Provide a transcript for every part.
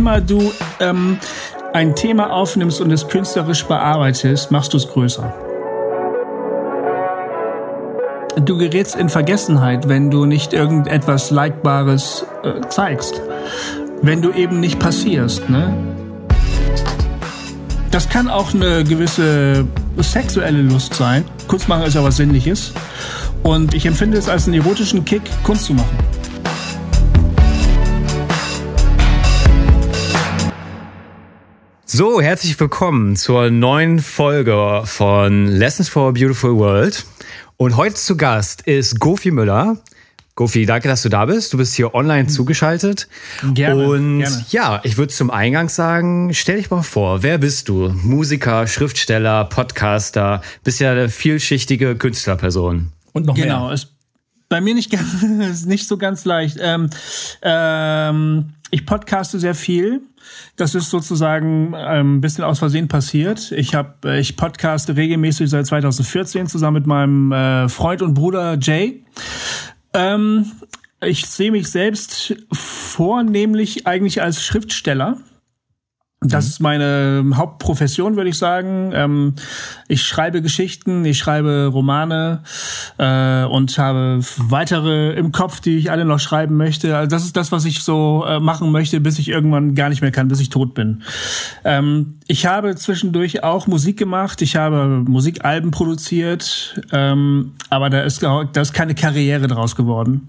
immer du ähm, ein Thema aufnimmst und es künstlerisch bearbeitest, machst du es größer. Du gerätst in Vergessenheit, wenn du nicht irgendetwas Likebares äh, zeigst. Wenn du eben nicht passierst, ne? Das kann auch eine gewisse sexuelle Lust sein. Kunst machen ist ja was Sinnliches. Und ich empfinde es als einen erotischen Kick, Kunst zu machen. So, herzlich willkommen zur neuen Folge von Lessons for a Beautiful World. Und heute zu Gast ist Gofi Müller. Gofi, danke, dass du da bist. Du bist hier online zugeschaltet. Gerne. Und gerne. ja, ich würde zum Eingang sagen, stell dich mal vor, wer bist du? Musiker, Schriftsteller, Podcaster, bist ja eine vielschichtige Künstlerperson. Und noch Genau, mehr. ist bei mir nicht, ganz- ist nicht so ganz leicht. Ähm, ähm, ich podcaste sehr viel. Das ist sozusagen ähm, ein bisschen aus Versehen passiert. Ich habe, ich podcaste regelmäßig seit 2014 zusammen mit meinem äh, Freund und Bruder Jay. Ähm, ich sehe mich selbst vornehmlich eigentlich als Schriftsteller. Das ist meine Hauptprofession, würde ich sagen. Ähm, ich schreibe Geschichten, ich schreibe Romane äh, und habe weitere im Kopf, die ich alle noch schreiben möchte. Also das ist das, was ich so äh, machen möchte, bis ich irgendwann gar nicht mehr kann, bis ich tot bin. Ähm, ich habe zwischendurch auch Musik gemacht, ich habe Musikalben produziert, ähm, aber da ist, da ist keine Karriere draus geworden.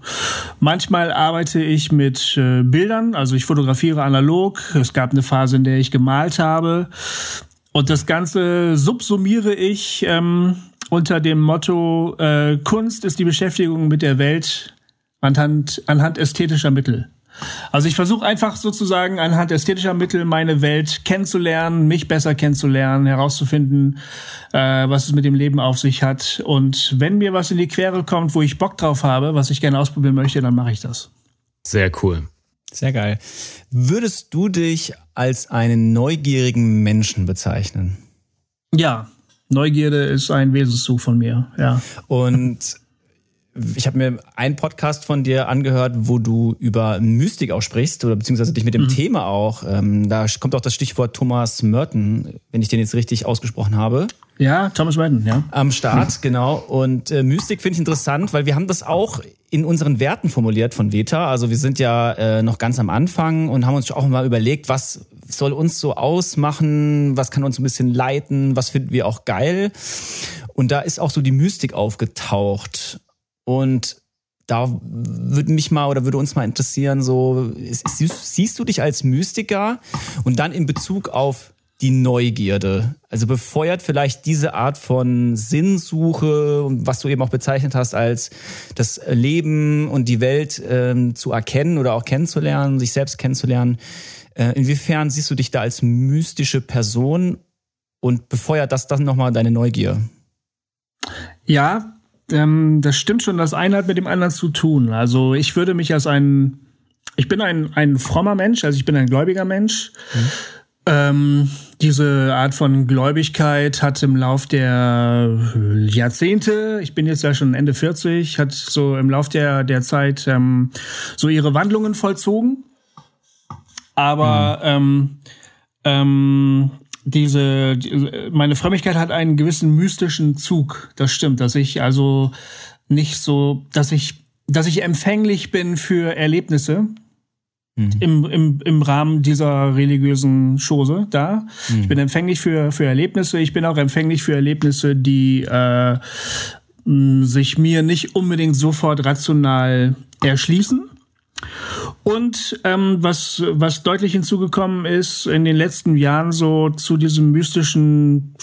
Manchmal arbeite ich mit äh, Bildern, also ich fotografiere analog. Es gab eine Phase, in der ich gemalt habe. Und das Ganze subsumiere ich ähm, unter dem Motto, äh, Kunst ist die Beschäftigung mit der Welt anhand, anhand ästhetischer Mittel. Also ich versuche einfach sozusagen anhand ästhetischer Mittel meine Welt kennenzulernen, mich besser kennenzulernen, herauszufinden, äh, was es mit dem Leben auf sich hat. Und wenn mir was in die Quere kommt, wo ich Bock drauf habe, was ich gerne ausprobieren möchte, dann mache ich das. Sehr cool. Sehr geil. Würdest du dich als einen neugierigen Menschen bezeichnen? Ja, Neugierde ist ein Wesenszug von mir, ja. Und ich habe mir einen Podcast von dir angehört, wo du über Mystik auch sprichst oder beziehungsweise dich mit dem Thema auch. Ähm, da kommt auch das Stichwort Thomas Merton, wenn ich den jetzt richtig ausgesprochen habe. Ja, Thomas Madden, ja. Am Start, genau. Und äh, Mystik finde ich interessant, weil wir haben das auch in unseren Werten formuliert von Veta. Also wir sind ja äh, noch ganz am Anfang und haben uns auch mal überlegt, was soll uns so ausmachen, was kann uns ein bisschen leiten, was finden wir auch geil. Und da ist auch so die Mystik aufgetaucht. Und da würde mich mal oder würde uns mal interessieren, so siehst du dich als Mystiker und dann in Bezug auf die Neugierde. Also befeuert vielleicht diese Art von Sinnsuche, was du eben auch bezeichnet hast, als das Leben und die Welt ähm, zu erkennen oder auch kennenzulernen, sich selbst kennenzulernen. Äh, inwiefern siehst du dich da als mystische Person und befeuert das dann nochmal deine Neugier? Ja, ähm, das stimmt schon. Das eine hat mit dem anderen zu tun. Also ich würde mich als ein, ich bin ein, ein frommer Mensch, also ich bin ein gläubiger Mensch. Ähm, diese Art von Gläubigkeit hat im Lauf der Jahrzehnte, ich bin jetzt ja schon Ende 40, hat so im Lauf der, der Zeit ähm, so ihre Wandlungen vollzogen. Aber ähm, ähm, diese, die- meine Frömmigkeit hat einen gewissen mystischen Zug. Das stimmt, dass ich also nicht so, dass ich, dass ich empfänglich bin für Erlebnisse im, im, im Rahmen dieser religiösen Chose da. Ich bin empfänglich für, für Erlebnisse. Ich bin auch empfänglich für Erlebnisse, die äh, sich mir nicht unbedingt sofort rational erschließen. Und ähm, was, was deutlich hinzugekommen ist in den letzten Jahren so zu diesem mystischen,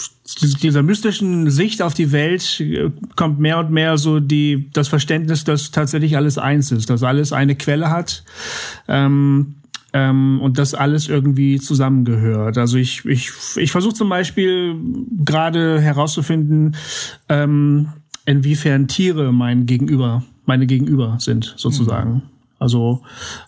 dieser mystischen Sicht auf die Welt äh, kommt mehr und mehr so die, das Verständnis, dass tatsächlich alles eins ist, dass alles eine Quelle hat. Ähm, ähm, und das alles irgendwie zusammengehört. Also ich, ich, ich versuche zum Beispiel gerade herauszufinden, ähm, inwiefern Tiere mein Gegenüber, meine Gegenüber sind, sozusagen. Also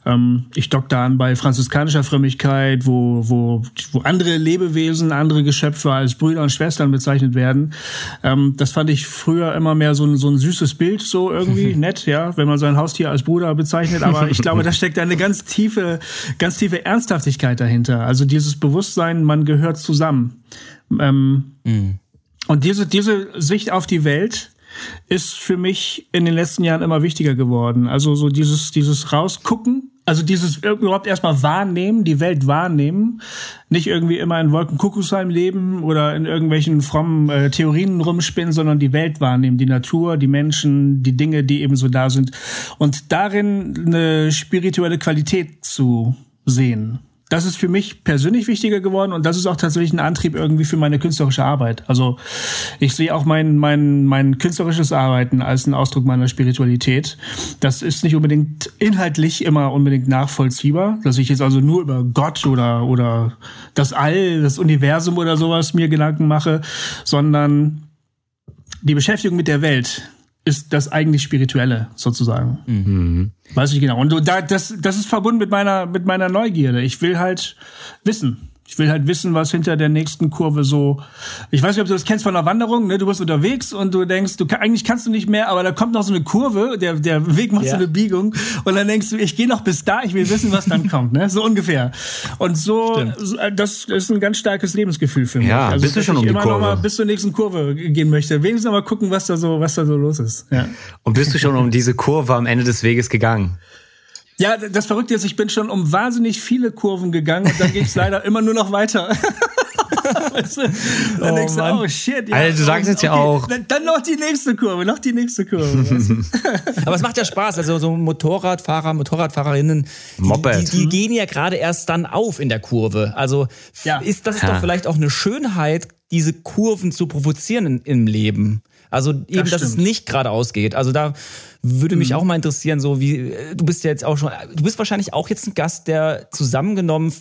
ähm, ich dock da an bei franziskanischer Frömmigkeit, wo, wo, wo andere Lebewesen, andere Geschöpfe als Brüder und Schwestern bezeichnet werden. Ähm, das fand ich früher immer mehr so ein, so ein süßes Bild, so irgendwie nett, ja, wenn man sein Haustier als Bruder bezeichnet. Aber ich glaube, da steckt eine ganz tiefe, ganz tiefe Ernsthaftigkeit dahinter. Also dieses Bewusstsein, man gehört zusammen. Ähm, mhm. Und diese, diese Sicht auf die Welt, ist für mich in den letzten Jahren immer wichtiger geworden. Also so dieses, dieses Rausgucken, also dieses überhaupt erstmal wahrnehmen, die Welt wahrnehmen, nicht irgendwie immer in Wolkenkuckucksheim leben oder in irgendwelchen frommen äh, Theorien rumspinnen, sondern die Welt wahrnehmen, die Natur, die Menschen, die Dinge, die eben so da sind und darin eine spirituelle Qualität zu sehen das ist für mich persönlich wichtiger geworden und das ist auch tatsächlich ein Antrieb irgendwie für meine künstlerische Arbeit. Also ich sehe auch mein, mein, mein künstlerisches Arbeiten als einen Ausdruck meiner Spiritualität. Das ist nicht unbedingt inhaltlich immer unbedingt nachvollziehbar, dass ich jetzt also nur über Gott oder, oder das All, das Universum oder sowas mir Gedanken mache, sondern die Beschäftigung mit der Welt ist das eigentlich Spirituelle sozusagen. Mhm. Weiß ich genau. Und da, das, das ist verbunden mit meiner, mit meiner Neugierde. Ich will halt wissen. Ich will halt wissen, was hinter der nächsten Kurve so. Ich weiß nicht, ob du das kennst von einer Wanderung. Ne? Du bist unterwegs und du denkst, du eigentlich kannst du nicht mehr, aber da kommt noch so eine Kurve, der der Weg macht ja. so eine Biegung und dann denkst du, ich gehe noch bis da, ich will wissen, was dann kommt. Ne? So ungefähr. Und so, Stimmt. das ist ein ganz starkes Lebensgefühl für mich. Ja, also, bist du schon um die Kurve? Noch mal bis zur nächsten Kurve gehen möchte. Wenigstens noch mal gucken, was da so, was da so los ist. Ja. Und bist du schon um diese Kurve am Ende des Weges gegangen? Ja, das Verrückte ist, ich bin schon um wahnsinnig viele Kurven gegangen und dann ging es leider immer nur noch weiter. weißt du? Dann oh, denkst du, oh shit. Ja, also du sagst jetzt okay, ja auch. Dann, dann, noch die nächste Kurve, noch die nächste Kurve. Weißt du? Aber es macht ja Spaß. Also so Motorradfahrer, Motorradfahrerinnen, die, die, die gehen ja gerade erst dann auf in der Kurve. Also ja. ist das ist ja. doch vielleicht auch eine Schönheit, diese Kurven zu provozieren in, im Leben. Also eben, das dass es nicht geradeaus geht. Also da würde mich mhm. auch mal interessieren, so wie, du bist ja jetzt auch schon, du bist wahrscheinlich auch jetzt ein Gast, der zusammengenommen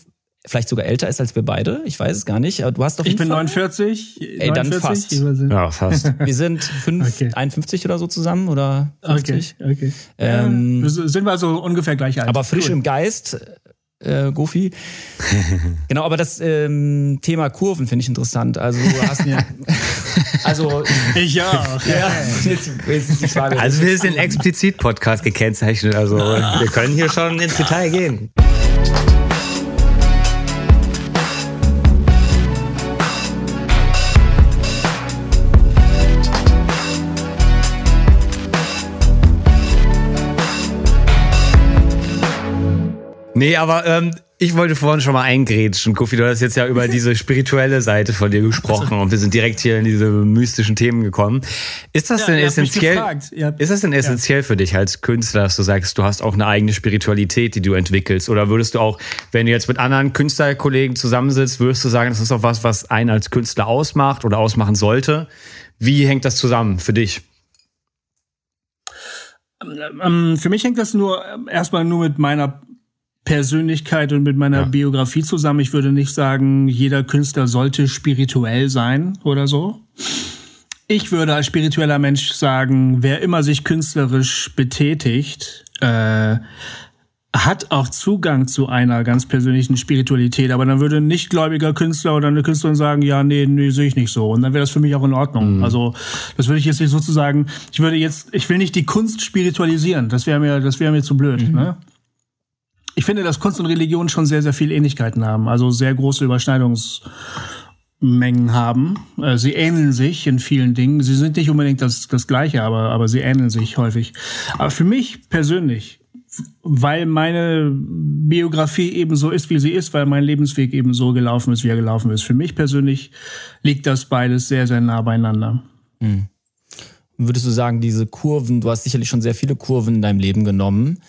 vielleicht sogar älter ist als wir beide. Ich weiß es gar nicht. Aber du hast doch Ich bin Fall 49. Ey, 49, dann fast. Ja, fast. Wir sind fünf, okay. 51 oder so zusammen oder 50. Okay, okay. Ähm, ja, sind wir also ungefähr gleich alt. Aber frisch cool. im Geist äh, Gofi. genau, aber das ähm, Thema Kurven finde ich interessant. Also du hast ja. also ich auch. Ja, jetzt, jetzt die Frage. Also wir sind explizit Podcast gekennzeichnet. Also wir können hier schon ins Detail gehen. Nee, aber ähm, ich wollte vorhin schon mal eingrätschen. Kofi, du hast jetzt ja über diese spirituelle Seite von dir gesprochen und wir sind direkt hier in diese mystischen Themen gekommen. Ist das ja, denn essentiell? Ist das denn essentiell ja. für dich als Künstler, dass du sagst, du hast auch eine eigene Spiritualität, die du entwickelst? Oder würdest du auch, wenn du jetzt mit anderen Künstlerkollegen zusammensitzt, würdest du sagen, das ist auch was, was einen als Künstler ausmacht oder ausmachen sollte? Wie hängt das zusammen für dich? Ähm, für mich hängt das nur erstmal nur mit meiner Persönlichkeit und mit meiner ja. Biografie zusammen. Ich würde nicht sagen, jeder Künstler sollte spirituell sein oder so. Ich würde als spiritueller Mensch sagen, wer immer sich künstlerisch betätigt, äh, hat auch Zugang zu einer ganz persönlichen Spiritualität, aber dann würde ein nichtgläubiger Künstler oder eine Künstlerin sagen, ja, nee, nee, sehe ich nicht so. Und dann wäre das für mich auch in Ordnung. Mhm. Also, das würde ich jetzt nicht sozusagen, ich würde jetzt, ich will nicht die Kunst spiritualisieren. Das wäre mir, das wäre mir zu blöd. Mhm. Ne? Ich finde, dass Kunst und Religion schon sehr, sehr viele Ähnlichkeiten haben, also sehr große Überschneidungsmengen haben. Äh, sie ähneln sich in vielen Dingen. Sie sind nicht unbedingt das, das Gleiche, aber, aber sie ähneln sich häufig. Aber für mich persönlich, weil meine Biografie eben so ist, wie sie ist, weil mein Lebensweg eben so gelaufen ist, wie er gelaufen ist. Für mich persönlich liegt das beides sehr, sehr nah beieinander. Mhm. Würdest du sagen, diese Kurven, du hast sicherlich schon sehr viele Kurven in deinem Leben genommen.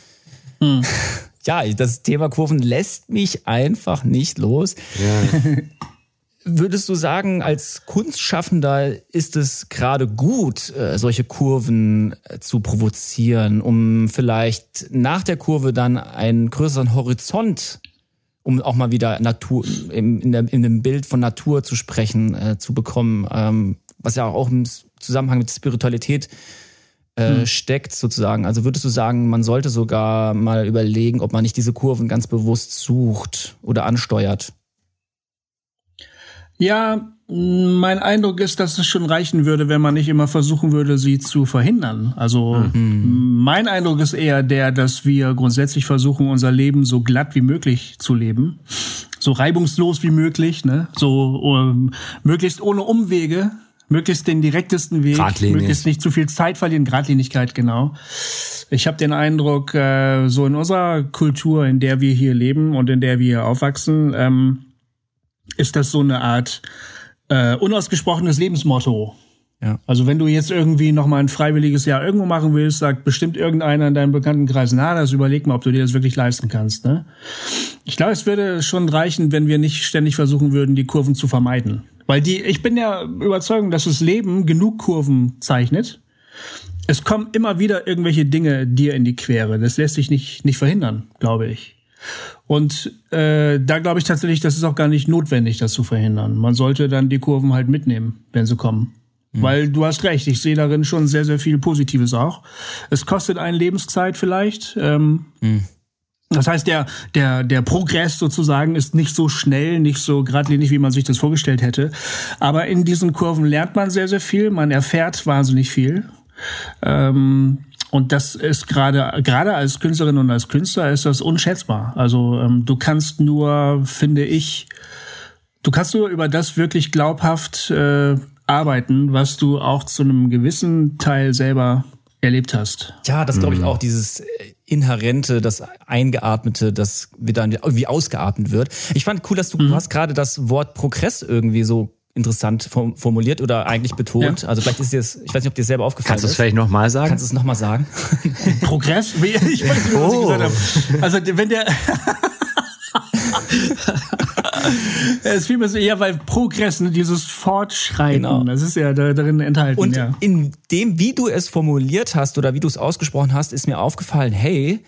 Mhm. ja, das Thema Kurven lässt mich einfach nicht los. Ja. Würdest du sagen, als Kunstschaffender ist es gerade gut, äh, solche Kurven äh, zu provozieren, um vielleicht nach der Kurve dann einen größeren Horizont, um auch mal wieder Natur, in, dem Bild von Natur zu sprechen, äh, zu bekommen, ähm, was ja auch im Zusammenhang mit Spiritualität äh, hm. steckt sozusagen. Also würdest du sagen, man sollte sogar mal überlegen, ob man nicht diese Kurven ganz bewusst sucht oder ansteuert? Ja, mein Eindruck ist, dass es schon reichen würde, wenn man nicht immer versuchen würde, sie zu verhindern. Also mhm. mein Eindruck ist eher der, dass wir grundsätzlich versuchen, unser Leben so glatt wie möglich zu leben, so reibungslos wie möglich, ne, so um, möglichst ohne Umwege, möglichst den direktesten Weg, möglichst nicht zu viel Zeit verlieren, Gradlinigkeit genau. Ich habe den Eindruck, äh, so in unserer Kultur, in der wir hier leben und in der wir aufwachsen. Ähm, ist das so eine Art äh, unausgesprochenes Lebensmotto. Ja. Also wenn du jetzt irgendwie noch mal ein freiwilliges Jahr irgendwo machen willst, sagt bestimmt irgendeiner in deinem Bekanntenkreis, na, das überleg mal, ob du dir das wirklich leisten kannst. Ne? Ich glaube, es würde schon reichen, wenn wir nicht ständig versuchen würden, die Kurven zu vermeiden. Weil die, ich bin ja überzeugt, dass das Leben genug Kurven zeichnet. Es kommen immer wieder irgendwelche Dinge dir in die Quere. Das lässt sich nicht, nicht verhindern, glaube ich. Und äh, da glaube ich tatsächlich, das ist auch gar nicht notwendig, das zu verhindern. Man sollte dann die Kurven halt mitnehmen, wenn sie kommen. Mhm. Weil du hast recht, ich sehe darin schon sehr, sehr viel Positives auch. Es kostet einen Lebenszeit vielleicht. Ähm, mhm. Das heißt, der, der, der Progress sozusagen ist nicht so schnell, nicht so geradlinig, wie man sich das vorgestellt hätte. Aber in diesen Kurven lernt man sehr, sehr viel, man erfährt wahnsinnig viel. Ähm, und das ist gerade, gerade als Künstlerin und als Künstler ist das unschätzbar. Also ähm, du kannst nur, finde ich, du kannst nur über das wirklich glaubhaft äh, arbeiten, was du auch zu einem gewissen Teil selber erlebt hast. Ja, das glaube ich mhm. auch, dieses Inhärente, das Eingeatmete, das wieder irgendwie ausgeatmet wird. Ich fand cool, dass du, mhm. du hast gerade das Wort Progress irgendwie so interessant formuliert oder eigentlich betont. Ja. Also vielleicht ist dir das, ich weiß nicht, ob dir das selber aufgefallen Kannst ist. Kannst du es vielleicht nochmal sagen? Kannst du es nochmal sagen? Progress? Ich weiß nicht, was oh. ich gesagt habe. Also wenn der... es fiel mir so eher, weil Progress, ne, dieses Fortschreiten, genau. das ist ja da, darin enthalten. Und ja. in dem, wie du es formuliert hast oder wie du es ausgesprochen hast, ist mir aufgefallen, hey,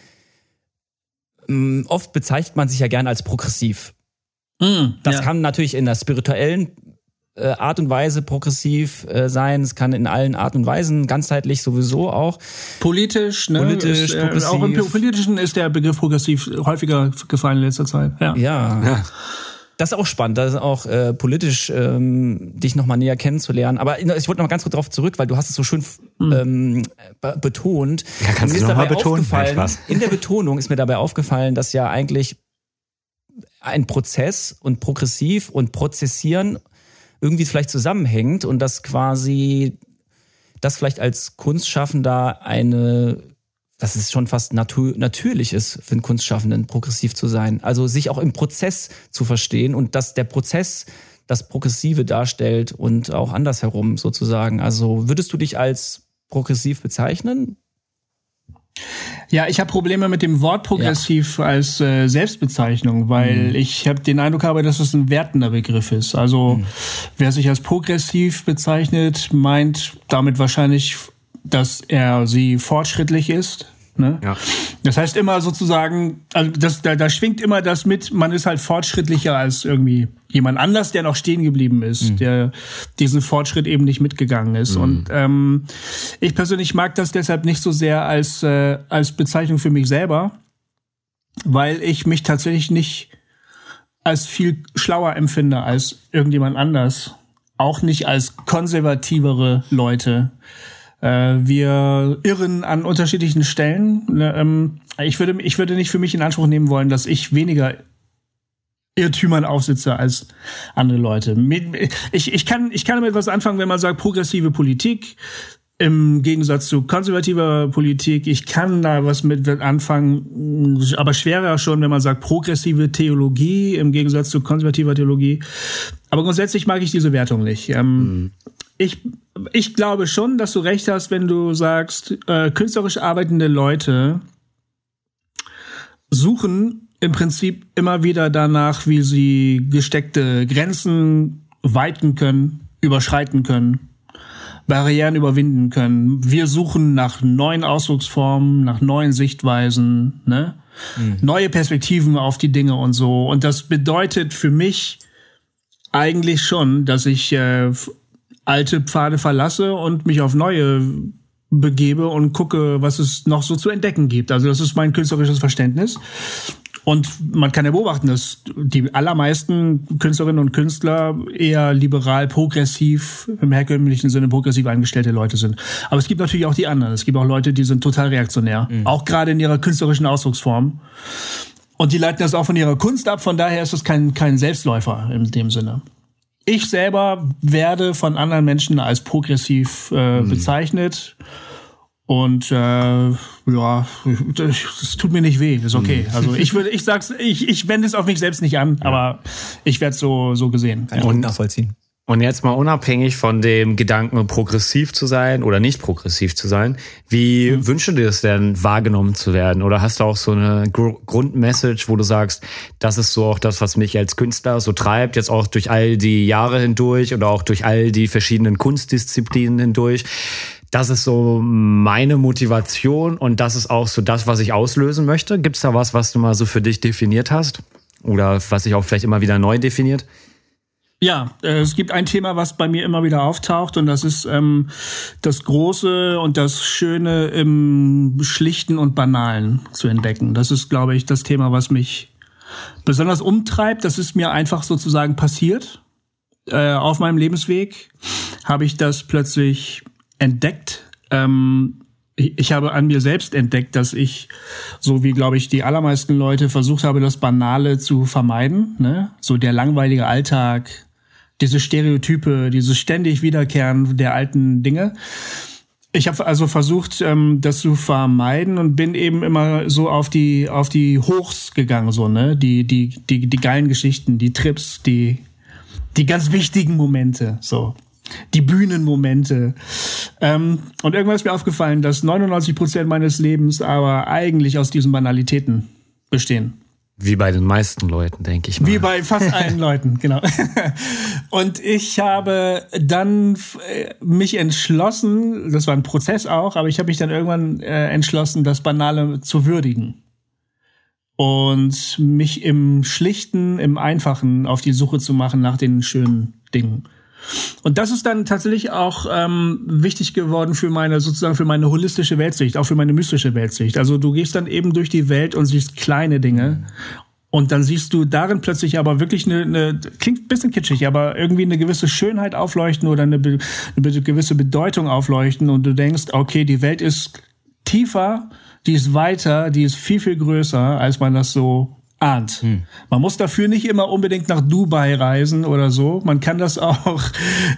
oft bezeichnet man sich ja gerne als progressiv. Mm, das ja. kann natürlich in der spirituellen äh, Art und Weise progressiv äh, sein. Es kann in allen Art und Weisen, ganzheitlich sowieso auch. Politisch, ne? Politisch, ist, äh, progressiv. Auch im Politischen ist der Begriff progressiv häufiger gefallen in letzter Zeit. Ja. ja. ja. Das ist auch spannend, das ist auch äh, politisch ähm, dich nochmal näher kennenzulernen. Aber ich wollte noch mal ganz kurz darauf zurück, weil du hast es so schön mhm. ähm, betont. Ja, kannst du nochmal betonen? Spaß. In der Betonung ist mir dabei aufgefallen, dass ja eigentlich ein Prozess und progressiv und prozessieren irgendwie vielleicht zusammenhängt und dass quasi das vielleicht als Kunstschaffender eine, das ist schon fast natu natürlich ist für einen Kunstschaffenden, progressiv zu sein. Also sich auch im Prozess zu verstehen und dass der Prozess das Progressive darstellt und auch andersherum sozusagen. Also würdest du dich als progressiv bezeichnen? Ja, ich habe Probleme mit dem Wort progressiv ja. als äh, Selbstbezeichnung, weil mhm. ich habe den Eindruck habe, dass es ein wertender Begriff ist. Also mhm. wer sich als progressiv bezeichnet, meint damit wahrscheinlich, dass er sie fortschrittlich ist, Ne? Ja. Das heißt immer sozusagen, also das, da, da schwingt immer das mit, man ist halt fortschrittlicher als irgendwie jemand anders, der noch stehen geblieben ist, mhm. der diesen Fortschritt eben nicht mitgegangen ist. Mhm. Und ähm, ich persönlich mag das deshalb nicht so sehr als, äh, als Bezeichnung für mich selber, weil ich mich tatsächlich nicht als viel schlauer empfinde als irgendjemand anders. Auch nicht als konservativere Leute. Äh, wir irren an unterschiedlichen Stellen. Ne, ähm, ich würde, ich würde nicht für mich in Anspruch nehmen wollen, dass ich weniger Irrtümern aufsitze als andere Leute. Ich, ich, kann, ich kann damit was anfangen, wenn man sagt, progressive Politik im Gegensatz zu konservativer Politik. Ich kann da was mit anfangen, aber schwerer schon, wenn man sagt, progressive Theologie im Gegensatz zu konservativer Theologie. Aber grundsätzlich mag ich diese Wertung nicht. Ähm, mhm ich, ich glaube schon, dass du recht hast, wenn du sagst, äh, künstlerisch arbeitende Leute suchen im Prinzip immer wieder danach, wie sie gesteckte Grenzen weiten können, überschreiten können, Barrieren überwinden können. Wir suchen nach neuen Ausdrucksformen, nach neuen Sichtweisen, ne? Mhm. neue Perspektiven auf die Dinge und so. Und das bedeutet für mich eigentlich schon, dass ich äh, alte Pfade verlasse und mich auf neue begebe und gucke, was es noch so zu entdecken gibt. Also das ist mein künstlerisches Verständnis. Und man kann ja beobachten, dass die allermeisten Künstlerinnen und Künstler eher liberal, progressiv, im herkömmlichen Sinne progressiv eingestellte Leute sind. Aber es gibt natürlich auch die anderen. Es gibt auch Leute, die sind total reaktionär. Mhm. Auch gerade in ihrer künstlerischen Ausdrucksform. Und die leiten das auch von ihrer Kunst ab. Von daher ist es kein, kein Selbstläufer in dem Sinne. Ich selber werde von anderen Menschen als progressiv äh, mhm. bezeichnet. Und äh, ja, das tut mir nicht weh, ist okay. Mhm. Also ich würde, ich sag's, ich, ich wende es auf mich selbst nicht an, ja. aber ich werde so so gesehen. Kann ja. Und nachvollziehen. Und jetzt mal unabhängig von dem Gedanken, progressiv zu sein oder nicht progressiv zu sein, wie mhm. wünschst du dir es denn, wahrgenommen zu werden? Oder hast du auch so eine Gr Grundmessage, wo du sagst, das ist so auch das, was mich als Künstler so treibt, jetzt auch durch all die Jahre hindurch oder auch durch all die verschiedenen Kunstdisziplinen hindurch? Das ist so meine Motivation und das ist auch so das, was ich auslösen möchte. Gibt es da was, was du mal so für dich definiert hast? Oder was sich auch vielleicht immer wieder neu definiert? Ja, äh, es gibt ein Thema, was bei mir immer wieder auftaucht und das ist ähm, das Große und das Schöne im Schlichten und Banalen zu entdecken. Das ist, glaube ich, das Thema, was mich besonders umtreibt. Das ist mir einfach sozusagen passiert. Äh, auf meinem Lebensweg habe ich das plötzlich entdeckt. Ähm, ich habe an mir selbst entdeckt, dass ich, so wie glaube ich die allermeisten Leute, versucht habe, das Banale zu vermeiden. Ne? So der langweilige Alltag, diese Stereotype, dieses ständig Wiederkehren der alten Dinge. Ich habe also versucht, ähm, das zu vermeiden und bin eben immer so auf die auf die Hochs gegangen, so ne, die die die die geilen Geschichten, die Trips, die die ganz wichtigen Momente, so die Bühnenmomente. Ähm, und irgendwann ist mir aufgefallen, dass 99 Prozent meines Lebens aber eigentlich aus diesen Banalitäten bestehen. Wie bei den meisten Leuten, denke ich mal. Wie bei fast allen Leuten, genau. Und ich habe dann äh, mich entschlossen, das war ein Prozess auch, aber ich habe mich dann irgendwann äh, entschlossen, das Banale zu würdigen. Und mich im Schlichten, im Einfachen auf die Suche zu machen nach den schönen Dingen. Und das ist dann tatsächlich auch ähm, wichtig geworden für meine, sozusagen für meine holistische Weltsicht, auch für meine mystische Weltsicht. Also du gehst dann eben durch die Welt und siehst kleine Dinge. Und dann siehst du darin plötzlich aber wirklich eine, eine klingt bisschen kitschig, aber irgendwie eine gewisse Schönheit aufleuchten oder eine, eine gewisse Bedeutung aufleuchten und du denkst, okay, die Welt ist tiefer, die ist weiter, die ist viel, viel größer, als man das so ahnt. Hm. Man muss dafür nicht immer unbedingt nach Dubai reisen oder so. Man kann das auch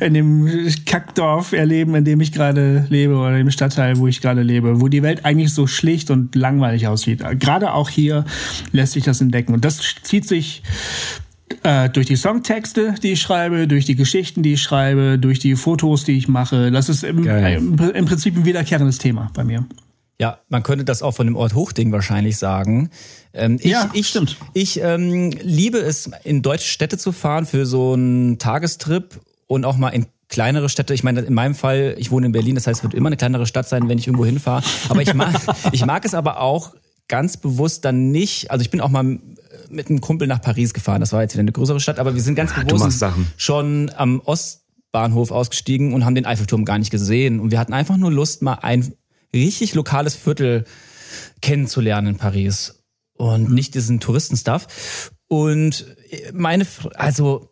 in dem Kackdorf erleben, in dem ich gerade lebe oder im Stadtteil, wo ich gerade lebe, wo die Welt eigentlich so schlicht und langweilig aussieht. Gerade auch hier lässt sich das entdecken. Und das zieht sich äh, durch die Songtexte, die ich schreibe, durch die Geschichten, die ich schreibe, durch die Fotos, die ich mache. Das ist im, im, im Prinzip ein wiederkehrendes Thema bei mir. Ja, man könnte das auch von dem Ort Hochding wahrscheinlich sagen. Ähm, ich, ja, ich, stimmt. Ich ähm, liebe es, in deutsche Städte zu fahren für so einen Tagestrip und auch mal in kleinere Städte. Ich meine, in meinem Fall, ich wohne in Berlin, das heißt, es wird immer eine kleinere Stadt sein, wenn ich irgendwo hinfahre. Aber ich mag, ich mag es aber auch ganz bewusst dann nicht. Also ich bin auch mal mit einem Kumpel nach Paris gefahren. Das war jetzt wieder eine größere Stadt, aber wir sind ganz bewusst schon am Ostbahnhof ausgestiegen und haben den Eiffelturm gar nicht gesehen. Und wir hatten einfach nur Lust, mal ein richtig lokales Viertel kennenzulernen in Paris und nicht diesen Touristenstuff. Und meine, also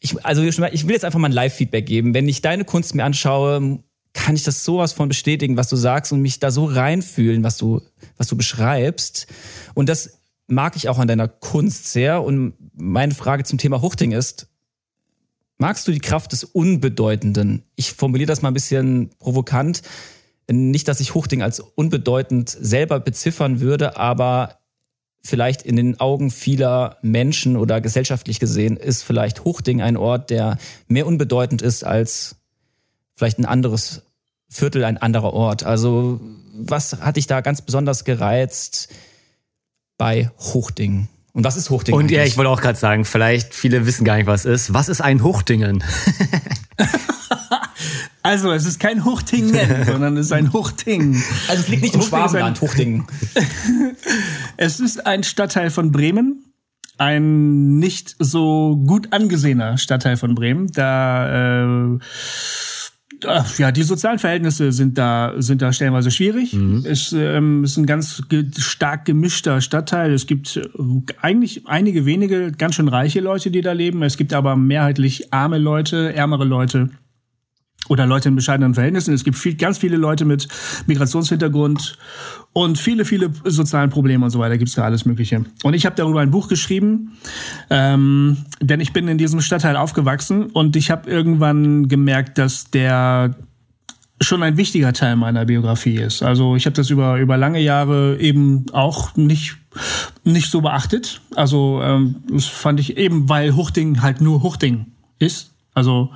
ich, also ich will jetzt einfach mal ein Live-Feedback geben. Wenn ich deine Kunst mir anschaue, kann ich das sowas von bestätigen, was du sagst und mich da so reinfühlen, was du, was du beschreibst. Und das mag ich auch an deiner Kunst sehr. Und meine Frage zum Thema Huchting ist, magst du die Kraft des Unbedeutenden? Ich formuliere das mal ein bisschen provokant nicht, dass ich Huchting als unbedeutend selber beziffern würde, aber vielleicht in den Augen vieler Menschen oder gesellschaftlich gesehen ist vielleicht Huchting ein Ort, der mehr unbedeutend ist als vielleicht ein anderes Viertel, ein anderer Ort. Also was hat dich da ganz besonders gereizt bei Huchting? Und was ist Huchting? Und ja, ich wollte auch gerade sagen, vielleicht viele wissen gar nicht, was ist. Was ist ein Huchtingen? Also, es ist kein Huchtingen, sondern es ist ein Huchting. Also, es liegt nicht im Schwabenland, Huchtingen. es ist ein Stadtteil von Bremen. Ein nicht so gut angesehener Stadtteil von Bremen. Da äh, Ja, die sozialen Verhältnisse sind da, sind da stellenweise schwierig. Mhm. Es ähm, ist ein ganz ge stark gemischter Stadtteil. Es gibt äh, eigentlich einige wenige ganz schön reiche Leute, die da leben. Es gibt aber mehrheitlich arme Leute, ärmere Leute oder Leute in bescheidenen Verhältnissen. Es gibt viel, ganz viele Leute mit Migrationshintergrund und viele, viele sozialen Probleme und so weiter. Gibt es da alles Mögliche. Und ich habe darüber ein Buch geschrieben, ähm, denn ich bin in diesem Stadtteil aufgewachsen und ich habe irgendwann gemerkt, dass der schon ein wichtiger Teil meiner Biografie ist. Also ich habe das über über lange Jahre eben auch nicht nicht so beachtet. Also ähm, das fand ich eben, weil Huchting halt nur Huchting ist. Also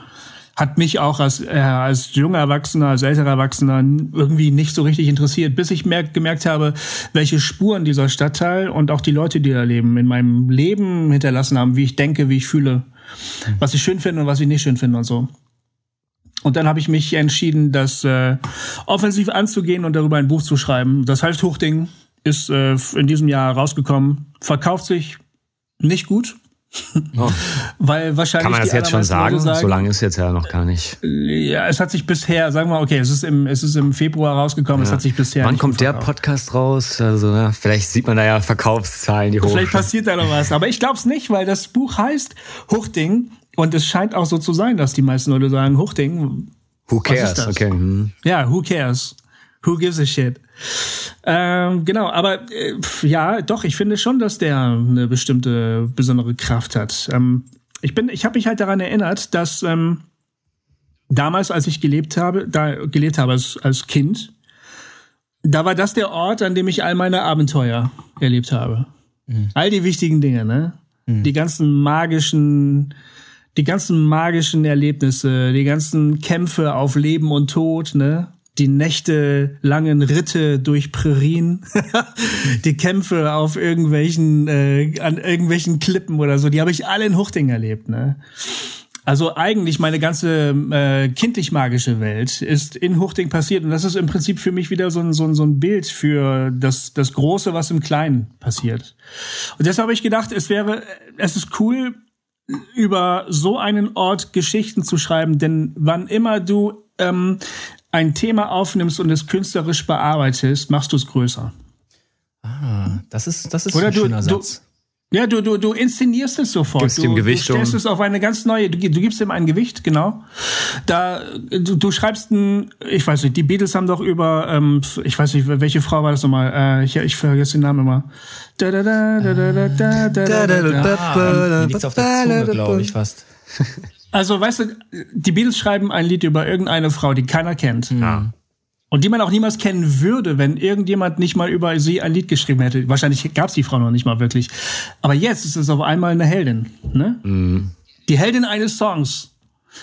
hat mich auch als, äh, als junger Erwachsener, als älterer Erwachsener irgendwie nicht so richtig interessiert, bis ich merk, gemerkt habe, welche Spuren dieser Stadtteil und auch die Leute, die da leben, in meinem Leben hinterlassen haben, wie ich denke, wie ich fühle, was ich schön finde und was ich nicht schön finde und so. Und dann habe ich mich entschieden, das äh, offensiv anzugehen und darüber ein Buch zu schreiben. Das heißt Hochding, ist äh, in diesem Jahr rausgekommen, verkauft sich nicht gut, Oh. Weil wahrscheinlich. Kann man das jetzt schon sagen? sagen? So lange ist jetzt ja noch gar nicht. Ja, es hat sich bisher, sagen wir mal, okay, es ist im, es ist im Februar rausgekommen, ja. es hat sich bisher. Wann kommt der Podcast raus? Also, ja, vielleicht sieht man da ja Verkaufszahlen, die hoch. Vielleicht passiert da noch was. Aber ich glaube es nicht, weil das Buch heißt Huchting und es scheint auch so zu sein, dass die meisten Leute sagen, Huchting. Who cares? Okay. Hm. Ja, who cares? Who gives a shit? Ähm, genau, aber äh, ja, doch, ich finde schon, dass der eine bestimmte besondere Kraft hat. Ähm, ich bin, ich habe mich halt daran erinnert, dass ähm, damals, als ich gelebt habe, da gelebt habe als, als Kind, da war das der Ort, an dem ich all meine Abenteuer erlebt habe. Mhm. All die wichtigen Dinge, ne? Mhm. Die ganzen magischen, die ganzen magischen Erlebnisse, die ganzen Kämpfe auf Leben und Tod, ne? Die nächtelangen Ritte durch Prärien, die Kämpfe auf irgendwelchen, äh, an irgendwelchen Klippen oder so, die habe ich alle in Huchting erlebt, ne? Also eigentlich meine ganze äh, kindlich-magische Welt ist in Huchting passiert und das ist im Prinzip für mich wieder so ein, so ein, so ein Bild für das, das Große, was im Kleinen passiert. Und deshalb habe ich gedacht, es wäre, es ist cool, über so einen Ort Geschichten zu schreiben, denn wann immer du ähm, ein Thema aufnimmst und es künstlerisch bearbeitest, machst du es größer. Ah, das ist, das ist Oder ein du, schöner Satz. Du, ja, du, du, du inszenierst es sofort. Gibst du, dem Gewicht du stellst um. es auf eine ganz neue, du, du gibst ihm ein Gewicht, genau. Da, du, du schreibst ein, ich weiß nicht, die Beatles haben doch über, ähm, ich weiß nicht, welche Frau war das nochmal, äh, ich, ich vergesse den Namen immer. Da, da, da, da, da, da, da, da, da, da, da, da, auf der Zunge, glaube ich, fast. Also, weißt du, die Beatles schreiben ein Lied über irgendeine Frau, die keiner kennt. Ja. Und die man auch niemals kennen würde, wenn irgendjemand nicht mal über sie ein Lied geschrieben hätte. Wahrscheinlich gab es die Frau noch nicht mal wirklich. Aber jetzt ist es auf einmal eine Heldin. Ne? Mhm. Die Heldin eines Songs.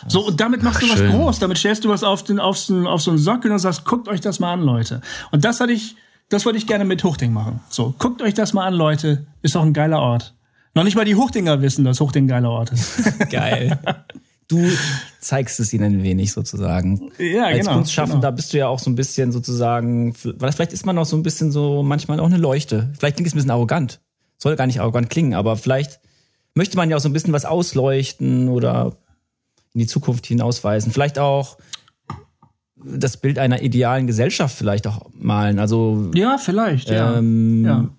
So, und damit machst Ach, du was schön. groß. Damit stellst du was auf, den, auf, so, auf so einen Sockel und sagst, guckt euch das mal an, Leute. Und das hatte ich, das wollte ich gerne mit Huchting machen. So, guckt euch das mal an, Leute. Ist doch ein geiler Ort. Noch nicht mal die Huchtinger wissen, dass Huchting ein geiler Ort ist. Geil. Du zeigst es ihnen ein wenig sozusagen. Ja, Als genau. Kunstschaffender genau. bist du ja auch so ein bisschen sozusagen, vielleicht ist man auch so ein bisschen so manchmal auch eine Leuchte. Vielleicht klingt es ein bisschen arrogant. Soll gar nicht arrogant klingen, aber vielleicht möchte man ja auch so ein bisschen was ausleuchten oder in die Zukunft hinausweisen. Vielleicht auch das Bild einer idealen Gesellschaft vielleicht auch malen. Also ja, vielleicht. Ähm, ja. ja.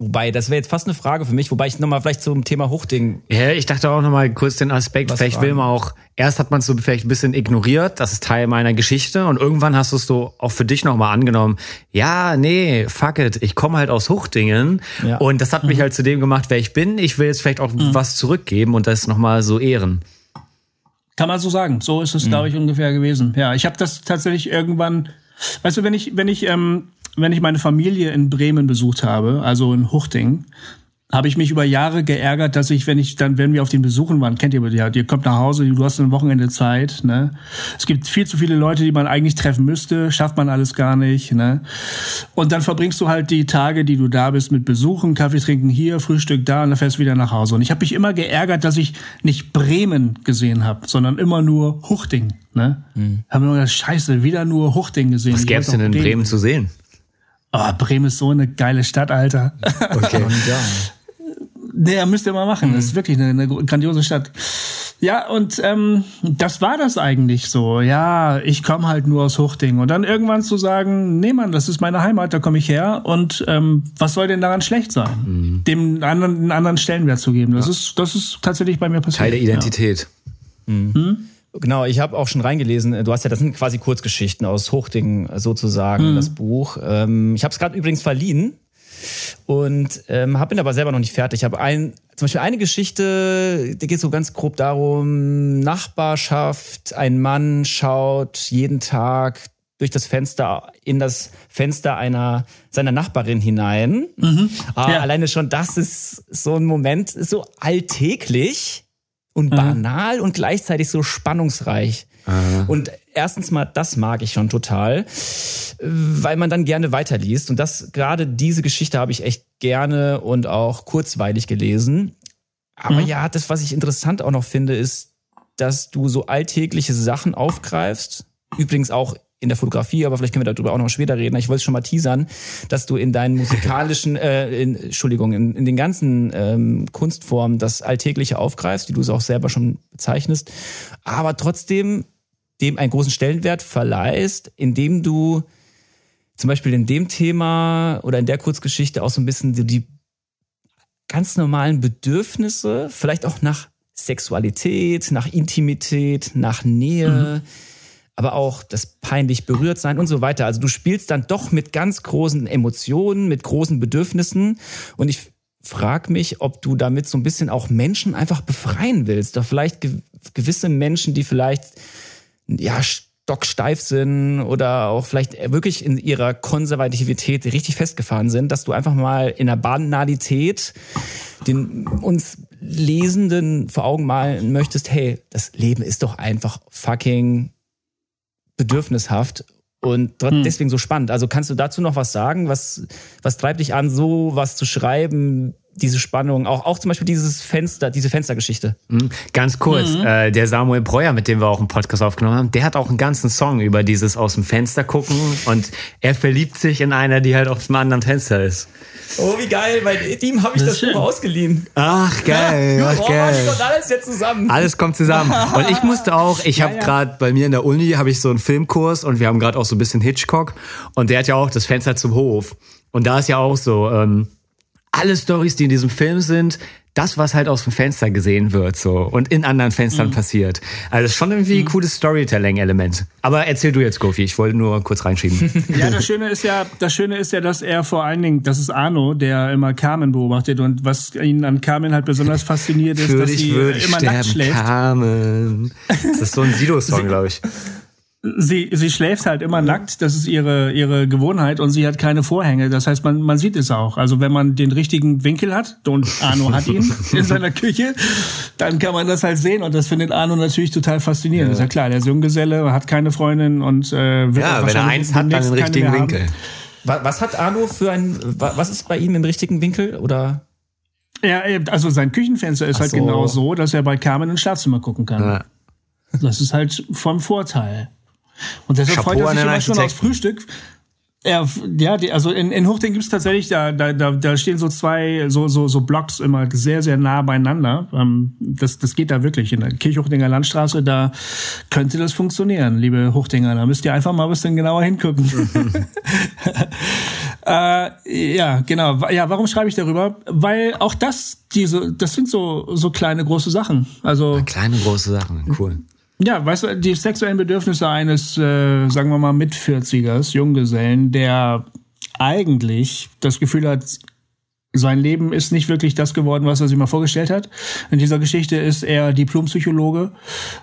Wobei, das wäre jetzt fast eine Frage für mich, wobei ich nochmal vielleicht zum Thema Hochding. Ja, ich dachte auch nochmal kurz den Aspekt, vielleicht fragen. will man auch, erst hat man es so vielleicht ein bisschen ignoriert, das ist Teil meiner Geschichte und irgendwann hast du es so auch für dich nochmal angenommen, ja, nee, fuck it, ich komme halt aus Hochdingen ja. und das hat mich mhm. halt zu dem gemacht, wer ich bin. Ich will jetzt vielleicht auch mhm. was zurückgeben und das nochmal so ehren. Kann man so sagen. So ist es, mhm. glaube ich, ungefähr gewesen. Ja, ich habe das tatsächlich irgendwann, weißt du, wenn ich, wenn ich ähm, wenn ich meine Familie in Bremen besucht habe, also in Huchting, habe ich mich über Jahre geärgert, dass ich, wenn ich dann, wenn wir auf den Besuchen waren, kennt ihr ja, ihr kommt nach Hause, du hast ein Wochenende Zeit, ne? Es gibt viel zu viele Leute, die man eigentlich treffen müsste, schafft man alles gar nicht, ne? Und dann verbringst du halt die Tage, die du da bist, mit Besuchen, Kaffee trinken hier, Frühstück da und dann fährst du wieder nach Hause. Und ich habe mich immer geärgert, dass ich nicht Bremen gesehen habe, sondern immer nur Huchting, ne? Mhm. Haben wir gedacht, scheiße, wieder nur Huchting gesehen. Was gäbe es denn in Bremen, Bremen zu sehen? Oh, Bremen ist so eine geile Stadt, Alter. Okay. naja, müsst ihr mal machen. Das ist wirklich eine, eine grandiose Stadt. Ja, und ähm, das war das eigentlich so. Ja, ich komme halt nur aus Huchting. Und dann irgendwann zu sagen, nee Mann, das ist meine Heimat, da komme ich her. Und ähm, was soll denn daran schlecht sein? Mhm. Dem anderen, einen anderen Stellenwert zu geben. Das, ja. ist, das ist tatsächlich bei mir passiert. Teil der Identität. Ja. Mhm. Genau, ich habe auch schon reingelesen. Du hast ja, das sind quasi Kurzgeschichten aus Huchting sozusagen, mhm. das Buch. Ähm, ich habe es gerade übrigens verliehen und ähm, hab bin aber selber noch nicht fertig. Ich habe ein, zum Beispiel eine Geschichte, die geht so ganz grob darum, Nachbarschaft, ein Mann schaut jeden Tag durch das Fenster in das Fenster einer seiner Nachbarin hinein. Mhm. Ah, ja. Alleine schon das ist so ein Moment, ist so alltäglich und mhm. banal mhm. und gleichzeitig so spannungsreich. Aha. Und erstens mal, das mag ich schon total, weil man dann gerne weiterliest. Und das, gerade diese Geschichte habe ich echt gerne und auch kurzweilig gelesen. Aber mhm. ja, das, was ich interessant auch noch finde, ist, dass du so alltägliche Sachen aufgreifst. Übrigens auch in der Fotografie, aber vielleicht können wir darüber auch noch später reden. Ich wollte schon mal teasern, dass du in deinen musikalischen, äh, in, Entschuldigung, in, in den ganzen ähm, Kunstformen das Alltägliche aufgreifst, die du es auch selber schon bezeichnest, aber trotzdem dem einen großen Stellenwert verleihst, indem du zum Beispiel in dem Thema oder in der Kurzgeschichte auch so ein bisschen die ganz normalen Bedürfnisse, vielleicht auch nach Sexualität, nach Intimität, nach Nähe, mhm. Aber auch das peinlich berührt sein und so weiter. Also du spielst dann doch mit ganz großen Emotionen, mit großen Bedürfnissen und ich frag mich, ob du damit so ein bisschen auch Menschen einfach befreien willst. Doch vielleicht gewisse Menschen, die vielleicht ja, stocksteif sind oder auch vielleicht wirklich in ihrer Konservativität richtig festgefahren sind, dass du einfach mal in der Banalität den uns Lesenden vor Augen malen möchtest, hey, das Leben ist doch einfach fucking bedürfnishaft und hm. deswegen so spannend. Also kannst du dazu noch was sagen? Was, was treibt dich an, so was zu schreiben? Diese Spannung, auch, auch zum Beispiel dieses Fenster, diese Fenstergeschichte. Mhm. Ganz kurz, mhm. äh, der Samuel Breuer, mit dem wir auch einen Podcast aufgenommen haben, der hat auch einen ganzen Song über dieses aus dem Fenster gucken und er verliebt sich in einer, die halt auf dem anderen Fenster ist. Oh, wie geil, weil ihm habe ich das, das Buch ausgeliehen. Ach, geil, ja, ach, geil. kommt alles jetzt zusammen. Alles kommt zusammen. Und ich musste auch, ich habe ja, ja. gerade bei mir in der Uni habe ich so einen Filmkurs und wir haben gerade auch so ein bisschen Hitchcock und der hat ja auch das Fenster zum Hof. Und da ist ja auch so, ähm, alle Stories, die in diesem Film sind, das, was halt aus dem Fenster gesehen wird, so und in anderen Fenstern mhm. passiert. Also das ist schon irgendwie ein mhm. cooles Storytelling-Element. Aber erzähl du jetzt, Gofi, ich wollte nur kurz reinschieben. Ja, das Schöne ist ja, das Schöne ist ja, dass er vor allen Dingen, das ist Arno, der immer Carmen beobachtet und was ihn an Carmen halt besonders fasziniert ist, dass sie immer nackt schläft. Carmen. Das ist so ein Sido-Song, glaube ich sie, sie schläft halt immer nackt, das ist ihre, ihre Gewohnheit und sie hat keine Vorhänge. Das heißt, man, man sieht es auch. Also wenn man den richtigen Winkel hat, und Arno hat ihn in seiner Küche, dann kann man das halt sehen und das findet Arno natürlich total faszinierend. Ja. Ist ja klar, der Junggeselle hat keine Freundin und äh, wird Ja, wenn er eins hat, dann den richtigen Winkel. Was, was hat Arno für ein, was ist bei ihm im richtigen Winkel oder? Ja, also sein Küchenfenster ist Ach halt so. genau so, dass er bei Carmen ins Schlafzimmer gucken kann. Ja. Das ist halt vom Vorteil. Und deshalb Chapeau freut er sich immer schon aufs Frühstück. Ja, ja, die, also in, in Huchting gibt's tatsächlich, da, da, da stehen so zwei, so, so, so Blocks immer sehr, sehr nah beieinander. Ähm, das, das geht da wirklich. In der Kirchhuchtinger Landstraße, da könnte das funktionieren, liebe Huchtinger. Da müsst ihr einfach mal ein bisschen genauer hingucken. äh, ja, genau. Ja, warum schreibe ich darüber? Weil auch das, diese, das sind so, so kleine, große Sachen. Also. Kleine, große Sachen, cool. Ja, weißt du, die sexuellen Bedürfnisse eines, äh, sagen wir mal, Mit-40ers, Junggesellen, der eigentlich das Gefühl hat, sein Leben ist nicht wirklich das geworden, was er sich mal vorgestellt hat. In dieser Geschichte ist er Diplompsychologe,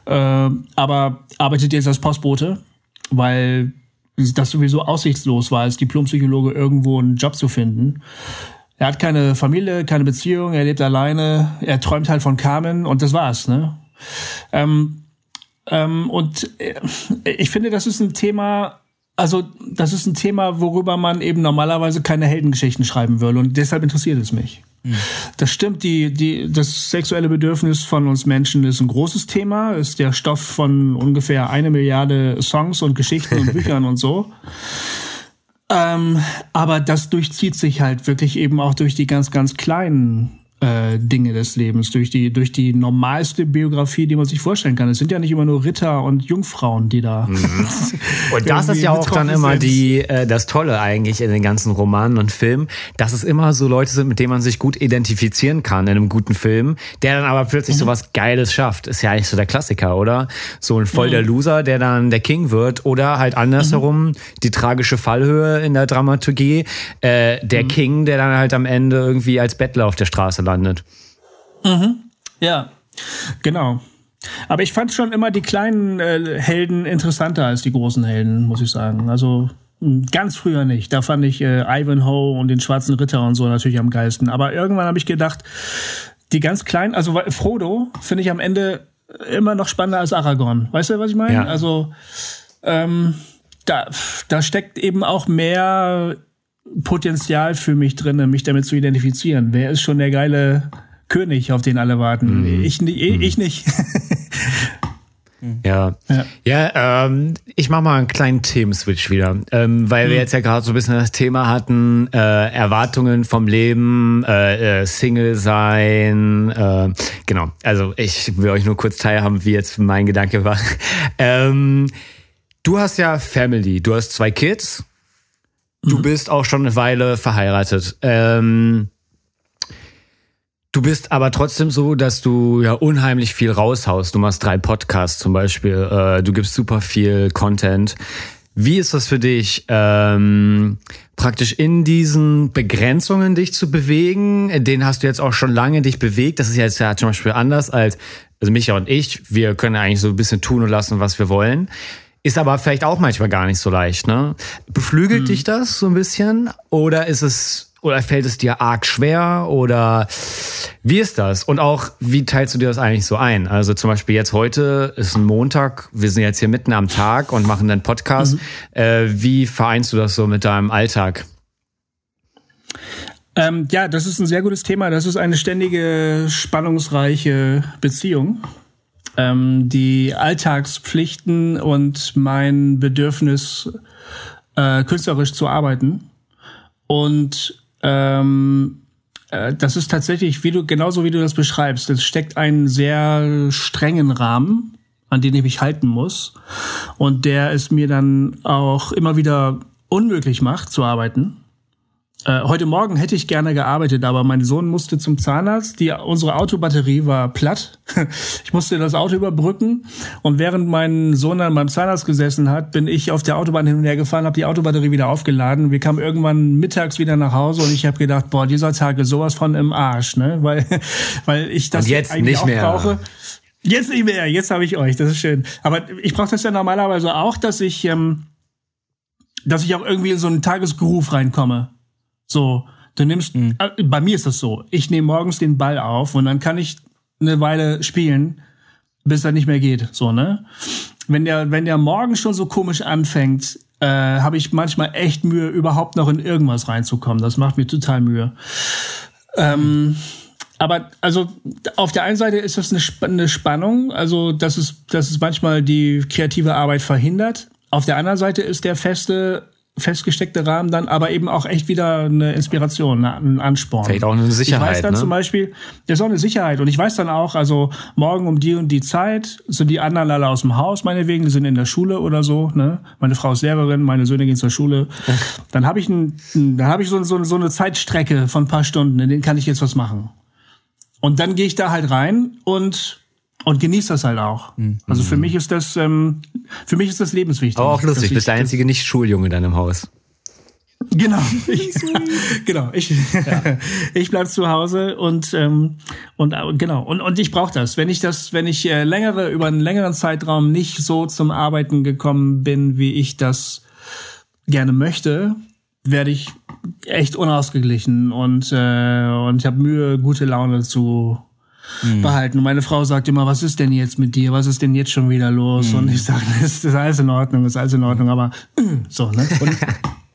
äh, aber arbeitet jetzt als Postbote, weil das sowieso aussichtslos war, als Diplompsychologe irgendwo einen Job zu finden. Er hat keine Familie, keine Beziehung, er lebt alleine, er träumt halt von Carmen und das war's, ne? Ähm, ähm, und äh, ich finde, das ist ein Thema, also das ist ein Thema, worüber man eben normalerweise keine Heldengeschichten schreiben würde. Und deshalb interessiert es mich. Mhm. Das stimmt, die, die, das sexuelle Bedürfnis von uns Menschen ist ein großes Thema, ist der Stoff von ungefähr eine Milliarde Songs und Geschichten und Büchern und so. Ähm, aber das durchzieht sich halt wirklich eben auch durch die ganz, ganz kleinen äh, Dinge des Lebens, durch die, durch die normalste Biografie, die man sich vorstellen kann. Es sind ja nicht immer nur Ritter und Jungfrauen, die da. Mhm. und das ist ja auch dann immer die, äh, das Tolle eigentlich in den ganzen Romanen und Filmen, dass es immer so Leute sind, mit denen man sich gut identifizieren kann in einem guten Film, der dann aber plötzlich mhm. so was Geiles schafft. Ist ja eigentlich so der Klassiker, oder? So ein voll mhm. der Loser, der dann der King wird, oder halt andersherum mhm. die tragische Fallhöhe in der Dramaturgie, äh, der mhm. King, der dann halt am Ende irgendwie als Bettler auf der Straße landet. Mhm. Ja, genau. Aber ich fand schon immer die kleinen äh, Helden interessanter als die großen Helden, muss ich sagen. Also hm, ganz früher nicht. Da fand ich äh, Ivanhoe und den Schwarzen Ritter und so natürlich am geilsten. Aber irgendwann habe ich gedacht, die ganz kleinen, also Frodo finde ich am Ende immer noch spannender als Aragorn. Weißt du, was ich meine? Ja. Also ähm, da, da steckt eben auch mehr Potenzial für mich drin, mich damit zu identifizieren. Wer ist schon der geile König, auf den alle warten? Mhm. Ich, ich, ich nicht. Ja, ja, ja ähm, ich mache mal einen kleinen Themenswitch wieder, ähm, weil mhm. wir jetzt ja gerade so ein bisschen das Thema hatten, äh, Erwartungen vom Leben, äh, äh, Single sein, äh, genau. Also ich will euch nur kurz teilhaben, wie jetzt mein Gedanke war. ähm, du hast ja Family, du hast zwei Kids Du mhm. bist auch schon eine Weile verheiratet. Ähm, du bist aber trotzdem so, dass du ja unheimlich viel raushaust. Du machst drei Podcasts zum Beispiel. Äh, du gibst super viel Content. Wie ist das für dich, ähm, praktisch in diesen Begrenzungen dich zu bewegen? Den hast du jetzt auch schon lange dich bewegt. Das ist jetzt ja zum Beispiel anders als, also Micha und ich. Wir können eigentlich so ein bisschen tun und lassen, was wir wollen. Ist aber vielleicht auch manchmal gar nicht so leicht, ne? Beflügelt hm. dich das so ein bisschen? Oder ist es, oder fällt es dir arg schwer? Oder wie ist das? Und auch, wie teilst du dir das eigentlich so ein? Also zum Beispiel jetzt heute ist ein Montag, wir sind jetzt hier mitten am Tag und machen einen Podcast. Mhm. Äh, wie vereinst du das so mit deinem Alltag? Ähm, ja, das ist ein sehr gutes Thema. Das ist eine ständige, spannungsreiche Beziehung ähm, die Alltagspflichten und mein Bedürfnis, äh, künstlerisch zu arbeiten. Und ähm, äh, das ist tatsächlich, wie du, genauso wie du das beschreibst, es steckt einen sehr strengen Rahmen, an den ich mich halten muss. Und der es mir dann auch immer wieder unmöglich macht zu arbeiten. Äh, heute Morgen hätte ich gerne gearbeitet, aber mein Sohn musste zum Zahnarzt. Die, unsere Autobatterie war platt. Ich musste das Auto überbrücken. Und während mein Sohn dann beim Zahnarzt gesessen hat, bin ich auf der Autobahn hin und her gefahren, habe die Autobatterie wieder aufgeladen. Wir kamen irgendwann mittags wieder nach Hause und ich habe gedacht, boah, dieser Tag ist sowas von im Arsch, ne? Weil, weil ich das und jetzt eigentlich nicht auch mehr. brauche. Jetzt nicht mehr, jetzt habe ich euch, das ist schön. Aber ich brauche das ja normalerweise auch, dass ich, ähm, dass ich auch irgendwie in so einen Tagesgroove reinkomme. So, du nimmst, mhm. äh, bei mir ist das so, ich nehme morgens den Ball auf und dann kann ich eine Weile spielen, bis er nicht mehr geht, so, ne? Wenn der, wenn der morgen schon so komisch anfängt, äh, habe ich manchmal echt Mühe, überhaupt noch in irgendwas reinzukommen. Das macht mir total Mühe. Ähm, aber also auf der einen Seite ist das eine, eine Spannung, also dass es, dass es manchmal die kreative Arbeit verhindert. Auf der anderen Seite ist der feste festgesteckte Rahmen dann aber eben auch echt wieder eine Inspiration, ein Ansporn. Vielleicht auch eine Sicherheit. Ich weiß dann ne? zum Beispiel, das ist auch eine Sicherheit. Und ich weiß dann auch, also morgen um die und die Zeit sind die anderen alle aus dem Haus, meinetwegen, die sind in der Schule oder so. Ne? Meine Frau ist Lehrerin, meine Söhne gehen zur Schule. dann habe ich, ein, dann hab ich so, so, so eine Zeitstrecke von ein paar Stunden, in denen kann ich jetzt was machen. Und dann gehe ich da halt rein und und genießt das halt auch. Mhm. Also für mich ist das, ähm, für mich ist das lebenswichtig. Aber auch lustig, du bist der einzige Nicht-Schuljunge in deinem Haus. Genau, ich, genau. Ich, ja. ich bleib zu Hause und ähm, und äh, genau und und ich brauche das. Wenn ich das, wenn ich äh, längere über einen längeren Zeitraum nicht so zum Arbeiten gekommen bin, wie ich das gerne möchte, werde ich echt unausgeglichen und äh, und ich habe Mühe, gute Laune zu mhm. behalten. Und meine Frau sagt immer, was ist denn jetzt mit dir? Was ist denn jetzt schon wieder los? Mhm. Und ich sage, das ist alles in Ordnung, ist alles in Ordnung, aber so, ne? Und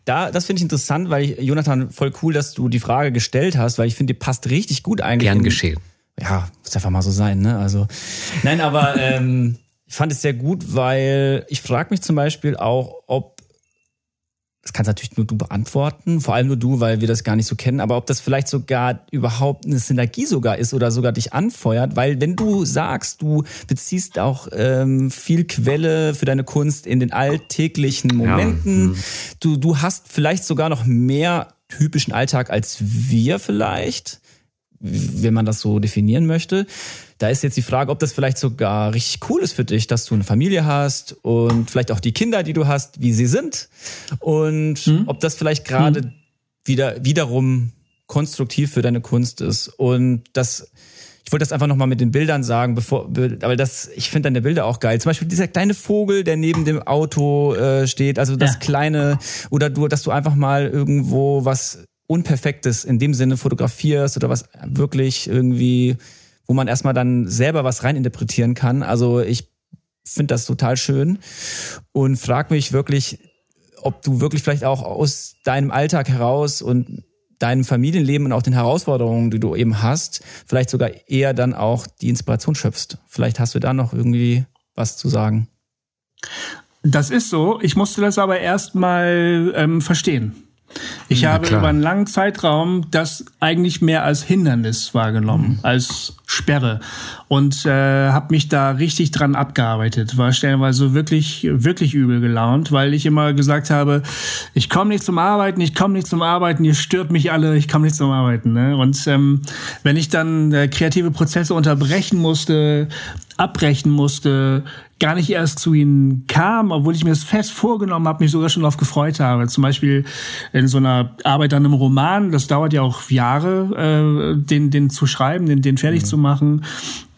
da, das finde ich interessant, weil ich, Jonathan, voll cool, dass du die Frage gestellt hast, weil ich finde, die passt richtig gut eigentlich. Gern geschehen. Ja, muss einfach mal so sein, ne? Also, nein, aber ähm, ich fand es sehr gut, weil ich frage mich zum Beispiel auch, ob das kannst natürlich nur du beantworten, vor allem nur du, weil wir das gar nicht so kennen, aber ob das vielleicht sogar überhaupt eine Synergie sogar ist oder sogar dich anfeuert, weil wenn du sagst, du beziehst auch ähm, viel Quelle für deine Kunst in den alltäglichen Momenten, ja. du, du hast vielleicht sogar noch mehr typischen Alltag als wir vielleicht, wenn man das so definieren möchte. Da ist jetzt die Frage, ob das vielleicht sogar richtig cool ist für dich, dass du eine Familie hast und vielleicht auch die Kinder, die du hast, wie sie sind. Und mhm. ob das vielleicht gerade mhm. wieder, wiederum konstruktiv für deine Kunst ist. Und das, ich wollte das einfach nochmal mit den Bildern sagen, bevor, aber das, ich finde deine Bilder auch geil. Zum Beispiel dieser kleine Vogel, der neben dem Auto äh, steht, also das ja. kleine, oder du, dass du einfach mal irgendwo was Unperfektes in dem Sinne fotografierst oder was wirklich irgendwie wo man erstmal dann selber was reininterpretieren kann. Also ich finde das total schön und frag mich wirklich, ob du wirklich vielleicht auch aus deinem Alltag heraus und deinem Familienleben und auch den Herausforderungen, die du eben hast, vielleicht sogar eher dann auch die Inspiration schöpfst. Vielleicht hast du da noch irgendwie was zu sagen. Das ist so. Ich musste das aber erstmal ähm, verstehen. Ich habe klar. über einen langen Zeitraum das eigentlich mehr als Hindernis wahrgenommen, mhm. als Sperre und äh, habe mich da richtig dran abgearbeitet. War stellenweise wirklich, wirklich übel gelaunt, weil ich immer gesagt habe, ich komme nicht zum Arbeiten, ich komme nicht zum Arbeiten, ihr stört mich alle, ich komme nicht zum Arbeiten. Ne? Und ähm, wenn ich dann äh, kreative Prozesse unterbrechen musste, abbrechen musste, gar nicht erst zu ihnen kam, obwohl ich mir das fest vorgenommen habe, mich sogar schon darauf gefreut habe. Zum Beispiel in so einer Arbeit an einem Roman, das dauert ja auch Jahre, äh, den, den zu schreiben, den, den fertig mhm. zu machen.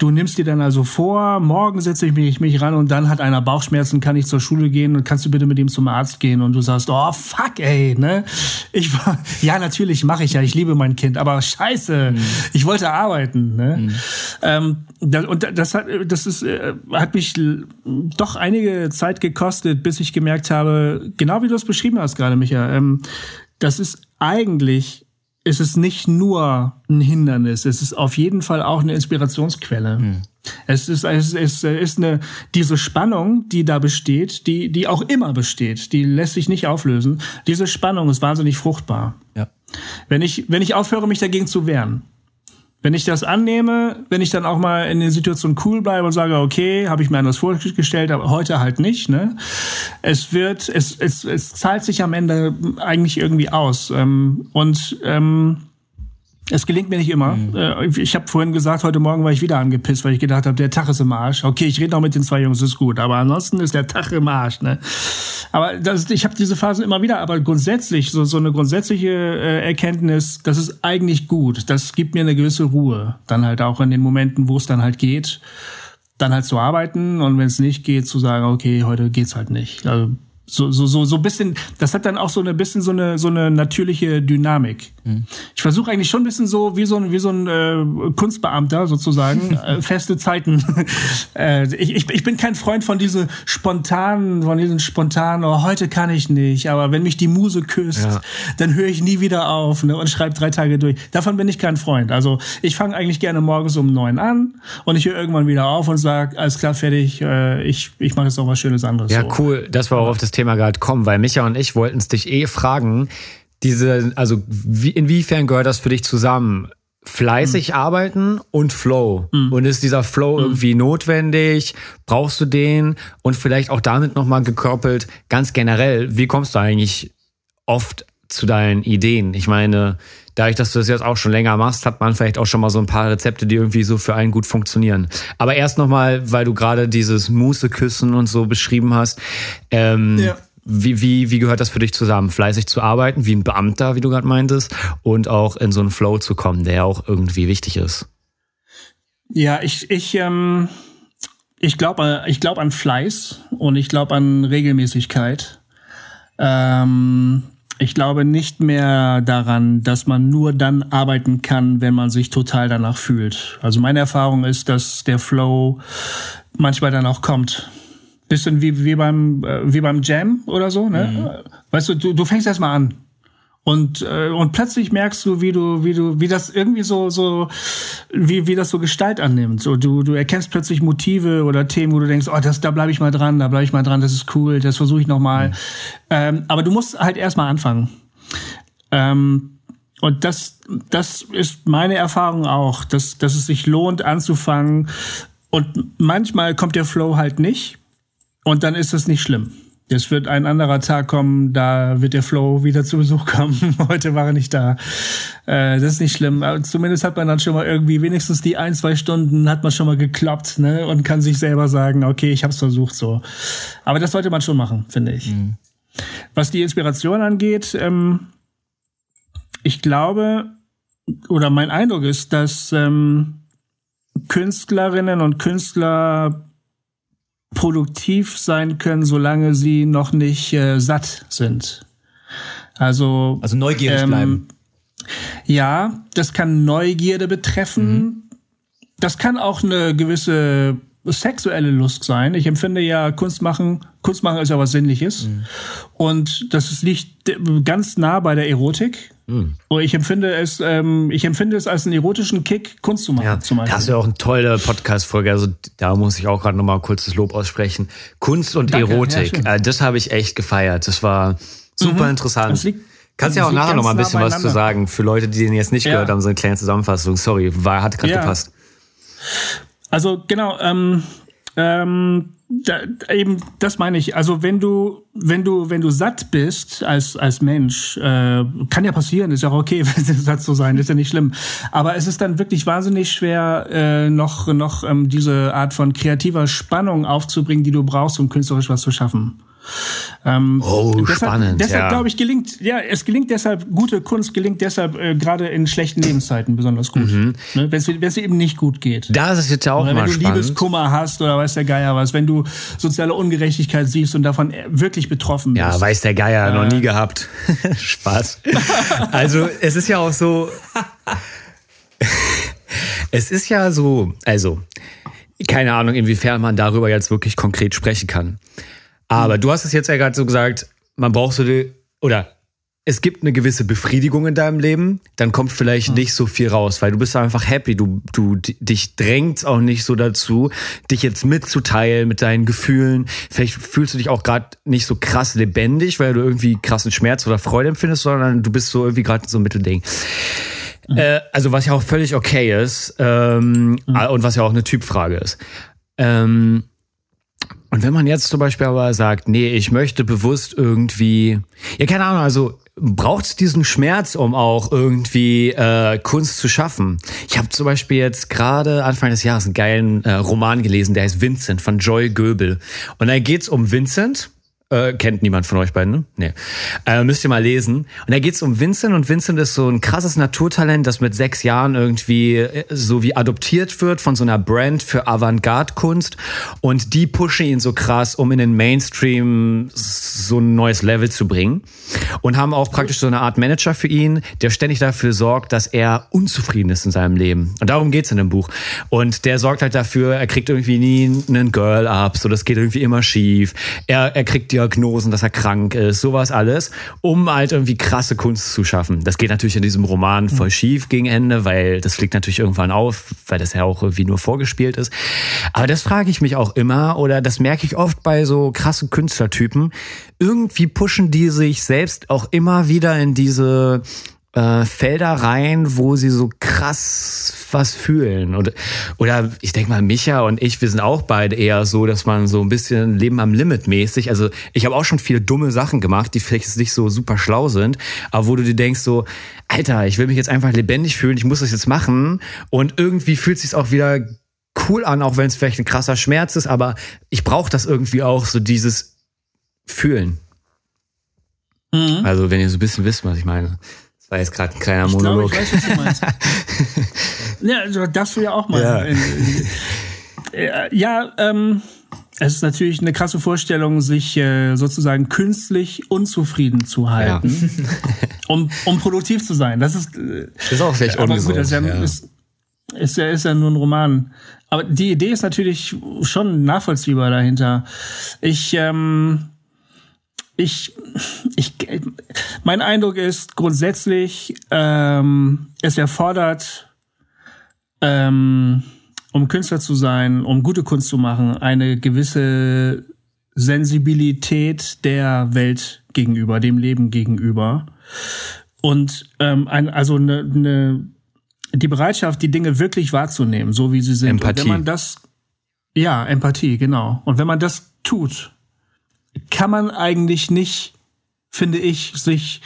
Du nimmst dir dann also vor, morgen setze ich mich, mich ran und dann hat einer Bauchschmerzen, kann ich zur Schule gehen und kannst du bitte mit ihm zum Arzt gehen und du sagst, oh fuck, ey, ne? Ich war, ja natürlich mache ich ja, ich liebe mein Kind, aber scheiße, mhm. ich wollte arbeiten, ne? Mhm. Ähm, das, und das hat, das ist, äh, hat mich doch einige Zeit gekostet, bis ich gemerkt habe, genau wie du es beschrieben hast gerade, Micha, ähm, das ist eigentlich ist es nicht nur ein Hindernis, es ist auf jeden Fall auch eine Inspirationsquelle. Hm. Es ist, es ist, es ist eine, diese Spannung, die da besteht, die, die auch immer besteht, die lässt sich nicht auflösen. Diese Spannung ist wahnsinnig fruchtbar. Ja. Wenn ich, wenn ich aufhöre, mich dagegen zu wehren, wenn ich das annehme, wenn ich dann auch mal in der Situation cool bleibe und sage, okay, habe ich mir anders vorgestellt, aber heute halt nicht, ne? Es wird, es, es, es zahlt sich am Ende eigentlich irgendwie aus. Ähm, und ähm, es gelingt mir nicht immer. Mhm. Äh, ich habe vorhin gesagt, heute Morgen war ich wieder angepisst, weil ich gedacht habe, der Tag ist im Arsch. Okay, ich rede noch mit den zwei Jungs, ist gut. Aber ansonsten ist der Tag im Arsch. Ne? Aber das, ich habe diese Phasen immer wieder. Aber grundsätzlich, so, so eine grundsätzliche äh, Erkenntnis, das ist eigentlich gut. Das gibt mir eine gewisse Ruhe. Dann halt auch in den Momenten, wo es dann halt geht, dann halt zu arbeiten. Und wenn es nicht geht, zu sagen, okay, heute geht's halt nicht. Also, so, so, so, so bisschen, das hat dann auch so eine bisschen so eine, so eine natürliche Dynamik. Mhm. Ich versuche eigentlich schon ein bisschen so, wie so ein, wie so ein äh, Kunstbeamter sozusagen, äh, feste Zeiten. äh, ich, ich, bin kein Freund von diesen spontanen, von diesen spontanen, oh, heute kann ich nicht, aber wenn mich die Muse küsst, ja. dann höre ich nie wieder auf ne, und schreibe drei Tage durch. Davon bin ich kein Freund. Also ich fange eigentlich gerne morgens um neun an und ich höre irgendwann wieder auf und sage, alles klar, fertig, äh, ich, ich mache jetzt noch was Schönes anderes. Ja, so. cool. Das war auch auf das Thema Thema gerade kommen, weil Micha und ich wollten es dich eh fragen. Diese, also wie, inwiefern gehört das für dich zusammen? Fleißig mhm. arbeiten und Flow. Mhm. Und ist dieser Flow mhm. irgendwie notwendig? Brauchst du den? Und vielleicht auch damit nochmal gekoppelt, ganz generell, wie kommst du eigentlich oft zu deinen Ideen? Ich meine, dadurch, dass du das jetzt auch schon länger machst, hat man vielleicht auch schon mal so ein paar Rezepte, die irgendwie so für einen gut funktionieren. Aber erst nochmal, weil du gerade dieses Mußeküssen und so beschrieben hast. Ähm, ja. Wie, wie, wie gehört das für dich zusammen? Fleißig zu arbeiten, wie ein Beamter, wie du gerade meintest, und auch in so einen Flow zu kommen, der auch irgendwie wichtig ist. Ja, ich, ich, ähm, ich glaube ich glaub an Fleiß und ich glaube an Regelmäßigkeit. Ähm, ich glaube nicht mehr daran, dass man nur dann arbeiten kann, wenn man sich total danach fühlt. Also meine Erfahrung ist, dass der Flow manchmal dann auch kommt. Bisschen wie, wie beim, äh, wie beim Jam oder so, ne? Mhm. Weißt du, du, du fängst erst mal an. Und, äh, und plötzlich merkst du, wie du, wie du, wie das irgendwie so, so, wie, wie das so Gestalt annimmt. So, du, du erkennst plötzlich Motive oder Themen, wo du denkst, oh, das, da bleibe ich mal dran, da bleibe ich mal dran, das ist cool, das versuche ich nochmal. Mhm. Ähm, aber du musst halt erstmal anfangen. Ähm, und das, das ist meine Erfahrung auch, dass, dass es sich lohnt, anzufangen. Und manchmal kommt der Flow halt nicht. Und dann ist das nicht schlimm. Es wird ein anderer Tag kommen, da wird der Flow wieder zu Besuch kommen. Heute war er nicht da. Äh, das ist nicht schlimm. Aber zumindest hat man dann schon mal irgendwie wenigstens die ein, zwei Stunden hat man schon mal geklappt, ne? Und kann sich selber sagen, okay, ich hab's versucht so. Aber das sollte man schon machen, finde ich. Mhm. Was die Inspiration angeht, ähm, ich glaube, oder mein Eindruck ist, dass ähm, Künstlerinnen und Künstler produktiv sein können, solange sie noch nicht äh, satt sind. Also, also neugierig ähm, bleiben. Ja, das kann Neugierde betreffen. Mhm. Das kann auch eine gewisse sexuelle Lust sein. Ich empfinde ja Kunst machen, Kunst machen ist ja was Sinnliches. Mhm. Und das liegt ganz nah bei der Erotik. Und ich empfinde es, ähm, ich empfinde es als einen erotischen Kick, Kunst zu machen. Ja, zum Beispiel. Da hast du ja auch eine tolle Podcast-Folge. Also da muss ich auch gerade nochmal kurzes Lob aussprechen. Kunst und Danke, Erotik. Ja, äh, das habe ich echt gefeiert. Das war super mhm. interessant. Liegt, Kannst ja auch nachher noch mal ein bisschen nah was zu sagen. Für Leute, die den jetzt nicht ja. gehört haben, so eine kleine Zusammenfassung. Sorry, war, hat gerade ja. gepasst. Also genau, ähm, ähm, da, eben, das meine ich. Also wenn du, wenn du, wenn du satt bist als als Mensch, äh, kann ja passieren, ist ja auch okay, satt zu sein, ist ja nicht schlimm. Aber es ist dann wirklich wahnsinnig schwer, äh, noch noch ähm, diese Art von kreativer Spannung aufzubringen, die du brauchst, um künstlerisch was zu schaffen. Ähm, oh, deshalb, spannend. Deshalb ja. glaube ich, gelingt, ja, es gelingt deshalb, gute Kunst gelingt deshalb äh, gerade in schlechten Lebenszeiten besonders gut. Mhm. Ne? Wenn es eben nicht gut geht. Da ist es jetzt ja auch oder mal Wenn du spannend. Liebeskummer hast oder weiß der Geier was, wenn du soziale Ungerechtigkeit siehst und davon wirklich betroffen bist. Ja, weiß der Geier, äh, noch nie gehabt. Spaß. also, es ist ja auch so, es ist ja so, also, keine Ahnung, inwiefern man darüber jetzt wirklich konkret sprechen kann. Aber du hast es jetzt ja gerade so gesagt, man braucht so die, oder es gibt eine gewisse Befriedigung in deinem Leben, dann kommt vielleicht mhm. nicht so viel raus, weil du bist einfach happy, du, du dich drängt auch nicht so dazu, dich jetzt mitzuteilen mit deinen Gefühlen. Vielleicht fühlst du dich auch gerade nicht so krass lebendig, weil du irgendwie krassen Schmerz oder Freude empfindest, sondern du bist so irgendwie gerade so ein Mittelding. Mhm. Äh, also was ja auch völlig okay ist ähm, mhm. und was ja auch eine Typfrage ist. Ähm, und wenn man jetzt zum Beispiel aber sagt, nee, ich möchte bewusst irgendwie, ja, keine Ahnung, also braucht es diesen Schmerz, um auch irgendwie äh, Kunst zu schaffen. Ich habe zum Beispiel jetzt gerade Anfang des Jahres einen geilen äh, Roman gelesen, der heißt Vincent von Joy Goebel. Und da geht's um Vincent, äh, kennt niemand von euch beiden, ne? Nee. Äh, müsst ihr mal lesen. Und da geht's um Vincent und Vincent ist so ein krasses Naturtalent, das mit sechs Jahren irgendwie äh, so wie adoptiert wird von so einer Brand für Avantgarde-Kunst. Und die pushen ihn so krass, um in den Mainstream so ein neues Level zu bringen. Und haben auch praktisch so eine Art Manager für ihn, der ständig dafür sorgt, dass er unzufrieden ist in seinem Leben. Und darum geht's in dem Buch. Und der sorgt halt dafür, er kriegt irgendwie nie einen Girl ab, so das geht irgendwie immer schief. Er, er kriegt die Diagnosen, dass er krank ist, sowas alles, um halt irgendwie krasse Kunst zu schaffen. Das geht natürlich in diesem Roman voll mhm. schief gegen Ende, weil das fliegt natürlich irgendwann auf, weil das ja auch irgendwie nur vorgespielt ist. Aber das frage ich mich auch immer oder das merke ich oft bei so krassen Künstlertypen. Irgendwie pushen die sich selbst auch immer wieder in diese äh, Felder rein, wo sie so krass was fühlen. Und, oder ich denke mal, Micha und ich, wir sind auch beide eher so, dass man so ein bisschen Leben am Limit mäßig. Also ich habe auch schon viele dumme Sachen gemacht, die vielleicht nicht so super schlau sind, aber wo du dir denkst so, Alter, ich will mich jetzt einfach lebendig fühlen, ich muss das jetzt machen. Und irgendwie fühlt es sich auch wieder cool an, auch wenn es vielleicht ein krasser Schmerz ist, aber ich brauche das irgendwie auch, so dieses Fühlen. Mhm. Also, wenn ihr so ein bisschen wisst, was ich meine war jetzt gerade ein kleiner ich Monolog. Glaube, ich weiß, was du meinst. ja, also darfst du ja auch mal. Ja, äh, ja ähm, es ist natürlich eine krasse Vorstellung, sich äh, sozusagen künstlich unzufrieden zu halten, ja. um, um produktiv zu sein. Das ist, äh, ist auch vielleicht ungesund. Gut, das ist, ja, ja. Ist, ist, ja, ist ja nur ein Roman. Aber die Idee ist natürlich schon nachvollziehbar dahinter. Ich, ähm, ich, ich, mein Eindruck ist grundsätzlich, ähm, es erfordert, ähm, um Künstler zu sein, um gute Kunst zu machen, eine gewisse Sensibilität der Welt gegenüber, dem Leben gegenüber. Und ähm, ein, also eine, eine, die Bereitschaft, die Dinge wirklich wahrzunehmen, so wie sie sind. Empathie. Und wenn man das, ja, Empathie, genau. Und wenn man das tut, kann man eigentlich nicht, finde ich, sich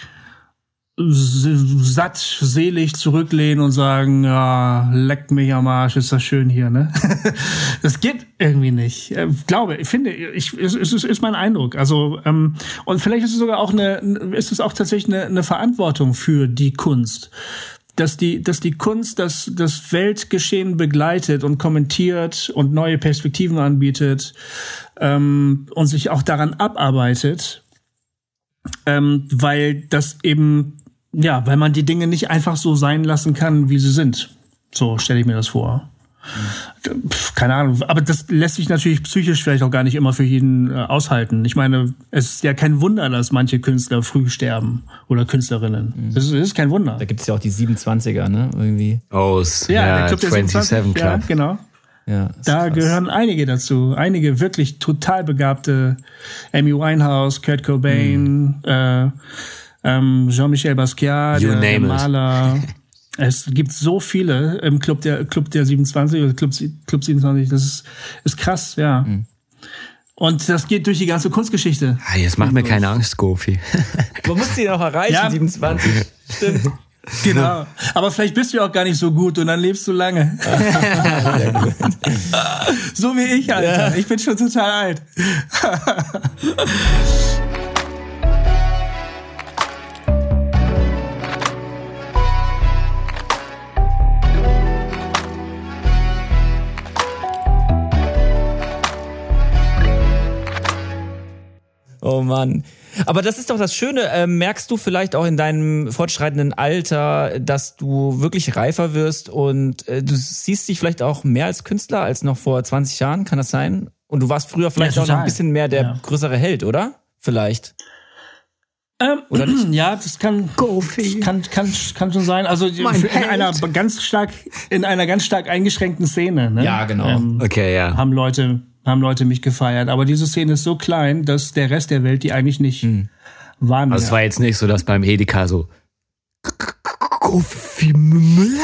satt, selig zurücklehnen und sagen, ja, leckt mich am Arsch, ist das schön hier, ne? das geht irgendwie nicht. Ich äh, glaube, ich finde, ich, es ist, ist, ist mein Eindruck. Also, ähm, und vielleicht ist es sogar auch eine, ist es auch tatsächlich eine, eine Verantwortung für die Kunst. Dass die, dass die Kunst das, das Weltgeschehen begleitet und kommentiert und neue Perspektiven anbietet ähm, und sich auch daran abarbeitet, ähm, weil das eben ja, weil man die Dinge nicht einfach so sein lassen kann, wie sie sind. So stelle ich mir das vor. Keine Ahnung, aber das lässt sich natürlich psychisch vielleicht auch gar nicht immer für jeden äh, aushalten. Ich meine, es ist ja kein Wunder, dass manche Künstler früh sterben oder Künstlerinnen. Mhm. Das, ist, das ist kein Wunder. Da gibt es ja auch die 27er, ne? Irgendwie. Oh, ja, ja der Club 27 Club. Ja, genau. Ja, da krass. gehören einige dazu. Einige wirklich total begabte Amy Winehouse, Kurt Cobain, mhm. äh, ähm, Jean-Michel Basquiat, der, der Maler. Es gibt so viele im Club der Club der 27 oder Club, Club 27. Das ist, ist krass, ja. Mhm. Und das geht durch die ganze Kunstgeschichte. Ah, jetzt mach mir keine Angst, Gofi. Man muss die noch erreichen, ja. 27. Stimmt. Genau. Aber vielleicht bist du ja auch gar nicht so gut und dann lebst du lange. so wie ich, Alter. Ja. Ich bin schon total alt. Oh Mann. Aber das ist doch das Schöne. Äh, merkst du vielleicht auch in deinem fortschreitenden Alter, dass du wirklich reifer wirst und äh, du siehst dich vielleicht auch mehr als Künstler als noch vor 20 Jahren? Kann das sein? Und du warst früher vielleicht ja, auch noch ein bisschen mehr der ja. größere Held, oder? Vielleicht. Ähm, Oder nicht? Ja, das kann, kann, kann, kann schon sein. Also in einer ganz stark, in einer ganz stark eingeschränkten Szene. Ne? Ja, genau. Ähm, okay, ja. Haben Leute haben Leute mich gefeiert. Aber diese Szene ist so klein, dass der Rest der Welt die eigentlich nicht hm. wahrnimmt. Also es war jetzt nicht so, dass beim Edeka so Goofy Müller?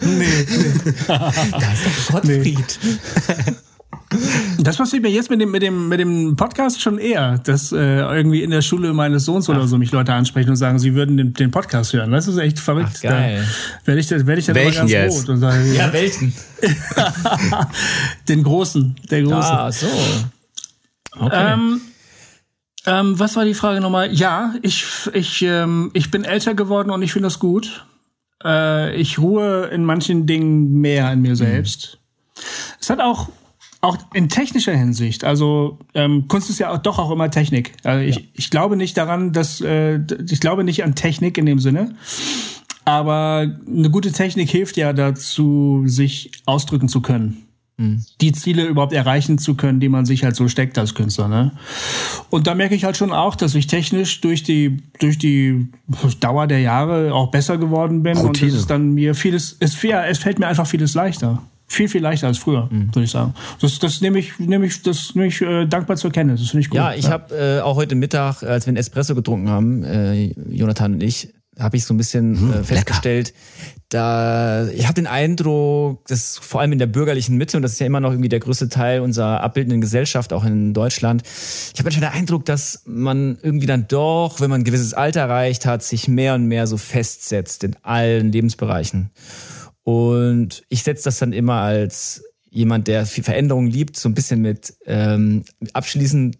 nee, nee. da ist doch Gottfried. Nee. Das passiert mir jetzt mit dem, mit dem, mit dem Podcast schon eher, dass äh, irgendwie in der Schule meines Sohns Ach. oder so mich Leute ansprechen und sagen, sie würden den, den Podcast hören. Das ist echt verrückt. Ach, geil. Da werde ich, werd ich dann welchen immer ganz rot und sage, ja, ja welchen? den großen, der große. Ah, so. Okay. Ähm, ähm, was war die Frage nochmal? Ja, ich, ich, ähm, ich bin älter geworden und ich finde das gut. Äh, ich ruhe in manchen Dingen mehr in mir mhm. selbst. Mhm. Es hat auch auch in technischer Hinsicht, also ähm, Kunst ist ja auch, doch auch immer Technik. Also ich, ja. ich glaube nicht daran, dass äh, ich glaube nicht an Technik in dem Sinne, aber eine gute Technik hilft ja dazu, sich ausdrücken zu können. Mhm. Die Ziele überhaupt erreichen zu können, die man sich halt so steckt als Künstler. Ne? Und da merke ich halt schon auch, dass ich technisch durch die durch die Dauer der Jahre auch besser geworden bin Routine. und es ist dann mir vieles es, ja, es fällt mir einfach vieles leichter viel, viel leichter als früher, mhm. würde ich sagen. Das, das nehme ich, nehme ich, das nehme ich äh, dankbar zur Kenntnis. Das finde ich gut. Ja, ich ja. habe äh, auch heute Mittag, als wir einen Espresso getrunken haben, äh, Jonathan und ich, habe ich so ein bisschen äh, festgestellt, lecker. da ich habe den Eindruck, dass vor allem in der bürgerlichen Mitte und das ist ja immer noch irgendwie der größte Teil unserer abbildenden Gesellschaft auch in Deutschland. Ich habe manchmal den Eindruck, dass man irgendwie dann doch, wenn man ein gewisses Alter erreicht hat, sich mehr und mehr so festsetzt in allen Lebensbereichen. Und ich setze das dann immer als jemand, der viel Veränderung liebt, so ein bisschen mit ähm, abschließend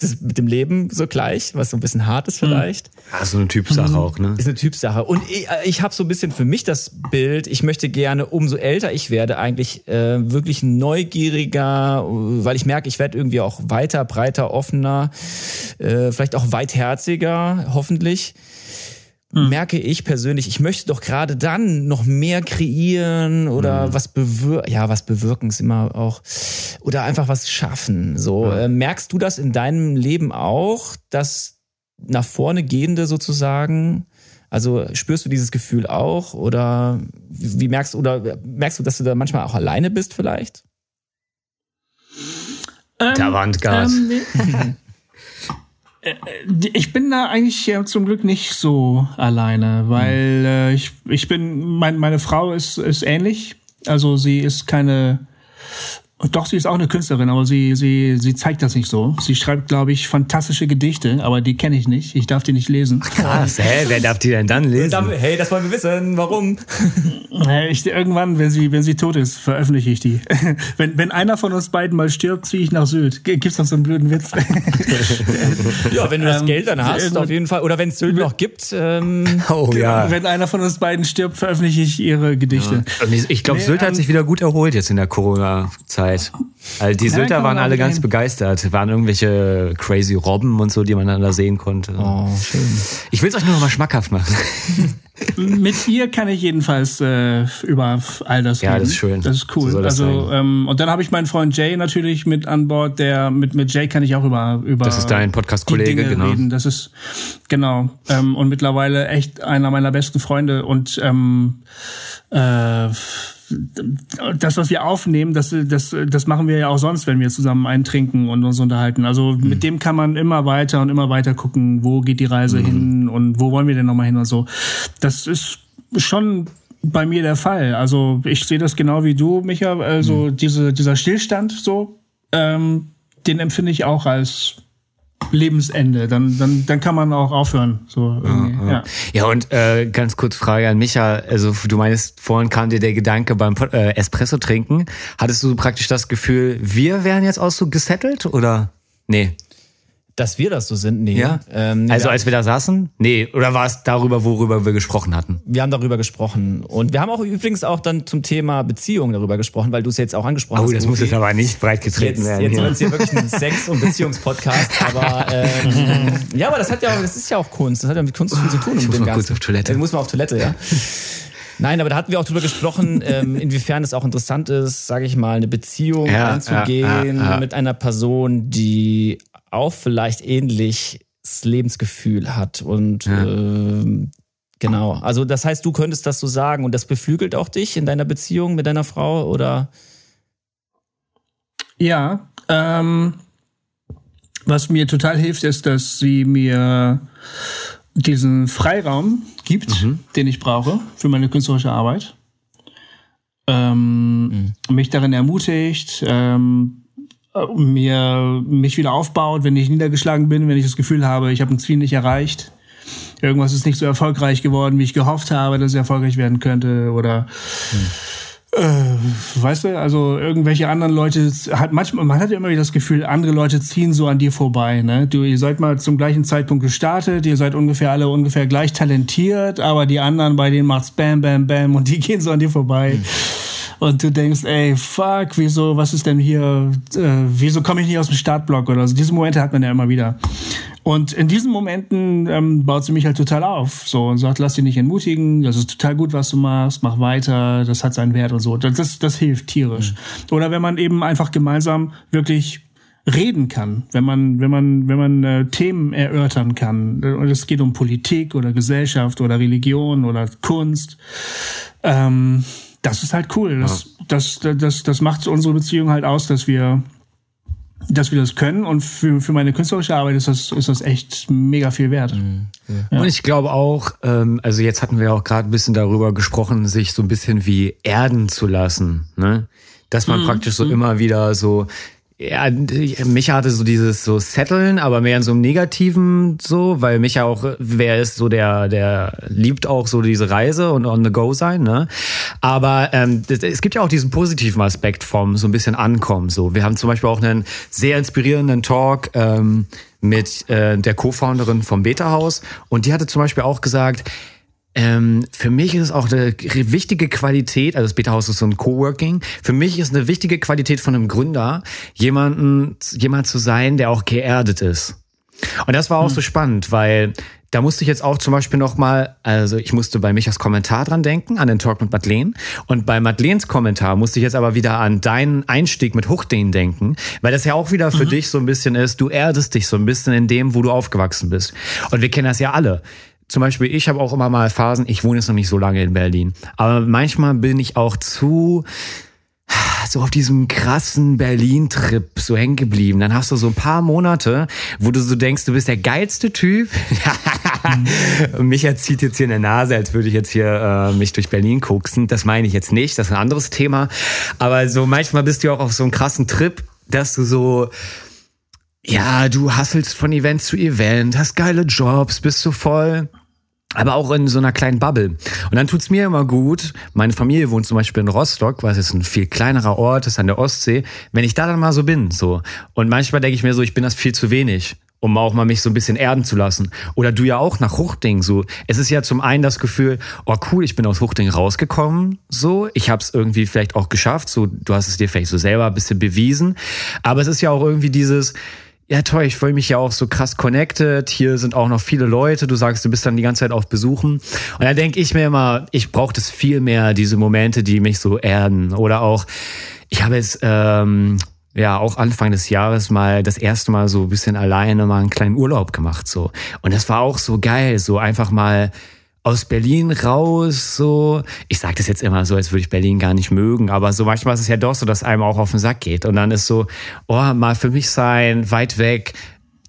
das mit dem Leben so gleich, was so ein bisschen hart ist hm. vielleicht. Ja, so eine Typsache mhm. auch, ne? Ist eine Typsache. Und ich, äh, ich habe so ein bisschen für mich das Bild, ich möchte gerne, umso älter ich werde, eigentlich äh, wirklich neugieriger, weil ich merke, ich werde irgendwie auch weiter, breiter, offener, äh, vielleicht auch weitherziger, hoffentlich. Merke ich persönlich, ich möchte doch gerade dann noch mehr kreieren oder was bewirken, ja, was bewirken ist immer auch, oder einfach was schaffen. So, äh, merkst du das in deinem Leben auch, dass nach vorne gehende sozusagen, also spürst du dieses Gefühl auch oder wie merkst du, oder merkst du, dass du da manchmal auch alleine bist vielleicht? Da war ein Gas. Ähm. Äh, ich bin da eigentlich ja zum Glück nicht so alleine, weil äh, ich, ich bin, mein, meine Frau ist, ist ähnlich. Also sie ist keine, doch, sie ist auch eine Künstlerin, aber sie, sie, sie zeigt das nicht so. Sie schreibt, glaube ich, fantastische Gedichte, aber die kenne ich nicht. Ich darf die nicht lesen. Krass, hä? Wer darf die denn dann lesen? Hey, das wollen wir wissen. Warum? Äh, Ich, irgendwann, wenn sie, wenn sie tot ist, veröffentliche ich die. wenn, wenn einer von uns beiden mal stirbt, ziehe ich nach Sylt. Gibt's noch so einen blöden Witz? Ja, wenn du das Ähm, Geld dann hast, auf jeden Fall. Oder wenn es Sylt noch gibt. Ähm, Oh ja. Wenn einer von uns beiden stirbt, veröffentliche ich ihre Gedichte. Und ich- ich glaube, Nee, Sylt hat ähm, sich wieder gut erholt jetzt in der Corona-Zeit. Also die Sylter waren alle ganz begeistert. Waren irgendwelche crazy Robben und so, die man dann da sehen konnte. oh, schön. Ich will es euch nur noch mal schmackhaft machen. Mit ihr kann ich jedenfalls äh, über all das Ja, reden. das ist schön. Das ist So cool. soll das also ähm, und dann habe ich meinen Freund Jay natürlich mit an Bord. Der mit mit Jay kann ich auch über über Das ist dein Podcast-Kollege, genau. reden. Das ist genau ähm, und mittlerweile echt einer meiner besten Freunde und ähm, äh, das, was wir aufnehmen, das, das, das machen wir ja auch sonst, wenn wir zusammen eintrinken und uns unterhalten. Also Mhm. mit dem kann man immer weiter und immer weiter gucken, wo geht die Mhm. Reise hin und wo wollen wir denn nochmal hin und so. Das ist schon bei mir der Fall. Also ich sehe das genau wie du, Micha. Also Mhm. diese, dieser Stillstand so, ähm, den empfinde ich auch als Lebensende. Dann, dann, dann kann man auch aufhören. So irgendwie. Ja. Ja, und äh, ganz kurz Frage an Micha. Also du meinst, vorhin kam dir der Gedanke beim äh, Espresso trinken. Hattest du praktisch das Gefühl, wir wären jetzt auch so gesettelt oder? Nee. Dass wir das so sind, nee. Ja? Ähm, nee, also wir, als wir da saßen? Nee. Oder war es darüber, worüber wir gesprochen hatten? wir haben darüber gesprochen. Und wir haben auch übrigens auch dann zum Thema Beziehung darüber gesprochen, weil du es jetzt auch angesprochen Oh, hast. das muss jetzt aber nicht breit getreten Jetzt, werden. jetzt wird es hier wirklich ein Sex- und Beziehungspodcast, aber ähm, ja, aber das hat ja auch, das ist ja auch Kunst. Das hat ja mit Kunst viel zu tun. Ich muss dem mal kurz auf Toilette. Jetzt muss man auf Toilette, ja. Nein, aber da hatten wir auch drüber gesprochen, ähm, inwiefern es auch interessant ist, sage ich mal, eine Beziehung Ja, einzugehen ja, ja, ja. mit einer Person, die auch vielleicht ähnliches Lebensgefühl hat und ähm, genau. Also das heißt, du könntest das so sagen und das beflügelt auch dich in deiner Beziehung mit deiner Frau oder? Ja, ähm, was mir total hilft, ist, dass sie mir diesen Freiraum gibt, den ich brauche für meine künstlerische Arbeit. Ähm, Mich darin ermutigt, ähm, äh, mir mich wieder aufbaut, wenn ich niedergeschlagen bin, wenn ich das Gefühl habe, ich habe ein Ziel nicht erreicht. Irgendwas ist nicht so erfolgreich geworden, wie ich gehofft habe, dass es erfolgreich werden könnte oder weißt du, also irgendwelche anderen Leute hat manchmal man hat ja immer wieder das Gefühl, andere Leute ziehen so an dir vorbei, ne? Du ihr seid mal zum gleichen Zeitpunkt gestartet, ihr seid ungefähr alle ungefähr gleich talentiert, aber die anderen bei denen macht's bam bam bam und die gehen so an dir vorbei. Und du denkst, ey, fuck, wieso, was ist denn hier, äh, wieso komme ich nicht aus dem Startblock oder so. Diese Momente hat man ja immer wieder. Und in diesen Momenten ähm, baut sie mich halt total auf. So und sagt, lass dich nicht entmutigen, das ist total gut, was du machst, mach weiter, das hat seinen Wert und so. Das, das, das hilft tierisch. Oder wenn man eben einfach gemeinsam wirklich reden kann, wenn man, wenn man, wenn man äh, Themen erörtern kann. Und es geht um Politik oder Gesellschaft oder Religion oder Kunst. Ähm, das ist halt cool. Das, das, das, das macht unsere Beziehung halt aus, dass wir dass wir das können. Und für, für meine künstlerische Arbeit ist das, ist das echt mega viel wert. Und ich glaube auch, ähm, also jetzt hatten wir auch gerade ein bisschen darüber gesprochen, sich so ein bisschen wie erden zu lassen, ne? Dass man praktisch so immer wieder so, ja, Micha hatte so dieses so Setteln, aber mehr in so einem negativen so, weil Micha auch, wer ist so der, der liebt auch so diese Reise und on the go sein, ne? Aber ähm, es gibt ja auch diesen positiven Aspekt vom so ein bisschen ankommen. So, wir haben zum Beispiel auch einen sehr inspirierenden Talk ähm, mit äh, der Co-Founderin vom Beta Haus und die hatte zum Beispiel auch gesagt, ähm, für mich ist es auch eine wichtige Qualität, also das Beta-Haus ist so ein Coworking, für mich ist eine wichtige Qualität von einem Gründer, jemanden, jemand zu sein, der auch geerdet ist. Und das war auch so spannend, weil da musste ich jetzt auch zum Beispiel nochmal, also ich musste bei Michas Kommentar dran denken, an den Talk mit Madeleine. Und bei Madeleines Kommentar musste ich jetzt aber wieder an deinen Einstieg mit Huchdehn denken, weil das ja auch wieder für mhm. dich so ein bisschen ist, du erdest dich so ein bisschen in dem, wo du aufgewachsen bist. Und wir kennen das ja alle zum Beispiel, ich habe auch immer mal Phasen, ich wohne jetzt noch nicht so lange in Berlin, aber manchmal bin ich auch zu so auf diesem krassen Berlin-Trip so hängen geblieben. Dann hast du so ein paar Monate, wo du so denkst, du bist der geilste Typ. Mich erzieht jetzt hier in der Nase, als würde ich jetzt hier äh, mich durch Berlin koksen. Das meine ich jetzt nicht, das ist ein anderes Thema. Aber so manchmal bist du auch auf so einem krassen Trip, dass du so ja, du hasselst von Event zu Event, hast geile Jobs, bist so voll aber auch in so einer kleinen Bubble. Und dann tut's mir immer gut. Meine Familie wohnt zum Beispiel in Rostock, was jetzt ein viel kleinerer Ort ist an der Ostsee. Wenn ich da dann mal so bin, so. Und manchmal denke ich mir so, ich bin das viel zu wenig um auch mal mich so ein bisschen erden zu lassen. Oder du ja auch nach Huchting so. Es ist ja zum einen das Gefühl, oh cool, ich bin aus Huchting rausgekommen, so. Ich habe es irgendwie vielleicht auch geschafft, so. Du hast es dir vielleicht so selber ein bisschen bewiesen. Aber es ist ja auch irgendwie dieses, ja toll, ich fühle mich ja auch so krass connected. Hier sind auch noch viele Leute. Du sagst, du bist dann die ganze Zeit auf Besuchen. Und da denke ich mir immer, ich brauche das viel mehr, diese Momente, die mich so erden. Oder auch, ich habe jetzt ähm, ja auch Anfang des Jahres mal das erste Mal so ein bisschen alleine mal einen kleinen Urlaub gemacht. so Und das war auch so geil, so einfach mal aus Berlin raus, so. Ich sage das jetzt immer so, als würde ich Berlin gar nicht mögen, aber so manchmal ist es ja doch so, dass einem auch auf den Sack geht. Und dann ist so, oh, mal für mich sein, weit weg,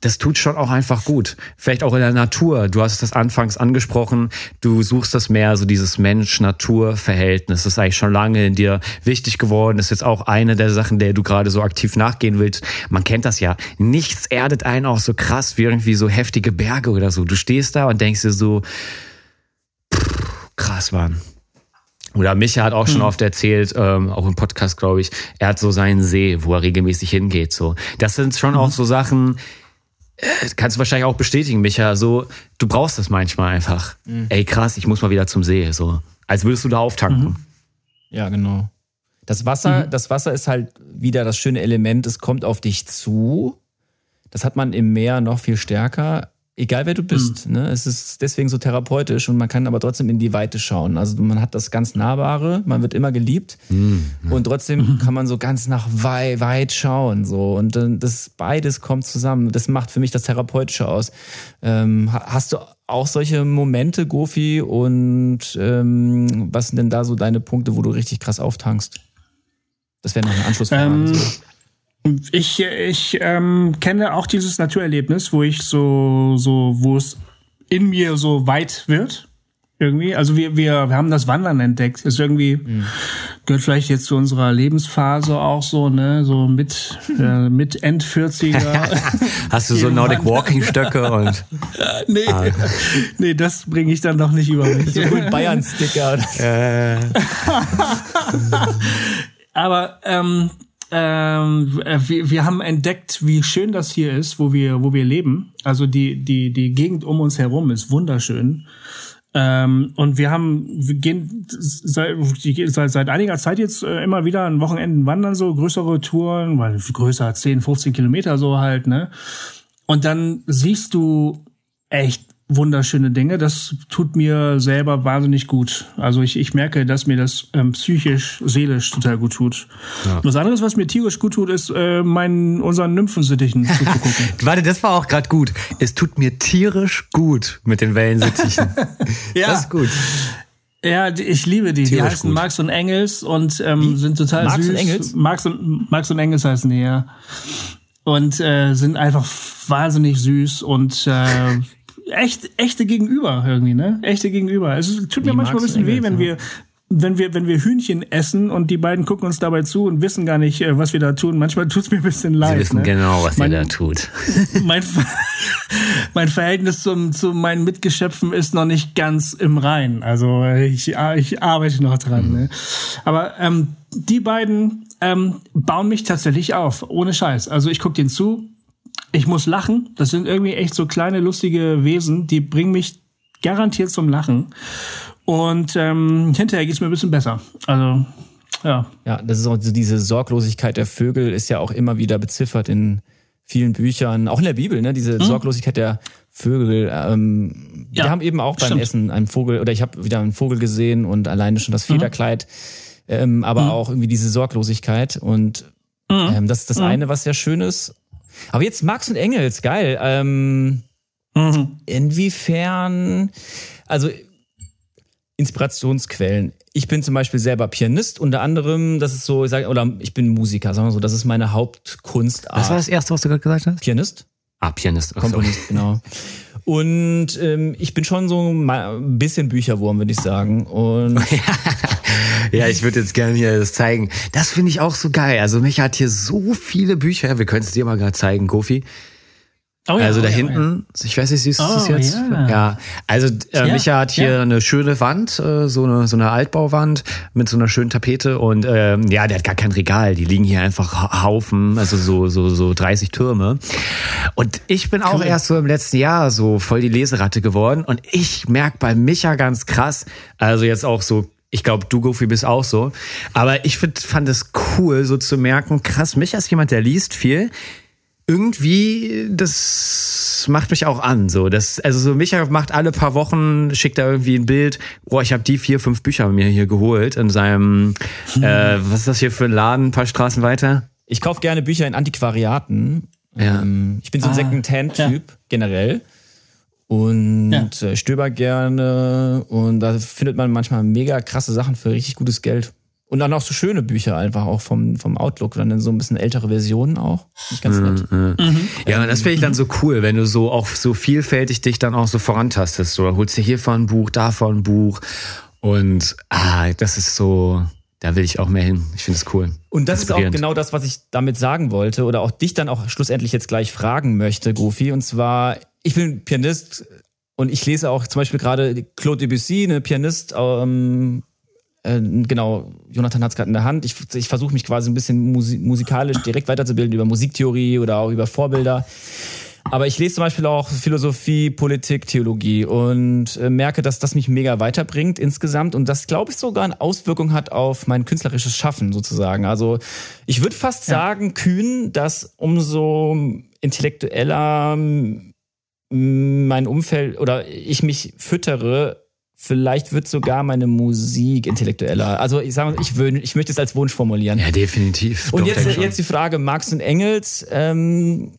das tut schon auch einfach gut. Vielleicht auch in der Natur. Du hast das anfangs angesprochen. Du suchst das mehr, so dieses Mensch-Natur-Verhältnis. Das ist eigentlich schon lange in dir wichtig geworden. Das ist jetzt auch eine der Sachen, der du gerade so aktiv nachgehen willst. Man kennt das ja. Nichts erdet einen auch so krass wie irgendwie so heftige Berge oder so. Du stehst da und denkst dir so, krass waren. Oder Micha hat auch schon hm. oft erzählt, ähm, auch im Podcast, glaube ich, er hat so seinen See, wo er regelmäßig hingeht. So, das sind schon mhm. auch so Sachen. Äh, kannst du wahrscheinlich auch bestätigen, Micha. So, du brauchst das manchmal einfach. Mhm. Ey, krass, ich muss mal wieder zum See. So, als würdest du da auftanken. Mhm. Ja, genau. Das Wasser, mhm. das Wasser ist halt wieder das schöne Element. Es kommt auf dich zu. Das hat man im Meer noch viel stärker egal wer du bist. Mhm. Ne? Es ist deswegen so therapeutisch und man kann aber trotzdem in die Weite schauen. Also man hat das ganz Nahbare, man wird immer geliebt mhm. und trotzdem mhm. kann man so ganz nach weit, weit schauen. So. Und das beides kommt zusammen. Das macht für mich das Therapeutische aus. Ähm, hast du auch solche Momente, Gofi? Und ähm, was sind denn da so deine Punkte, wo du richtig krass auftankst? Das wäre noch eine Anschlussfrage. Ähm, so. Ich, ich ähm, kenne auch dieses Naturerlebnis, wo ich so, so, wo es in mir so weit wird. Irgendwie. Also wir, wir, wir haben das Wandern entdeckt. Ist irgendwie, mhm. gehört vielleicht jetzt zu unserer Lebensphase auch so, ne? So mit, äh, mit End 40er. Hast du so Nordic Walking Stöcke und. nee, ah. nee, das bringe ich dann doch nicht über mich. So gut Bayern-Sticker. Äh. Aber ähm, ähm, äh, wir, wir haben entdeckt, wie schön das hier ist, wo wir, wo wir leben. Also die, die, die Gegend um uns herum ist wunderschön. Ähm, und wir haben, wir gehen seit, seit, seit einiger Zeit jetzt äh, immer wieder an Wochenenden wandern, so größere Touren, weil größer 10, 15 Kilometer so halt, ne? Und dann siehst du echt wunderschöne Dinge. Das tut mir selber wahnsinnig gut. Also ich, ich merke, dass mir das ähm, psychisch, seelisch total gut tut. Ja. Was anderes, was mir tierisch gut tut, ist äh, meinen unseren Nymphensittichen zuzugucken. Warte, das war auch gerade gut. Es tut mir tierisch gut mit den Wellensittichen. ja. Das ist gut. Ja, ich liebe die. Tierisch die heißen gut. Marx und Engels und ähm, sind total Marx süß. Und Engels? Marx und Marx und Engels heißen die, ja. Und äh, sind einfach wahnsinnig süß und äh, echt, echte Gegenüber irgendwie, ne? Echte Gegenüber. Es tut mir manchmal ein bisschen weh, wenn wir, wenn wir, wenn wir Hühnchen essen und die beiden gucken uns dabei zu und wissen gar nicht, äh, was wir da tun. Manchmal tut's mir ein bisschen leid. Sie wissen ne? genau, was mein, ihr da tut. mein, mein Verhältnis zum, zu meinen Mitgeschöpfen ist noch nicht ganz im Rein. Also ich, ich arbeite noch dran. Mhm. Ne? Aber ähm, die beiden ähm, bauen mich tatsächlich auf, ohne Scheiß. Also ich guck denen zu, ich muss lachen. Das sind irgendwie echt so kleine lustige Wesen, die bringen mich garantiert zum Lachen. Und ähm, hinterher geht's mir ein bisschen besser. Also ja. Ja, das ist auch so diese Sorglosigkeit der Vögel ist ja auch immer wieder beziffert in vielen Büchern, auch in der Bibel, ne? Diese hm? Sorglosigkeit der Vögel. Ähm, Ja, wir haben eben auch beim stimmt. Essen einen Vogel, oder ich habe wieder einen Vogel gesehen und alleine schon das Mhm. Federkleid, ähm, aber auch irgendwie diese Sorglosigkeit. Und Mhm. ähm, das ist das eine, was sehr schön ist. Aber jetzt Marx und Engels, geil. Ähm, Mhm. inwiefern, also Inspirationsquellen. Ich bin zum Beispiel selber Pianist, unter anderem, das ist so, ich sag, oder ich bin Musiker, sagen wir so, das ist meine Hauptkunstart. Was war das erste, was du gerade gesagt hast? Pianist? Ah, Pianist. So. Komponist, genau. Und ähm, ich bin schon so ein bisschen Bücherwurm, würde ich sagen. Und Ja, ich würde jetzt gerne hier das zeigen. Das finde ich auch so geil. Also mich hat hier so viele Bücher. Wir können es dir mal gerade zeigen, Kofi. Oh ja, also oh da ja, hinten, ich weiß nicht, siehst du das Oh, jetzt? ja. Also äh, Ja, Micha hat hier ja. eine schöne Wand, äh, so eine so eine Altbauwand mit so einer schönen Tapete und ähm, ja, der hat gar kein Regal. Die liegen hier einfach ha- Haufen, also so so so 30 Türme. Und ich bin auch erst so im letzten Jahr so voll die Leseratte geworden und ich merk bei Micha ganz krass, also jetzt auch so ich glaube, du, Goofy, bist auch so. Aber ich find, fand es cool, so zu merken, krass, Micha ist jemand, der liest viel irgendwie, das macht mich auch an. So, das, also so Micha macht alle paar Wochen, schickt da irgendwie ein Bild. Boah, ich habe die vier, fünf Bücher mir hier geholt in seinem, äh, was ist das hier für ein Laden, ein paar Straßen weiter? ich kaufe gerne Bücher in Antiquariaten. Ja. Ähm, ich bin so ein Ah, Second-Hand-Typ generell. Und Ja. äh, stöber gerne. Und da findet man manchmal mega krasse Sachen für richtig gutes Geld. Und dann auch so schöne Bücher einfach auch vom, vom Outlook. Dann in so ein bisschen ältere Versionen auch. Nicht ganz nett. Ja, und das finde ich dann so cool, wenn du so auch so vielfältig dich dann auch so vorantastest. So, holst dir hiervon ein Buch, davon ein Buch. Und ah, das ist so, da will ich auch mehr hin. Ich finde es cool. Und das ist auch genau das, was ich damit sagen wollte oder auch dich dann auch schlussendlich jetzt gleich fragen möchte, Gofi. Und zwar, ich bin Pianist und ich lese auch zum Beispiel gerade Claude Debussy, eine Pianist, ähm, äh, genau, Jonathan hat es gerade in der Hand. Ich, ich versuche mich quasi ein bisschen musi musikalisch direkt weiterzubilden über Musiktheorie oder auch über Vorbilder. Aber ich lese zum Beispiel auch Philosophie, Politik, Theologie und äh, merke, dass das mich mega weiterbringt insgesamt und das, glaube ich, sogar eine Auswirkung hat auf mein künstlerisches Schaffen sozusagen. Also ich würde fast sagen, kühn, dass umso intellektueller m, mein Umfeld oder ich mich füttere, vielleicht wird sogar meine Musik intellektueller. Also ich sage, ich, wün- ich möchte es als Wunsch formulieren. Ja, definitiv. Und Doch, jetzt, jetzt die Frage, Marx und Engels, ähm,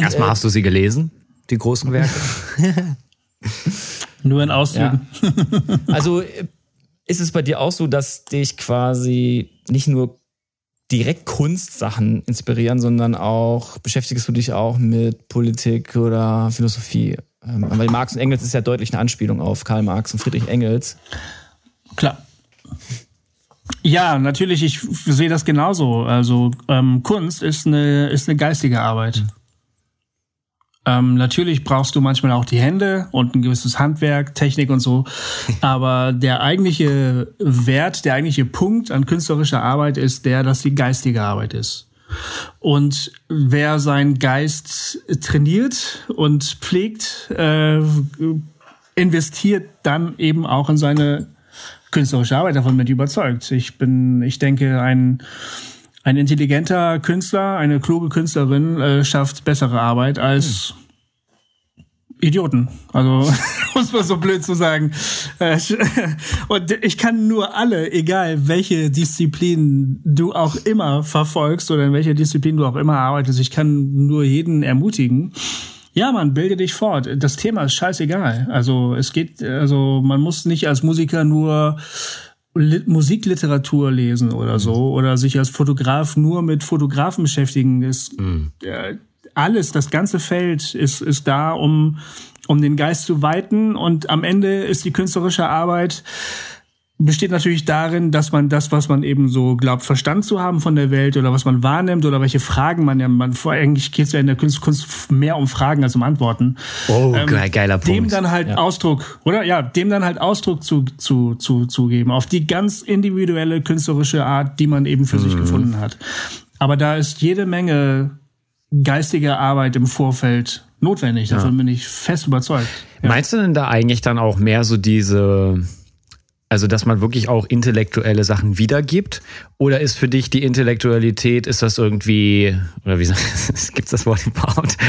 Erstmal hast du sie gelesen, die großen Werke. Nur in Auszügen. Also äh, ist es bei dir auch so, dass dich quasi nicht nur direkt Kunstsachen inspirieren, sondern auch beschäftigst du dich auch mit Politik oder Philosophie? Ähm, weil Marx und Engels ist ja deutlich eine Anspielung auf Karl Marx und Friedrich Engels. Klar. Ja, natürlich, ich sehe das genauso. Also ähm, Kunst ist eine, ist eine geistige Arbeit. Ähm, natürlich brauchst du manchmal auch die Hände und ein gewisses Handwerk, Technik und so. Aber der eigentliche Wert, der eigentliche Punkt an künstlerischer Arbeit ist der, dass die geistige Arbeit ist. Und wer seinen Geist trainiert und pflegt, äh, investiert dann eben auch in seine künstlerische Arbeit. Davon bin ich überzeugt. Ich bin, ich denke, ein, ein intelligenter Künstler, eine kluge Künstlerin äh, schafft bessere Arbeit als Idioten. Also, muss man so blöd zu sagen. Äh, Und ich kann nur alle, egal welche Disziplin du auch immer verfolgst oder in welcher Disziplin du auch immer arbeitest, ich kann nur jeden ermutigen. Ja, man, bilde dich fort. Das Thema ist scheißegal. Also, es geht, also, man muss nicht als Musiker nur Li Musikliteratur lesen oder so oder sich als Fotograf nur mit Fotografen beschäftigen. Es, äh, alles, das ganze Feld ist, ist da, um, um den Geist zu weiten und am Ende ist die künstlerische Arbeit besteht natürlich darin, dass man das, was man eben so glaubt, Verstand zu haben von der Welt oder was man wahrnimmt oder welche Fragen man ja, man vor eigentlich geht es ja in der Kunst, Kunst mehr um Fragen als um Antworten. Oh, ge- geiler Dem Punkt. dann halt Ausdruck, oder? Ja, dem dann halt Ausdruck zu, zu, zu, zu geben, auf die ganz individuelle künstlerische Art, die man eben für sich gefunden hat. Aber da ist jede Menge geistige Arbeit im Vorfeld notwendig. Davon bin ich fest überzeugt. Ja. Meinst du denn da eigentlich dann auch mehr so diese, also dass man wirklich auch intellektuelle Sachen wiedergibt? Oder ist für dich die Intellektualität, ist das irgendwie, oder wie sagt gibt's das Wort überhaupt?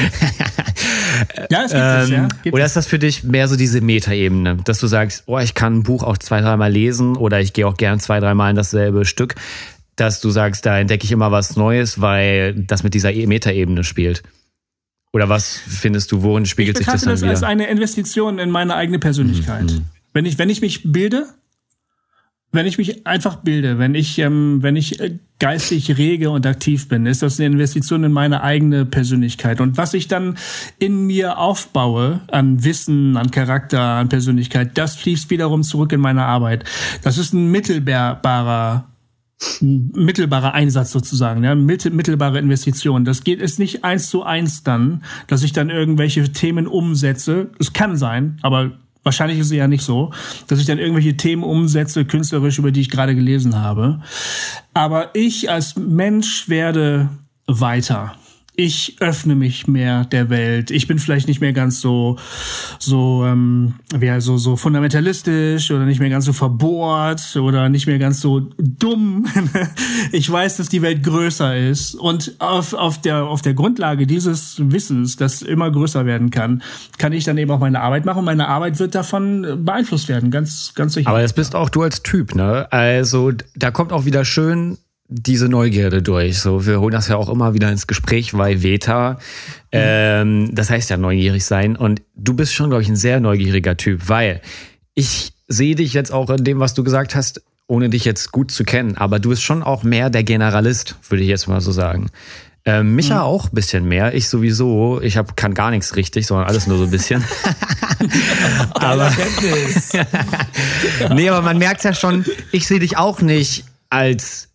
Ja, es gibt es, ja. Ähm, Gibt oder es. ist das für dich mehr so diese Metaebene, dass du sagst, oh, ich kann ein Buch auch zwei, dreimal lesen oder ich gehe auch gern zwei, dreimal in dasselbe Stück, dass du sagst, da entdecke ich immer was Neues, weil das mit dieser E- Metaebene spielt? Oder was findest du, worin spiegelt sich das dann das wieder? als eine Investition in meine eigene Persönlichkeit. Wenn ich, wenn ich mich bilde, wenn ich mich einfach bilde, wenn ich, ähm, wenn ich äh, geistig rege und aktiv bin, ist das eine Investition in meine eigene Persönlichkeit. Und was ich dann in mir aufbaue, an Wissen, an Charakter, an Persönlichkeit, das fließt wiederum zurück in meine Arbeit. Das ist ein mittelbarer mittelbarer Einsatz sozusagen, ja, mittel, mittelbare Investition. Das geht ist nicht eins zu eins dann, dass ich dann irgendwelche Themen umsetze. Es kann sein, aber wahrscheinlich ist es ja nicht so, dass ich dann irgendwelche Themen umsetze, künstlerisch, über die ich gerade gelesen habe. Aber ich als Mensch werde weiter. Ich öffne mich mehr der Welt. Ich bin vielleicht nicht mehr ganz so so ähm, wie so so fundamentalistisch oder nicht mehr ganz so verbohrt oder nicht mehr ganz so dumm. ich weiß, dass die Welt größer ist und auf, auf der auf der Grundlage dieses Wissens, das immer größer werden kann, kann ich dann eben auch meine Arbeit machen. Und meine Arbeit wird davon beeinflusst werden, ganz ganz sicher. Aber das bist auch du als Typ, ne? Also da kommt auch wieder schön diese Neugierde durch. So, wir holen das ja auch immer wieder ins Gespräch, weil Veta, ähm, das heißt ja neugierig sein. Und du bist schon, glaube ich, ein sehr neugieriger Typ, weil ich sehe dich jetzt auch in dem, was du gesagt hast, ohne dich jetzt gut zu kennen, aber du bist schon auch mehr der Generalist, würde ich jetzt mal so sagen. Ähm, Micha auch ein bisschen mehr. Ich sowieso. Ich hab, kann gar nichts richtig, sondern alles nur so ein bisschen. aber, nee, aber man merkt ja schon, ich sehe dich auch nicht als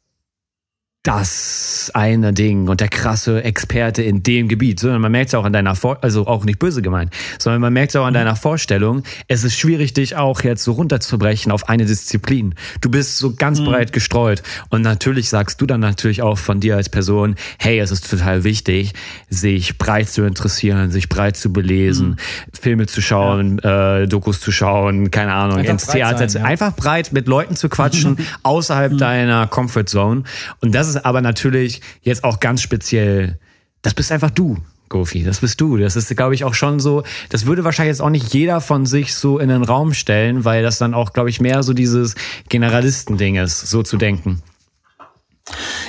das eine Ding und der krasse Experte in dem Gebiet, sondern man merkt es auch an deiner Vor also auch nicht böse gemeint, sondern man merkt es auch an deiner Vorstellung. Es ist schwierig, dich auch jetzt so runterzubrechen auf eine Disziplin. Du bist so ganz breit gestreut und natürlich sagst du dann natürlich auch von dir als Person, hey, es ist total wichtig, sich breit zu interessieren, sich breit zu belesen, Filme zu schauen, äh, Dokus zu schauen, keine Ahnung, Einfach ins Theater, sein, ja. einfach breit mit Leuten zu quatschen außerhalb deiner Comfort Zone. Und das ist aber natürlich jetzt auch ganz speziell, das bist einfach du. Gofi, das bist du. Das ist, glaube ich, auch schon so. Das würde wahrscheinlich jetzt auch nicht jeder von sich so in den Raum stellen, weil das dann auch, glaube ich, mehr so dieses Generalistending ist, so zu denken.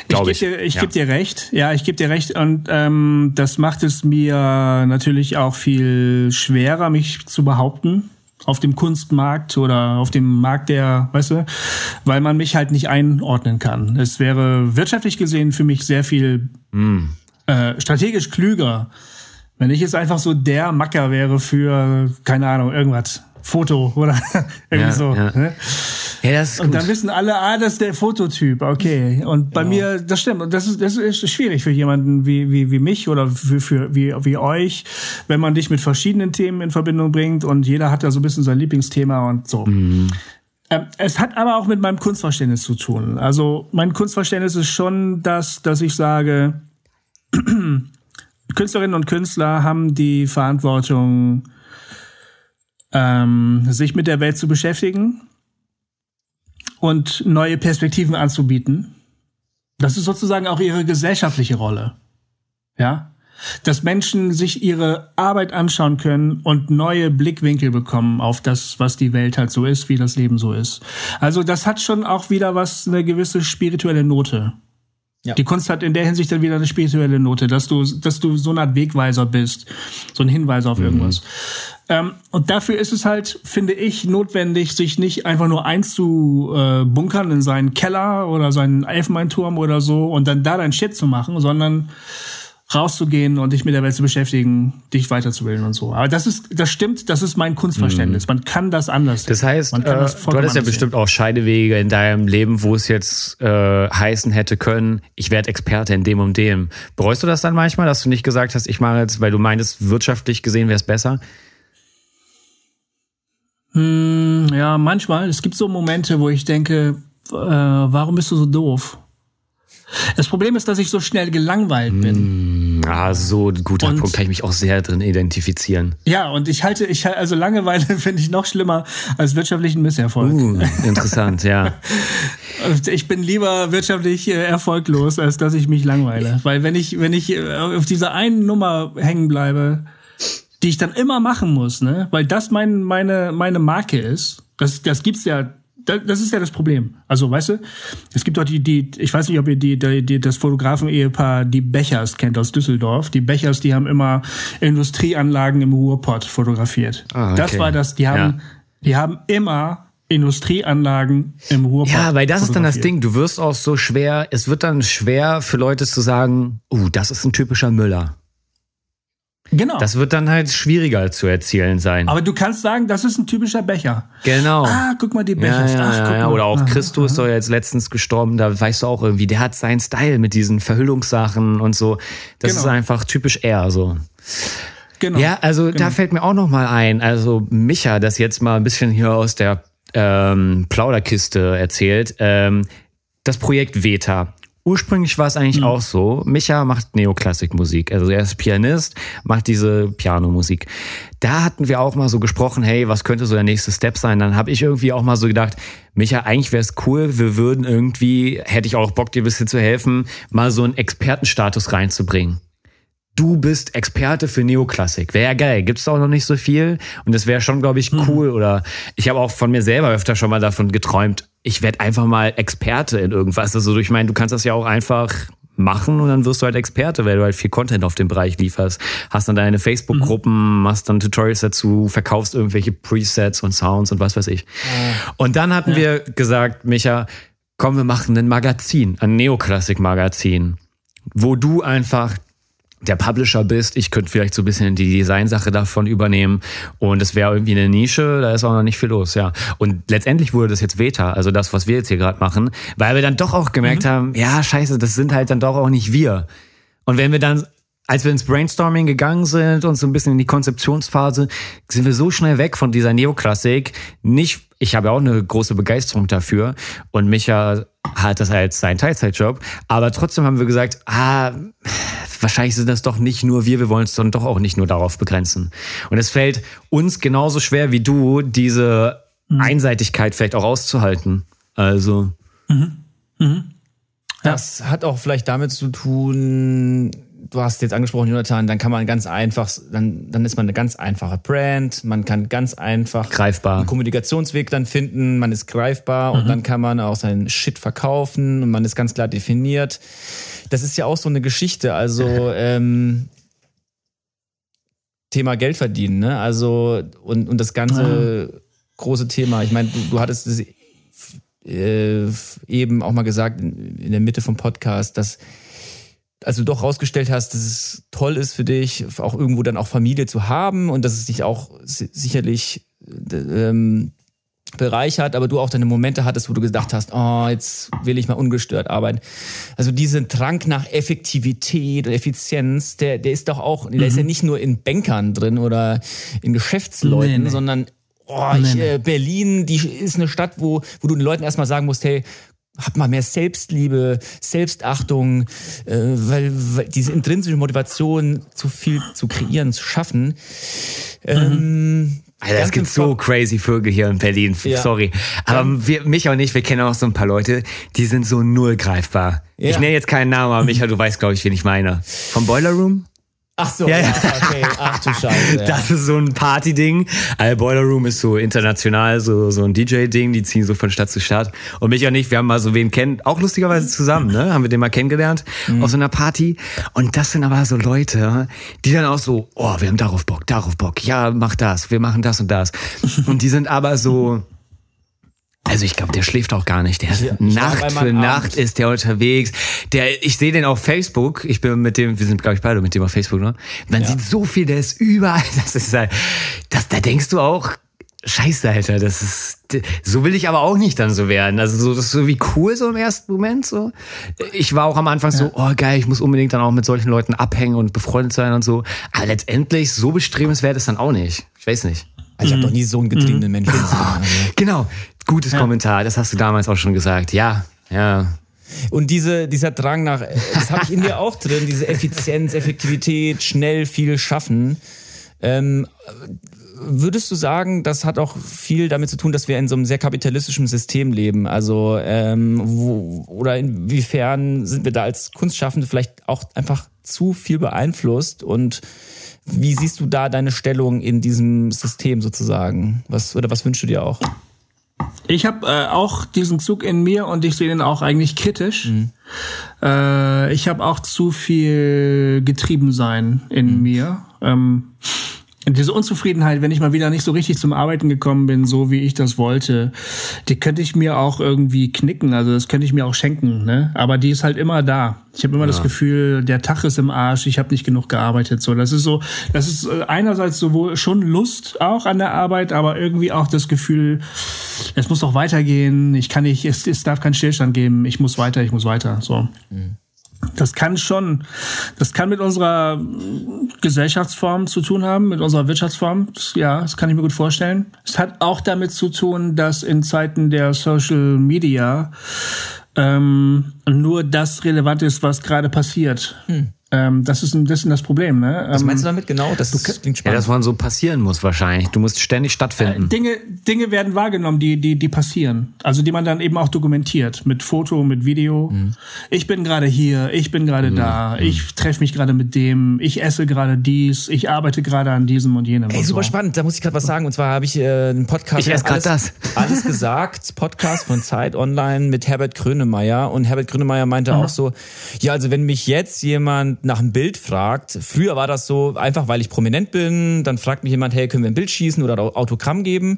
Ich gebe dir, ich Ja. geb dir recht. Ja, ich gebe dir recht. Und ähm, das macht es mir natürlich auch viel schwerer, mich zu behaupten auf dem Kunstmarkt oder auf dem Markt der, weißt du, weil man mich halt nicht einordnen kann. Es wäre wirtschaftlich gesehen für mich sehr viel äh, strategisch klüger, wenn ich jetzt einfach so der Macker wäre für, keine Ahnung, irgendwas. Foto oder irgendwie Ja, so. ja. Ne? Ja, Und dann wissen alle, ah, das ist der Fototyp, okay. Und bei mir, das stimmt. Und das ist, das ist schwierig für jemanden wie, wie, wie mich oder für, für wie, wie euch, wenn man dich mit verschiedenen Themen in Verbindung bringt und jeder hat da so ein bisschen sein Lieblingsthema und so. Ähm, es hat aber auch mit meinem Kunstverständnis zu tun. Also mein Kunstverständnis ist schon das, dass ich sage, Künstlerinnen und Künstler haben die Verantwortung, ähm, sich mit der Welt zu beschäftigen und neue Perspektiven anzubieten. Das ist sozusagen auch ihre gesellschaftliche Rolle. Ja? Dass Menschen sich ihre Arbeit anschauen können und neue Blickwinkel bekommen auf das, was die Welt halt so ist, wie das Leben so ist. Also das hat schon auch wieder was, eine gewisse spirituelle Note. Ja. Die Kunst hat in der Hinsicht dann wieder eine spirituelle Note, dass du, dass du so eine Art Wegweiser bist, so ein Hinweis auf irgendwas. Ähm, und dafür ist es halt, finde ich, notwendig, sich nicht einfach nur einzubunkern in seinen Keller oder seinen Elfenbeinturm oder so und dann da dein Shit zu machen, sondern rauszugehen und dich mit der Welt zu beschäftigen, dich weiterzubilden und so. Aber das ist, das stimmt, das ist mein Kunstverständnis. Man kann das anders. Das heißt, Man kann äh, das du hattest ja bestimmt auch Scheidewege in deinem Leben, wo es jetzt äh, heißen hätte können, ich werde Experte in dem und dem. Bereust du das dann manchmal, dass du nicht gesagt hast, ich mache jetzt, weil du meintest, wirtschaftlich gesehen wäre es besser? sehen. Ja, manchmal. Es gibt so Momente, wo ich denke, äh, warum bist du so doof? Das Problem ist, dass ich so schnell gelangweilt bin. Ah, so ein guter Und- Punkt, kann ich mich auch sehr drin identifizieren. Ja, und ich halte, ich halte- also Langeweile finde ich noch schlimmer als wirtschaftlichen Misserfolg. Uh, interessant, ja. Ich bin lieber wirtschaftlich äh, erfolglos, als dass ich mich langweile. Weil wenn ich, wenn ich äh, auf dieser einen Nummer hängen bleibe, die ich dann immer machen muss, ne? Weil das mein, meine, meine Marke ist. Das, das gibt's ja das ist ja das Problem. Also, weißt du, es gibt doch die, die, ich weiß nicht, ob ihr die, die, die das Fotografen-Ehepaar, die Bechers kennt aus Düsseldorf. Die Bechers, die haben immer Industrieanlagen im Ruhrpott fotografiert. Ah, okay. Das war das, die haben, Ja. die haben immer Industrieanlagen im Ruhrpott. Ja, weil das ist dann das. Ding. Du wirst auch so schwer, es wird dann schwer für Leute zu sagen, uh, das ist ein typischer Müller. Genau. Das wird dann halt schwieriger zu erzielen sein. Aber du kannst sagen, das ist ein typischer Becher. genau. Ah, guck mal die Ja, Bechers. ja, Ach, ja, ja. mal. Oder auch Christo ist doch jetzt letztens gestorben, da weißt du auch irgendwie, der hat seinen Style mit diesen Verhüllungssachen und so. Das Genau. ist einfach typisch er so. Genau. Ja, also da fällt mir auch noch mal ein, also Micha, das jetzt mal ein bisschen hier aus der ähm, Plauderkiste erzählt, ähm, das Projekt Veta. Ursprünglich war es eigentlich auch so, Micha macht Neoklassikmusik, also er ist Pianist, macht diese Pianomusik. Da hatten wir auch mal so gesprochen, hey, was könnte so der nächste Step sein? Dann habe ich irgendwie auch mal so gedacht, Micha, eigentlich wäre es cool, wir würden irgendwie, hätte ich auch Bock, dir ein bisschen zu helfen, mal so einen Expertenstatus reinzubringen du bist Experte für Neoklassik. Wäre ja geil. Gibt's auch noch nicht so viel. Und das wäre schon, glaube ich, cool. Oder ich habe auch von mir selber öfter schon mal davon geträumt, ich werde einfach mal Experte in irgendwas. Also ich meine, du kannst das ja auch einfach machen und dann wirst du halt Experte, weil du halt viel Content auf dem Bereich lieferst. Hast dann deine Facebook-Gruppen, machst dann Tutorials dazu, verkaufst irgendwelche Presets und Sounds und was weiß ich. Und dann hatten wir gesagt, Micha, komm, wir machen ein Magazin, ein Neoklassik-Magazin, wo du einfach der Publisher bist. Ich könnte vielleicht so ein bisschen die Designsache davon übernehmen. Und es wäre irgendwie eine Nische, da ist auch noch nicht viel los, ja. Und letztendlich wurde das jetzt Veta, also das, was wir jetzt hier gerade machen, weil wir dann doch auch gemerkt haben, ja, scheiße, das sind halt dann doch auch nicht wir. Und wenn wir dann, als wir ins Brainstorming gegangen sind und so ein bisschen in die Konzeptionsphase, sind wir so schnell weg von dieser Neoklassik. Nicht, ich habe ja auch eine große Begeisterung dafür und Micha hat das als sein Teilzeitjob, aber trotzdem haben wir gesagt, ah, wahrscheinlich sind das doch nicht nur wir, wir wollen es dann doch auch nicht nur darauf begrenzen. Und es fällt uns genauso schwer wie du, diese Einseitigkeit vielleicht auch auszuhalten. Also, Das hat auch vielleicht damit zu tun, du hast jetzt angesprochen, Jonathan, dann kann man ganz einfach, dann, dann ist man eine ganz einfache Brand, man kann ganz einfach Greifbar. einen Kommunikationsweg dann finden, man ist greifbar und dann kann man auch seinen Shit verkaufen und man ist ganz klar definiert. Das ist ja auch so eine Geschichte, also ähm, Thema Geld verdienen, ne? Also und, und das ganze große Thema. Ich meine, du, du hattest es äh, eben auch mal gesagt in, in der Mitte vom Podcast, dass als du doch rausgestellt hast, dass es toll ist für dich, auch irgendwo dann auch Familie zu haben und dass es dich auch si- sicherlich äh, ähm, bereichert, aber du auch deine Momente hattest, wo du gedacht hast, oh, jetzt will ich mal ungestört arbeiten. Also diesen Drang nach Effektivität und Effizienz, der, der ist doch auch, der ist ja nicht nur in Bankern drin oder in Geschäftsleuten, Nee, nee. sondern oh, ich, äh, Berlin, die ist eine Stadt, wo, wo du den Leuten erstmal sagen musst, hey, hab mal mehr Selbstliebe, Selbstachtung, äh, weil, weil diese intrinsische Motivation, zu viel zu kreieren, zu schaffen. Ähm, Alter, es gibt so crazy Vögel hier in Berlin. Ja. Sorry. Aber wir, mich und ich, wir kennen auch so ein paar Leute, die sind so null greifbar. Ja. Ich nenne jetzt keinen Namen, aber Micha, du weißt, glaube ich, wen ich meine. Vom Boiler Room? Ach so, Ja, ja, okay. Ach du Scheiße. Ja. Das ist so ein Party-Ding. Also Boiler Room ist so international, so, so ein DJ-Ding, die ziehen so von Stadt zu Stadt. Und mich und ich, wir haben mal so wen kennen, auch lustigerweise zusammen, ne? Haben wir den mal kennengelernt auf so einer Party. Und das sind aber so Leute, die dann auch so, oh, wir haben darauf Bock, darauf Bock. Ja, mach das, wir machen das und das. Und die sind aber so, also ich glaube, der schläft auch gar nicht. Der ist Ja, Nacht für Nacht Abend. ist der unterwegs. Der, ich sehe den auf Facebook. Ich bin mit dem, wir sind glaube ich beide mit dem auf Facebook, ne? Man sieht so viel, der ist überall. Das ist halt, das, da denkst du auch, Scheiße, Alter, das ist, so will ich aber auch nicht dann so werden. Also so, das ist so wie cool so im ersten Moment so. Ich war auch am Anfang so, oh geil, ich muss unbedingt dann auch mit solchen Leuten abhängen und befreundet sein und so. Aber letztendlich so bestrebenswert ist dann auch nicht. Ich weiß nicht. Also ich habe doch nie so einen getriebenen Menschen gesehen. Also. Genau, gutes Kommentar. Das hast du damals auch schon gesagt. Ja, ja. Und diese, dieser Drang nach, das habe ich in dir auch drin, diese Effizienz, Effektivität, schnell viel schaffen. Ähm, würdest du sagen, das hat auch viel damit zu tun, dass wir in so einem sehr kapitalistischen System leben? Also ähm, wo, oder inwiefern sind wir da als Kunstschaffende vielleicht auch einfach zu viel beeinflusst und wie siehst du da deine Stellung in diesem System sozusagen? Was oder was wünschst du dir auch? Ich habe äh, auch diesen Zug in mir und ich sehe den auch eigentlich kritisch. Mhm. Äh, ich habe auch zu viel Getriebensein in mhm. mir. Ähm, diese Unzufriedenheit, wenn ich mal wieder nicht so richtig zum Arbeiten gekommen bin, so wie ich das wollte, die könnte ich mir auch irgendwie knicken. Also das könnte ich mir auch schenken. Ne? Aber die ist halt immer da. Ich habe immer ja. das Gefühl, der Tag ist im Arsch. Ich habe nicht genug gearbeitet. So, das ist so, das ist äh, einerseits sowohl schon Lust auch an der Arbeit, aber irgendwie auch das Gefühl, es muss doch weitergehen. Ich kann nicht, es, es darf keinen Stillstand geben. Ich muss weiter, ich muss weiter. So. Mhm. Das kann schon, das kann mit unserer Gesellschaftsform zu tun haben, mit unserer Wirtschaftsform. Ja, das kann ich mir gut vorstellen. Es hat auch damit zu tun, dass in Zeiten der Social Media ähm, nur das relevant ist, was gerade passiert. Hm. Ähm, das ist ein bisschen das Problem. Ne? Was meinst du ähm, damit genau? Das du, klingt spannend. Ja, dass man so passieren muss wahrscheinlich. Du musst ständig stattfinden. Äh, Dinge, Dinge werden wahrgenommen, die, die, die passieren. Also die man dann eben auch dokumentiert. Mit Foto, mit Video. Mhm. Ich bin gerade hier, ich bin gerade mhm. da, ich treffe mich gerade mit dem, ich esse gerade dies, ich arbeite gerade an diesem und jenem. Ey, und super so. spannend. Da muss ich gerade was sagen. Und zwar habe ich äh, einen Podcast. Ich esse gerade das. Alles gesagt. Podcast von Zeit Online mit Herbert Grönemeyer. Und Herbert Grönemeyer meinte mhm. auch so, ja, also wenn mich jetzt jemand nach einem Bild fragt. Früher war das so, einfach weil ich prominent bin, dann fragt mich jemand, hey, können wir ein Bild schießen oder Autogramm geben?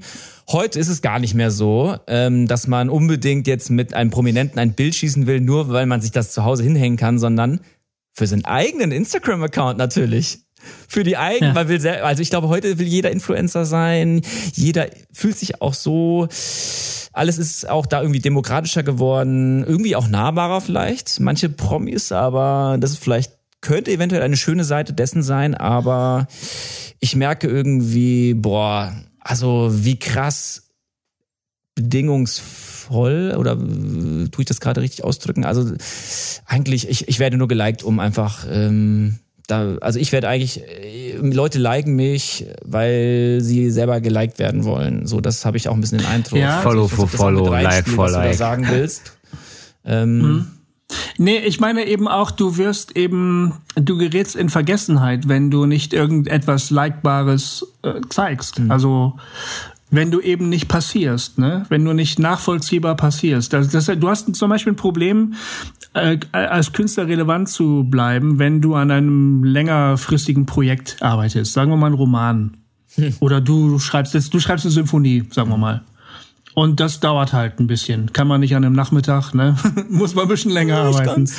Heute ist es gar nicht mehr so, ähm, dass man unbedingt jetzt mit einem Prominenten ein Bild schießen will, nur weil man sich das zu Hause hinhängen kann, sondern für seinen eigenen Instagram-Account natürlich für die eigenen, ja. man will sehr, also ich glaube, heute will jeder Influencer sein, jeder fühlt sich auch so, alles ist auch da irgendwie demokratischer geworden, irgendwie auch nahbarer vielleicht, manche Promis, aber das ist vielleicht könnte eventuell eine schöne Seite dessen sein, aber ich merke irgendwie, boah, also wie krass bedingungsvoll oder tue ich das gerade richtig ausdrücken? Also eigentlich, ich, ich werde nur geliked, um einfach ähm, da, also ich werde eigentlich, äh, Leute liken mich, weil sie selber geliked werden wollen. So, das habe ich auch ein bisschen den Eindruck. Ja, follow for follow, like for like. Was du da sagen willst. Ähm, mhm. Nee, ich meine eben auch, du wirst eben, du gerätst in Vergessenheit, wenn du nicht irgendetwas Likebares äh, zeigst. Mhm. Also wenn du eben nicht passierst, ne? wenn du nicht nachvollziehbar passierst. Das, das, du hast zum Beispiel ein Problem, äh, als Künstler relevant zu bleiben, wenn du an einem längerfristigen Projekt arbeitest. Sagen wir mal einen Roman. Hm. Oder du schreibst jetzt, du schreibst eine Symphonie, sagen wir mal. Und das dauert halt ein bisschen. Kann man nicht an einem Nachmittag, ne? Muss man ein bisschen länger ja, arbeiten.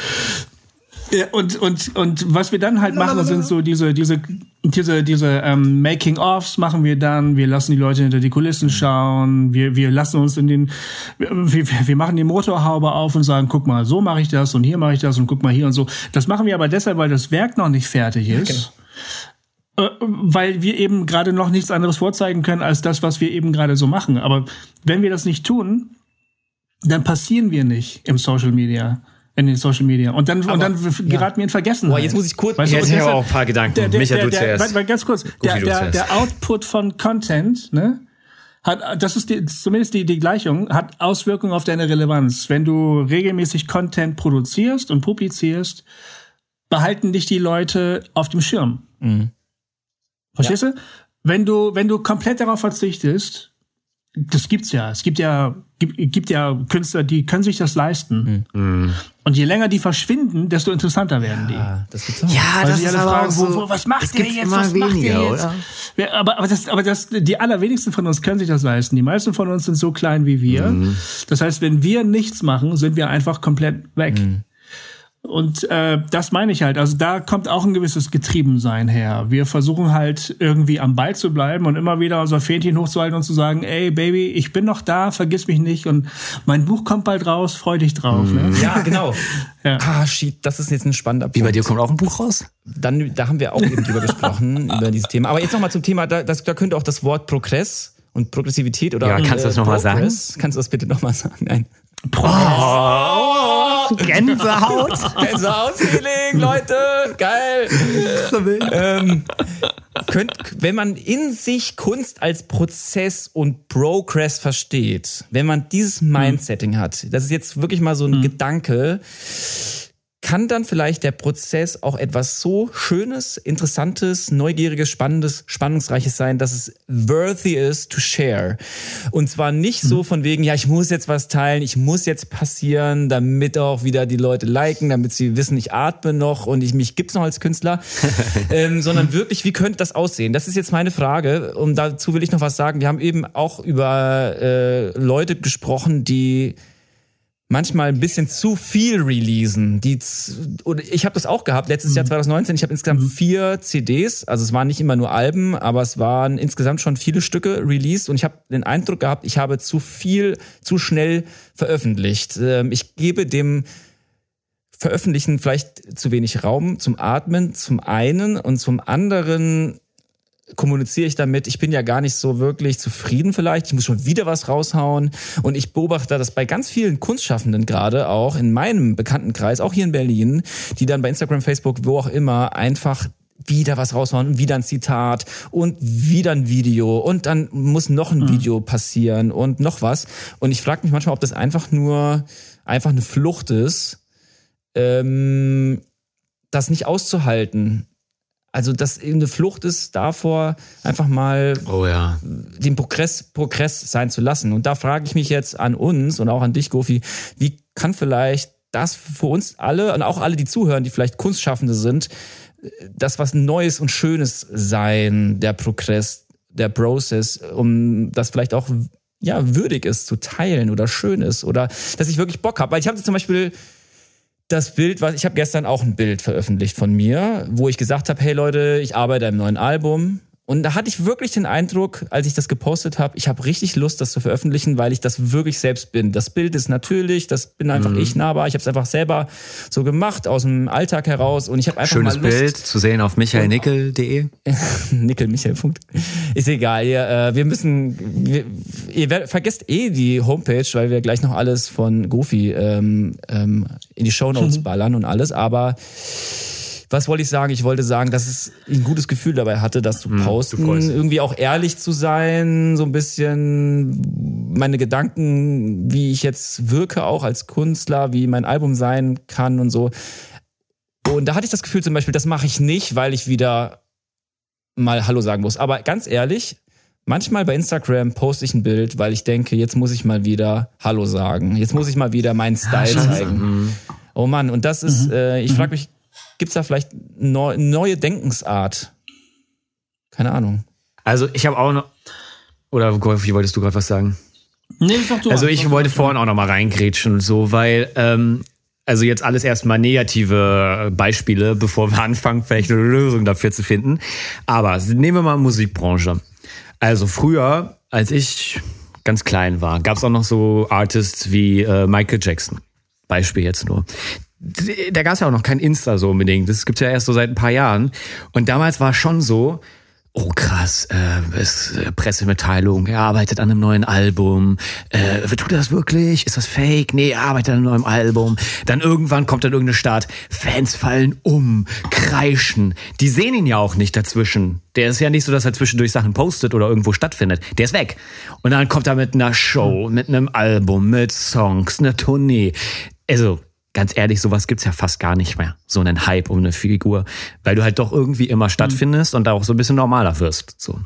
Ja, und, und, und was wir dann halt machen, sind so diese, diese, diese, diese ähm, Making-ofs machen wir dann. Wir lassen die Leute hinter die Kulissen schauen. Wir, wir lassen uns in den, wir, wir machen die Motorhaube auf und sagen, guck mal, so mache ich das und hier mache ich das und guck mal hier und so. Das machen wir aber deshalb, weil das Werk noch nicht fertig ist. Ja, genau. Äh, weil wir eben gerade noch nichts anderes vorzeigen können als das, was wir eben gerade so machen. Aber wenn wir das nicht tun, dann passieren wir nicht im Social Media in den Social Media. Und dann, Aber, und dann geraten wir in Vergessen. Boah, jetzt muss ich kurz. Weißt jetzt habe ich auch ein paar Gedanken. Der, der, Micha, der, du zuerst. ganz kurz. Der, der, der Output von Content, ne? Hat, das ist die, zumindest die, die Gleichung, hat Auswirkungen auf deine Relevanz. Wenn du regelmäßig Content produzierst und publizierst, behalten dich die Leute auf dem Schirm. Mhm. Verstehst ja. du? Wenn du, wenn du komplett darauf verzichtest, das gibt's ja. Es gibt ja, gibt, gibt ja Künstler, die können sich das leisten. Mhm. Und je länger die verschwinden, desto interessanter werden die. das gibt's auch. Ja, Weil das ist aber fragen, so, wo, wo, was macht der jetzt? Was weniger, macht der jetzt? Oder? Aber, aber, das, aber das, die allerwenigsten von uns können sich das leisten. Die meisten von uns sind so klein wie wir. Mhm. Das heißt, wenn wir nichts machen, sind wir einfach komplett weg. Mhm. Und äh, das meine ich halt. Also da kommt auch ein gewisses Getriebensein her. Wir versuchen halt irgendwie am Ball zu bleiben und immer wieder unser Fähnchen hochzuhalten und zu sagen, ey Baby, ich bin noch da, vergiss mich nicht und mein Buch kommt bald raus, freu dich drauf. Ne? Mhm. Ja, genau. ja. Ah, shit, das ist jetzt ein spannender Punkt. Wie bei dir kommt auch ein Buch raus? Dann, da haben wir auch eben drüber gesprochen, über dieses Thema. Aber jetzt nochmal zum Thema, da, das, da könnte auch das Wort Progress und Progressivität oder. Ja, kannst du das nochmal sagen? Kannst du das bitte nochmal sagen? Nein. Oh, Gänsehaut. Gänsehaut-Feeling, Leute. Geil. ähm, könnt, wenn man in sich Kunst als Prozess und Progress versteht, wenn man dieses Mindsetting hat, das ist jetzt wirklich mal so ein Gedanke, kann dann vielleicht der Prozess auch etwas so Schönes, Interessantes, Neugieriges, Spannendes, Spannungsreiches sein, dass es worthy is to share. Und zwar nicht so von wegen, ja, ich muss jetzt was teilen, ich muss jetzt passieren, damit auch wieder die Leute liken, damit sie wissen, ich atme noch und ich mich gibt's noch als Künstler, ähm, sondern wirklich, wie könnte das aussehen? Das ist jetzt meine Frage und dazu will ich noch was sagen. Wir haben eben auch über äh, Leute gesprochen, die manchmal ein bisschen zu viel releasen. Die, oder ich habe das auch gehabt, letztes Jahr 2019, ich habe insgesamt vier CDs, also es waren nicht immer nur Alben, aber es waren insgesamt schon viele Stücke released. Und ich habe den Eindruck gehabt, ich habe zu viel, zu schnell veröffentlicht. Ähm, ich gebe dem Veröffentlichen vielleicht zu wenig Raum. Zum Atmen, zum einen. Und zum anderen kommuniziere ich damit, ich bin ja gar nicht so wirklich zufrieden vielleicht, ich muss schon wieder was raushauen. Und ich beobachte das bei ganz vielen Kunstschaffenden gerade auch in meinem Bekanntenkreis, auch hier in Berlin, die dann bei Instagram, Facebook, wo auch immer einfach wieder was raushauen, wieder ein Zitat und wieder ein Video und dann muss noch ein Video passieren und noch was. Und ich frage mich manchmal, ob das einfach nur einfach eine Flucht ist, ähm, das nicht auszuhalten also, dass eine Flucht ist davor, einfach mal oh ja. den Progress, Progress sein zu lassen. Und da frage ich mich jetzt an uns und auch an dich, Gofi, wie kann vielleicht das für uns alle und auch alle, die zuhören, die vielleicht Kunstschaffende sind, das was Neues und Schönes sein, der Progress, der Process, um das vielleicht auch ja würdig ist zu teilen oder schön ist oder dass ich wirklich Bock habe. Weil ich habe zum Beispiel das Bild, was ich habe gestern auch ein Bild veröffentlicht von mir, wo ich gesagt habe, hey Leute, ich arbeite am neuen Album und da hatte ich wirklich den Eindruck, als ich das gepostet habe, ich habe richtig Lust, das zu veröffentlichen, weil ich das wirklich selbst bin. Das Bild ist natürlich, das bin einfach mhm. ich nahbar. Ich habe es einfach selber so gemacht aus dem Alltag heraus und ich habe einfach Schönes mal Lust. Bild zu sehen auf michaelnickel.de. Nickel Ist egal. Ihr, äh, wir müssen, wir, ihr vergesst eh die Homepage, weil wir gleich noch alles von Goofy ähm, ähm, in die Shownotes mhm. ballern und alles. Aber was wollte ich sagen? Ich wollte sagen, dass ich ein gutes Gefühl dabei hatte, das zu posten, mm, irgendwie auch ehrlich zu sein, so ein bisschen meine Gedanken, wie ich jetzt wirke, auch als Künstler, wie mein Album sein kann und so. Und da hatte ich das Gefühl zum Beispiel, das mache ich nicht, weil ich wieder mal Hallo sagen muss. Aber ganz ehrlich, manchmal bei Instagram poste ich ein Bild, weil ich denke, jetzt muss ich mal wieder Hallo sagen. Jetzt muss ich mal wieder meinen Style ja, zeigen. Mhm. Oh Mann, und das ist, mhm. äh, ich frage mich Gibt es da vielleicht neu, neue Denkensart? Keine Ahnung. Also ich habe auch noch. Oder wie wolltest du gerade was sagen? Nee, sag du. Also ich wollte vorhin auch noch mal reingrätschen und so, weil ähm, also jetzt alles erstmal negative Beispiele, bevor wir anfangen, vielleicht eine Lösung dafür zu finden. Aber nehmen wir mal Musikbranche. Also früher, als ich ganz klein war, gab es auch noch so Artists wie äh, Michael Jackson. Beispiel jetzt nur da gab es ja auch noch kein Insta so unbedingt. Das gibt's ja erst so seit ein paar Jahren. Und damals war schon so, oh krass, äh, ist äh, Pressemitteilung, er arbeitet an einem neuen Album. Äh, tut er das wirklich? Ist das fake? Nee, er arbeitet an einem neuen Album. Dann irgendwann kommt dann irgendeine Start, Fans fallen um, kreischen. Die sehen ihn ja auch nicht dazwischen. Der ist ja nicht so, dass er zwischendurch Sachen postet oder irgendwo stattfindet. Der ist weg. Und dann kommt er mit einer Show, mit einem Album, mit Songs, einer Tournee. Also, ganz ehrlich, sowas gibt's ja fast gar nicht mehr. So einen Hype um eine Figur. Weil du halt doch irgendwie immer stattfindest mhm. und da auch so ein bisschen normaler wirst. So.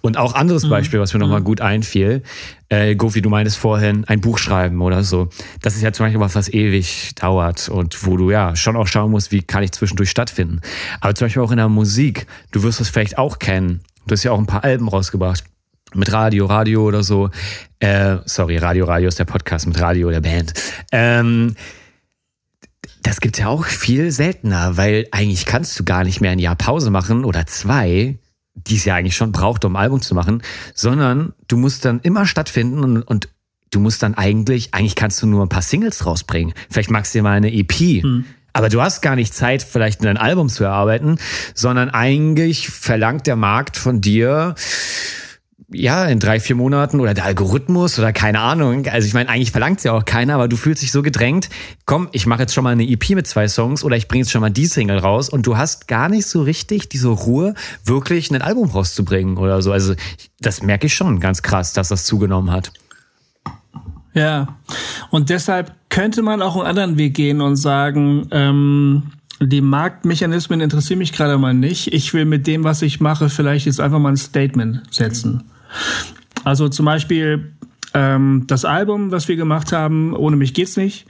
Und auch anderes mhm. Beispiel, was mir nochmal mhm. gut einfiel, äh, Gofi, du meintest vorhin, ein Buch schreiben oder so. Das ist ja zum Beispiel was, was ewig dauert und wo du ja schon auch schauen musst, wie kann ich zwischendurch stattfinden. Aber zum Beispiel auch in der Musik, du wirst es vielleicht auch kennen. Du hast ja auch ein paar Alben rausgebracht mit Radio, Radio oder so. Äh, sorry, Radio, Radio ist der Podcast mit Radio der Band. Ähm, das gibt's ja auch viel seltener, weil eigentlich kannst du gar nicht mehr ein Jahr Pause machen oder zwei, die es ja eigentlich schon braucht, um ein Album zu machen, sondern du musst dann immer stattfinden und, und du musst dann eigentlich, eigentlich kannst du nur ein paar Singles rausbringen. Vielleicht magst du dir mal eine EP. Hm. Aber du hast gar nicht Zeit, vielleicht ein Album zu erarbeiten, sondern eigentlich verlangt der Markt von dir, ja, in drei, vier Monaten oder der Algorithmus oder keine Ahnung. Also ich meine, eigentlich verlangt es ja auch keiner, aber du fühlst dich so gedrängt, komm, ich mache jetzt schon mal eine EP mit zwei Songs oder ich bringe jetzt schon mal die Single raus und du hast gar nicht so richtig diese Ruhe, wirklich ein Album rauszubringen oder so. Also das merke ich schon ganz krass, dass das zugenommen hat. Ja, und deshalb könnte man auch einen anderen Weg gehen und sagen, ähm, die Marktmechanismen interessieren mich gerade mal nicht. Ich will mit dem, was ich mache, vielleicht jetzt einfach mal ein Statement setzen. Also zum Beispiel ähm, das Album, was wir gemacht haben, Ohne mich geht's nicht,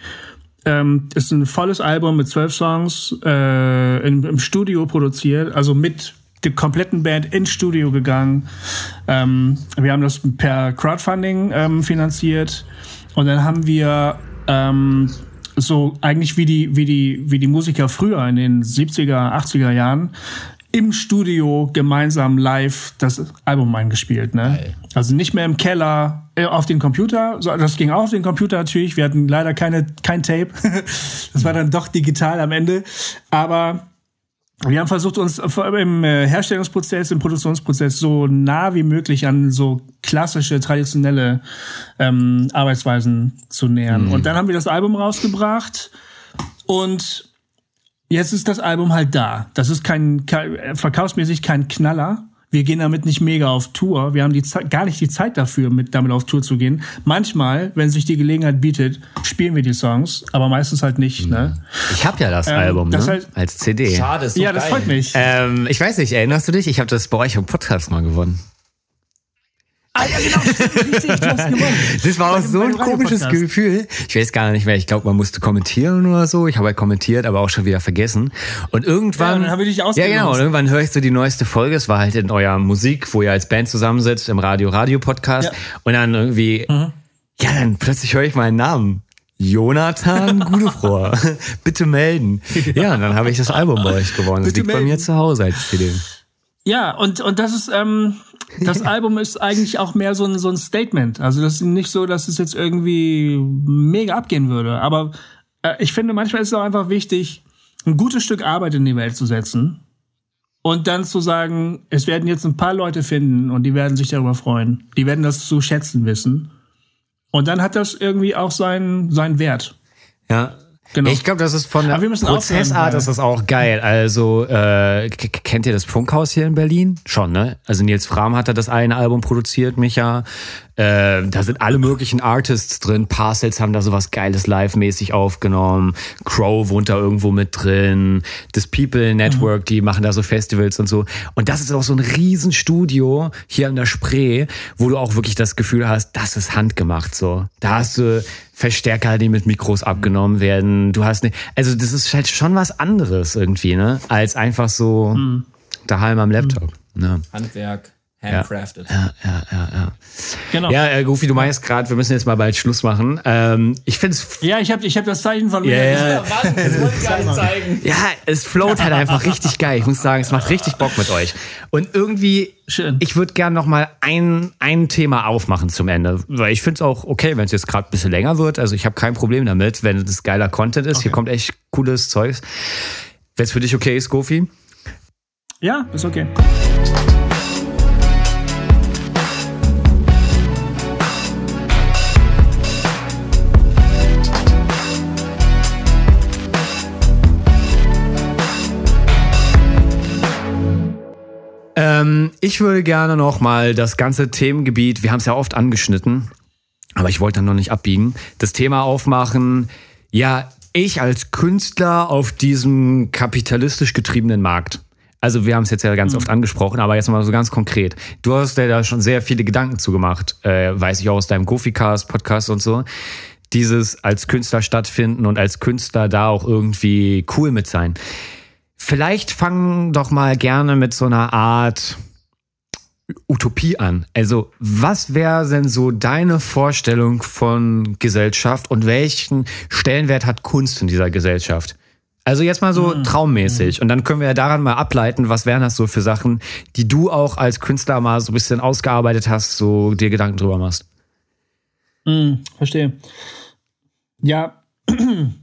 ähm, ist ein volles Album mit zwölf Songs äh, in, im Studio produziert, also mit der kompletten Band ins Studio gegangen. Ähm, wir haben das per Crowdfunding ähm, finanziert und dann haben wir ähm, so eigentlich wie die, wie die, wie die Musiker früher in den 70er, 80er Jahren im Studio gemeinsam live das Album eingespielt. Ne? Geil. Also nicht mehr im Keller äh, auf den Computer. Das ging auch auf den Computer natürlich. Wir hatten leider keine kein Tape. das war dann doch digital am Ende. Aber wir haben versucht, uns im äh, Herstellungsprozess, im Produktionsprozess so nah wie möglich an so klassische, traditionelle ähm, Arbeitsweisen zu nähern. Mhm. Und dann haben wir das Album rausgebracht und jetzt ist das Album halt da. Das ist kein, kein verkaufsmäßig kein Knaller, wir gehen damit nicht mega auf Tour. Wir haben die Zeit, gar nicht die Zeit dafür, mit damit auf Tour zu gehen. Manchmal, wenn sich die Gelegenheit bietet, spielen wir die Songs, aber meistens halt nicht. Ne? Ich habe ja das ähm, Album das ne? halt, als CD. Schade, ist so Ja, das freut mich. Ähm, ich weiß nicht, erinnerst du dich? Ich habe das bei euch im Podcast mal gewonnen. Ah ja, genau, stimmt, richtig, du hast gewonnen. Das war auch so ein komisches Gefühl. Ich weiß gar nicht mehr, ich glaube, man musste kommentieren oder so. Ich habe halt kommentiert, aber auch schon wieder vergessen. Und irgendwann... Ja, dann habe ich dich Ja, genau. Und irgendwann höre ich so die neueste Folge. Es war halt in eurer Musik, wo ihr als Band zusammensitzt, im Radio-Radio-Podcast. Ja. Und dann irgendwie... Mhm. Ja, dann plötzlich höre ich meinen Namen. Jonathan Gudefrohr. Bitte melden. Ja, und dann habe ich das Album bei euch gewonnen. Das liegt melden. bei mir zu Hause als CD. Ja, und, und das ist... Ähm das Album ist eigentlich auch mehr so ein, so ein Statement. Also das ist nicht so, dass es jetzt irgendwie mega abgehen würde. Aber äh, ich finde, manchmal ist es auch einfach wichtig, ein gutes Stück Arbeit in die Welt zu setzen und dann zu sagen, es werden jetzt ein paar Leute finden und die werden sich darüber freuen. Die werden das zu schätzen wissen. Und dann hat das irgendwie auch seinen, seinen Wert. Ja, Genau. Ich glaube, das ist von der Prozessart ist das auch geil. Also äh, kennt ihr das Funkhaus hier in Berlin? Schon, ne? Also Nils Fram hat da das eine Album produziert, Micha. Äh, da sind alle möglichen Artists drin. Parcels haben da sowas Geiles live-mäßig aufgenommen. Crow wohnt da irgendwo mit drin. Das People Network, mhm. die machen da so Festivals und so. Und das ist auch so ein Riesenstudio hier an der Spree, wo du auch wirklich das Gefühl hast, das ist handgemacht so. Da hast du Verstärker, die mit Mikros abgenommen werden. Du hast ne, also das ist halt schon was anderes irgendwie, ne, als einfach so mhm. daheim am Laptop. Mhm. Ne? Handwerk. Handcrafted. Ja, ja, ja, ja. Genau. Ja, äh, Goofy, du meinst gerade, wir müssen jetzt mal bald Schluss machen. Ähm, ich finde es. Ja, ich habe ich hab das Zeichen von mir. Yeah. Ja, Mann, das wollte ich gar nicht zeigen. Ja, es float halt einfach richtig geil. Ich muss sagen, es macht richtig Bock mit euch. Und irgendwie, Schön. ich würde gerne noch mal ein, ein Thema aufmachen zum Ende. Weil ich finde es auch okay, wenn es jetzt gerade ein bisschen länger wird. Also ich habe kein Problem damit, wenn es geiler Content ist. Okay. Hier kommt echt cooles Zeugs. Wenn es für dich okay ist, Goofy? Ja, ist okay. Ähm, ich würde gerne noch mal das ganze Themengebiet, wir haben es ja oft angeschnitten, aber ich wollte dann noch nicht abbiegen, das Thema aufmachen. Ja, ich als Künstler auf diesem kapitalistisch getriebenen Markt. Also wir haben es jetzt ja ganz mhm. oft angesprochen, aber jetzt mal so ganz konkret. Du hast ja da schon sehr viele Gedanken zugemacht, äh, weiß ich auch aus deinem Gofi-Cast, Podcast und so. Dieses als Künstler stattfinden und als Künstler da auch irgendwie cool mit sein. Vielleicht fangen doch mal gerne mit so einer Art Utopie an. Also, was wäre denn so deine Vorstellung von Gesellschaft und welchen Stellenwert hat Kunst in dieser Gesellschaft? Also jetzt mal so mhm. traummäßig. Und dann können wir ja daran mal ableiten, was wären das so für Sachen, die du auch als Künstler mal so ein bisschen ausgearbeitet hast, so dir Gedanken drüber machst. Mhm, verstehe. Ja,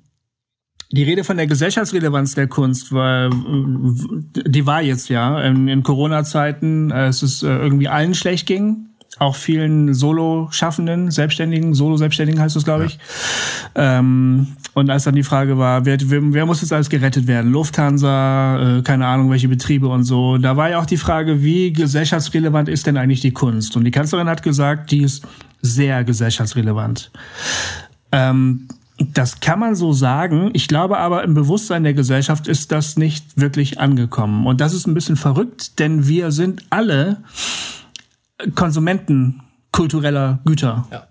die Rede von der Gesellschaftsrelevanz der Kunst, weil die war jetzt ja in, in Corona-Zeiten, äh, es ist äh, irgendwie allen schlecht ging, auch vielen Solo-Schaffenden, Selbstständigen, Solo-Selbstständigen heißt es, glaube ich. Ähm, und als dann die Frage war, wer, wer, wer muss jetzt alles gerettet werden? Lufthansa, äh, keine Ahnung, welche Betriebe und so. Da war ja auch die Frage, wie gesellschaftsrelevant ist denn eigentlich die Kunst? Und die Kanzlerin hat gesagt, die ist sehr gesellschaftsrelevant. Ähm, das kann man so sagen. Ich glaube aber, im Bewusstsein der Gesellschaft ist das nicht wirklich angekommen. Und das ist ein bisschen verrückt, denn wir sind alle Konsumenten kultureller Güter. Ja.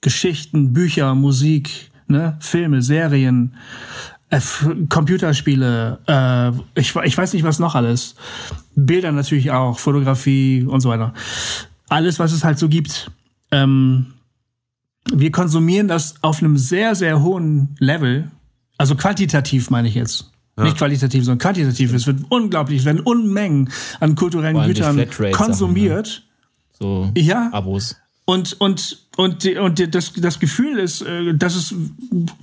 Geschichten, Bücher, Musik, ne, Filme, Serien, äh, Computerspiele, äh, ich, ich weiß nicht was noch alles. Bilder natürlich auch, Fotografie und so weiter. Alles, was es halt so gibt. Ähm, wir konsumieren das auf einem sehr, sehr hohen Level. Also quantitativ meine ich jetzt. Ja. Nicht qualitativ, sondern quantitativ. Es wird unglaublich, es werden Unmengen an kulturellen Gütern konsumiert. Sachen, ne? So ja. Abos. Und, und, und, und das, das Gefühl ist, äh, dass es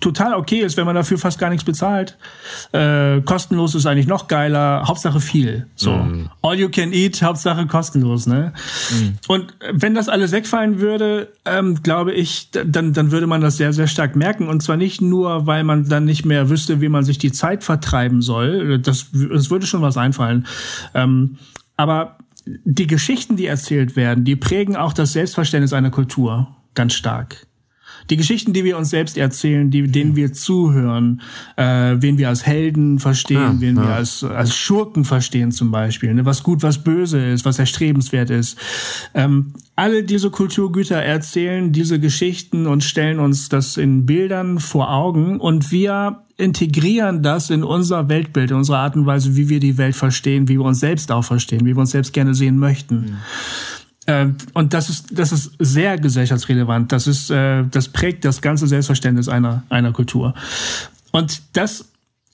total okay ist, wenn man dafür fast gar nichts bezahlt. Äh, kostenlos ist eigentlich noch geiler. Hauptsache viel. So. Mm. All you can eat, Hauptsache kostenlos, ne? Mm. Und wenn das alles wegfallen würde, ähm, glaube ich, dann, dann würde man das sehr, sehr stark merken. Und zwar nicht nur, weil man dann nicht mehr wüsste, wie man sich die Zeit vertreiben soll. Das, es würde schon was einfallen. Ähm, aber die Geschichten, die erzählt werden, die prägen auch das Selbstverständnis einer Kultur ganz stark. Die Geschichten, die wir uns selbst erzählen, die, denen wir zuhören, äh, wen wir als Helden verstehen, ja, wen ja. wir als, als Schurken verstehen zum Beispiel, ne? was gut, was böse ist, was erstrebenswert ist. Ähm, alle diese Kulturgüter erzählen diese Geschichten und stellen uns das in Bildern vor Augen und wir integrieren das in unser Weltbild, in unsere Art und Weise, wie wir die Welt verstehen, wie wir uns selbst auch verstehen, wie wir uns selbst gerne sehen möchten. Mhm. Und das ist, das ist sehr gesellschaftsrelevant. Das ist, äh, das prägt das ganze Selbstverständnis einer, einer Kultur. Und das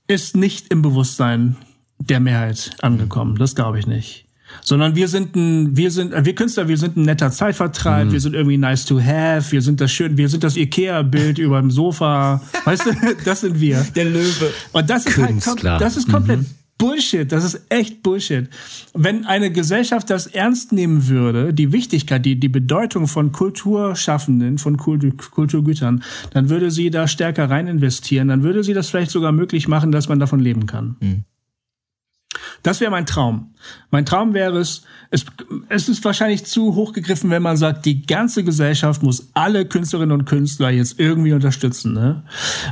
ist nicht im Bewusstsein der Mehrheit angekommen. Das glaube ich nicht sondern wir sind ein, wir sind, wir Künstler, wir sind ein netter Zeitvertreib, mhm. wir sind irgendwie nice to have, wir sind das schön, wir sind das Ikea-Bild über dem Sofa, weißt du, das sind wir. Der Löwe. Und das ist halt Künstler. halt, das ist komplett mhm. Bullshit, das ist echt Bullshit. Wenn eine Gesellschaft das ernst nehmen würde, die Wichtigkeit, die, die Bedeutung von Kulturschaffenden, von Kulturgütern, dann würde sie da stärker rein investieren, dann würde sie das vielleicht sogar möglich machen, dass man davon leben kann. Mhm. Das wäre mein Traum. Mein Traum wäre es, es, es ist wahrscheinlich zu hoch gegriffen, wenn man sagt, die ganze Gesellschaft muss alle Künstlerinnen und Künstler jetzt irgendwie unterstützen, ne?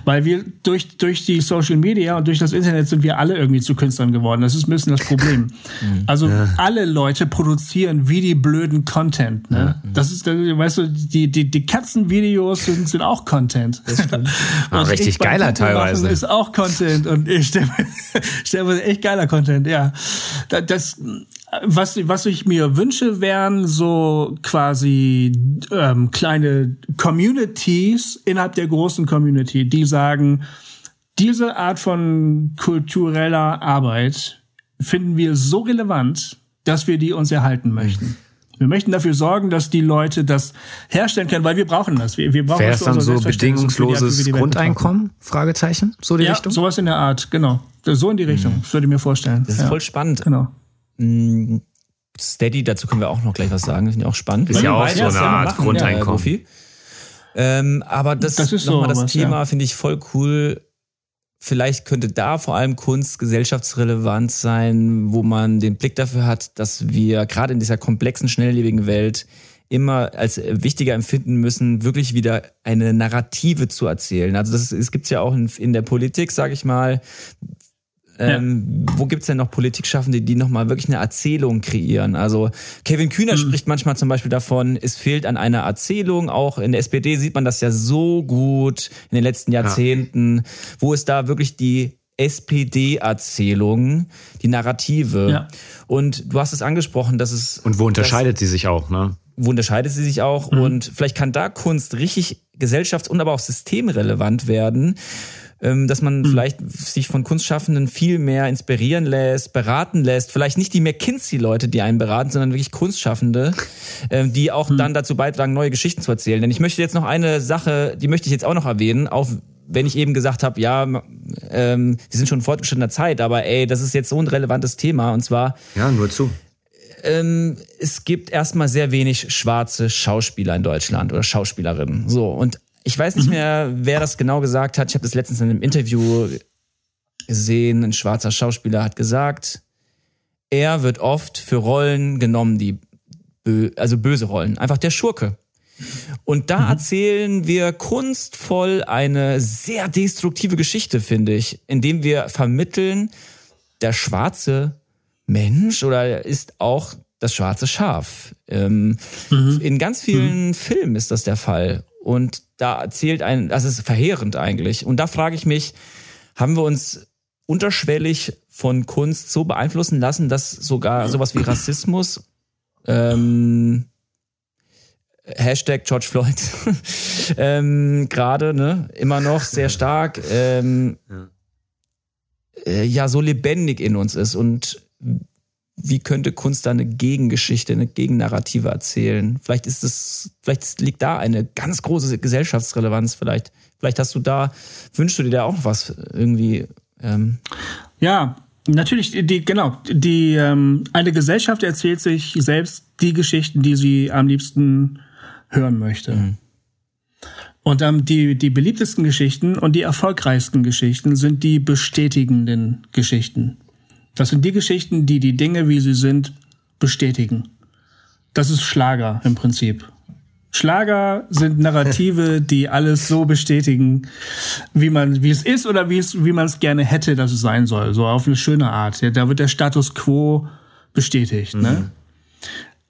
Weil wir durch, durch die Social Media und durch das Internet sind wir alle irgendwie zu Künstlern geworden. Das ist ein bisschen das Problem. Mhm. Also ja. alle Leute produzieren wie die blöden Content, ne? Das ist, weißt du, die, die, die Katzenvideos sind, sind auch Content. Das stimmt. Ah, richtig geiler teilweise. Ist auch Content und ich stelle stell echt geiler Content, ja. Das, was, was ich mir wünsche, wären so quasi ähm, kleine Communities innerhalb der großen Community, die sagen, diese Art von kultureller Arbeit finden wir so relevant, dass wir die uns erhalten möchten. Wir möchten dafür sorgen, dass die Leute das herstellen können, weil wir brauchen das. Wir, wir brauchen Wäre es dann so bedingungsloses Grundeinkommen? Fragezeichen? So die ja, Richtung? sowas in der Art, genau. So in die Richtung, mhm. würde ich mir vorstellen. Das ist ja. voll spannend. Genau. Mm, Steady, dazu können wir auch noch gleich was sagen. Das finde ich auch spannend. Ist ja auch so eine Art machen, Grundeinkommen. Ja, ähm, aber das, das ist nochmal so das Thema, ja. finde ich voll cool. Vielleicht könnte da vor allem Kunst gesellschaftsrelevant sein, wo man den Blick dafür hat, dass wir gerade in dieser komplexen, schnelllebigen Welt immer als wichtiger empfinden müssen, wirklich wieder eine Narrative zu erzählen. Also das, es gibt ja auch in, in der Politik, sage ich mal, ähm, ja. Wo gibt's denn noch Politikschaffende, die nochmal wirklich eine Erzählung kreieren? Also Kevin Kühner mhm. spricht manchmal zum Beispiel davon, es fehlt an einer Erzählung. Auch in der SPD sieht man das ja so gut in den letzten Jahrzehnten, ja. wo es da wirklich die SPD-Erzählung, die Narrative. Ja. Und du hast es angesprochen, dass es. Und wo unterscheidet sie sich auch, ne? Wo unterscheidet sie sich auch? Mhm. Und vielleicht kann da Kunst richtig gesellschafts- und aber auch systemrelevant werden dass man mhm. vielleicht sich von Kunstschaffenden viel mehr inspirieren lässt, beraten lässt. Vielleicht nicht die McKinsey-Leute, die einen beraten, sondern wirklich Kunstschaffende, ähm, die auch mhm. dann dazu beitragen, neue Geschichten zu erzählen. Denn ich möchte jetzt noch eine Sache, die möchte ich jetzt auch noch erwähnen, auch wenn ich eben gesagt habe, ja, ähm, die sind schon in fortgeschrittener Zeit, aber ey, das ist jetzt so ein relevantes Thema und zwar. Ja, nur zu ähm, es gibt erstmal sehr wenig schwarze Schauspieler in Deutschland oder Schauspielerinnen. So, und ich weiß nicht mehr, wer das genau gesagt hat. Ich habe das letztens in einem Interview gesehen. Ein schwarzer Schauspieler hat gesagt, er wird oft für Rollen genommen, die bö also böse Rollen, einfach der Schurke. Und da erzählen wir kunstvoll eine sehr destruktive Geschichte, finde ich, indem wir vermitteln, der schwarze Mensch oder ist auch das schwarze Schaf. Ähm, In ganz vielen Filmen ist das der Fall. Und da erzählt ein, das ist verheerend eigentlich. Und da frage ich mich, haben wir uns unterschwellig von Kunst so beeinflussen lassen, dass sogar sowas wie Rassismus ähm, Hashtag George Floyd ähm, gerade ne immer noch sehr stark ähm, äh, ja so lebendig in uns ist und wie könnte Kunst da eine Gegengeschichte, eine Gegennarrative erzählen? Vielleicht ist es, vielleicht liegt da eine ganz große Gesellschaftsrelevanz. Vielleicht, vielleicht hast du da, wünschst du dir da auch noch was irgendwie? Ähm, Ja, natürlich, die, genau, die, ähm, eine Gesellschaft erzählt sich selbst die Geschichten, die sie am liebsten hören möchte. Und ähm, die, die beliebtesten Geschichten und die erfolgreichsten Geschichten sind die bestätigenden Geschichten. Das sind die Geschichten, die die Dinge, wie sie sind, bestätigen. Das ist Schlager im Prinzip. Schlager sind Narrative, die alles so bestätigen, wie man, wie es ist oder wie es, wie man es gerne hätte, dass es sein soll. So auf eine schöne Art. Ja, da wird der Status quo bestätigt. Ne?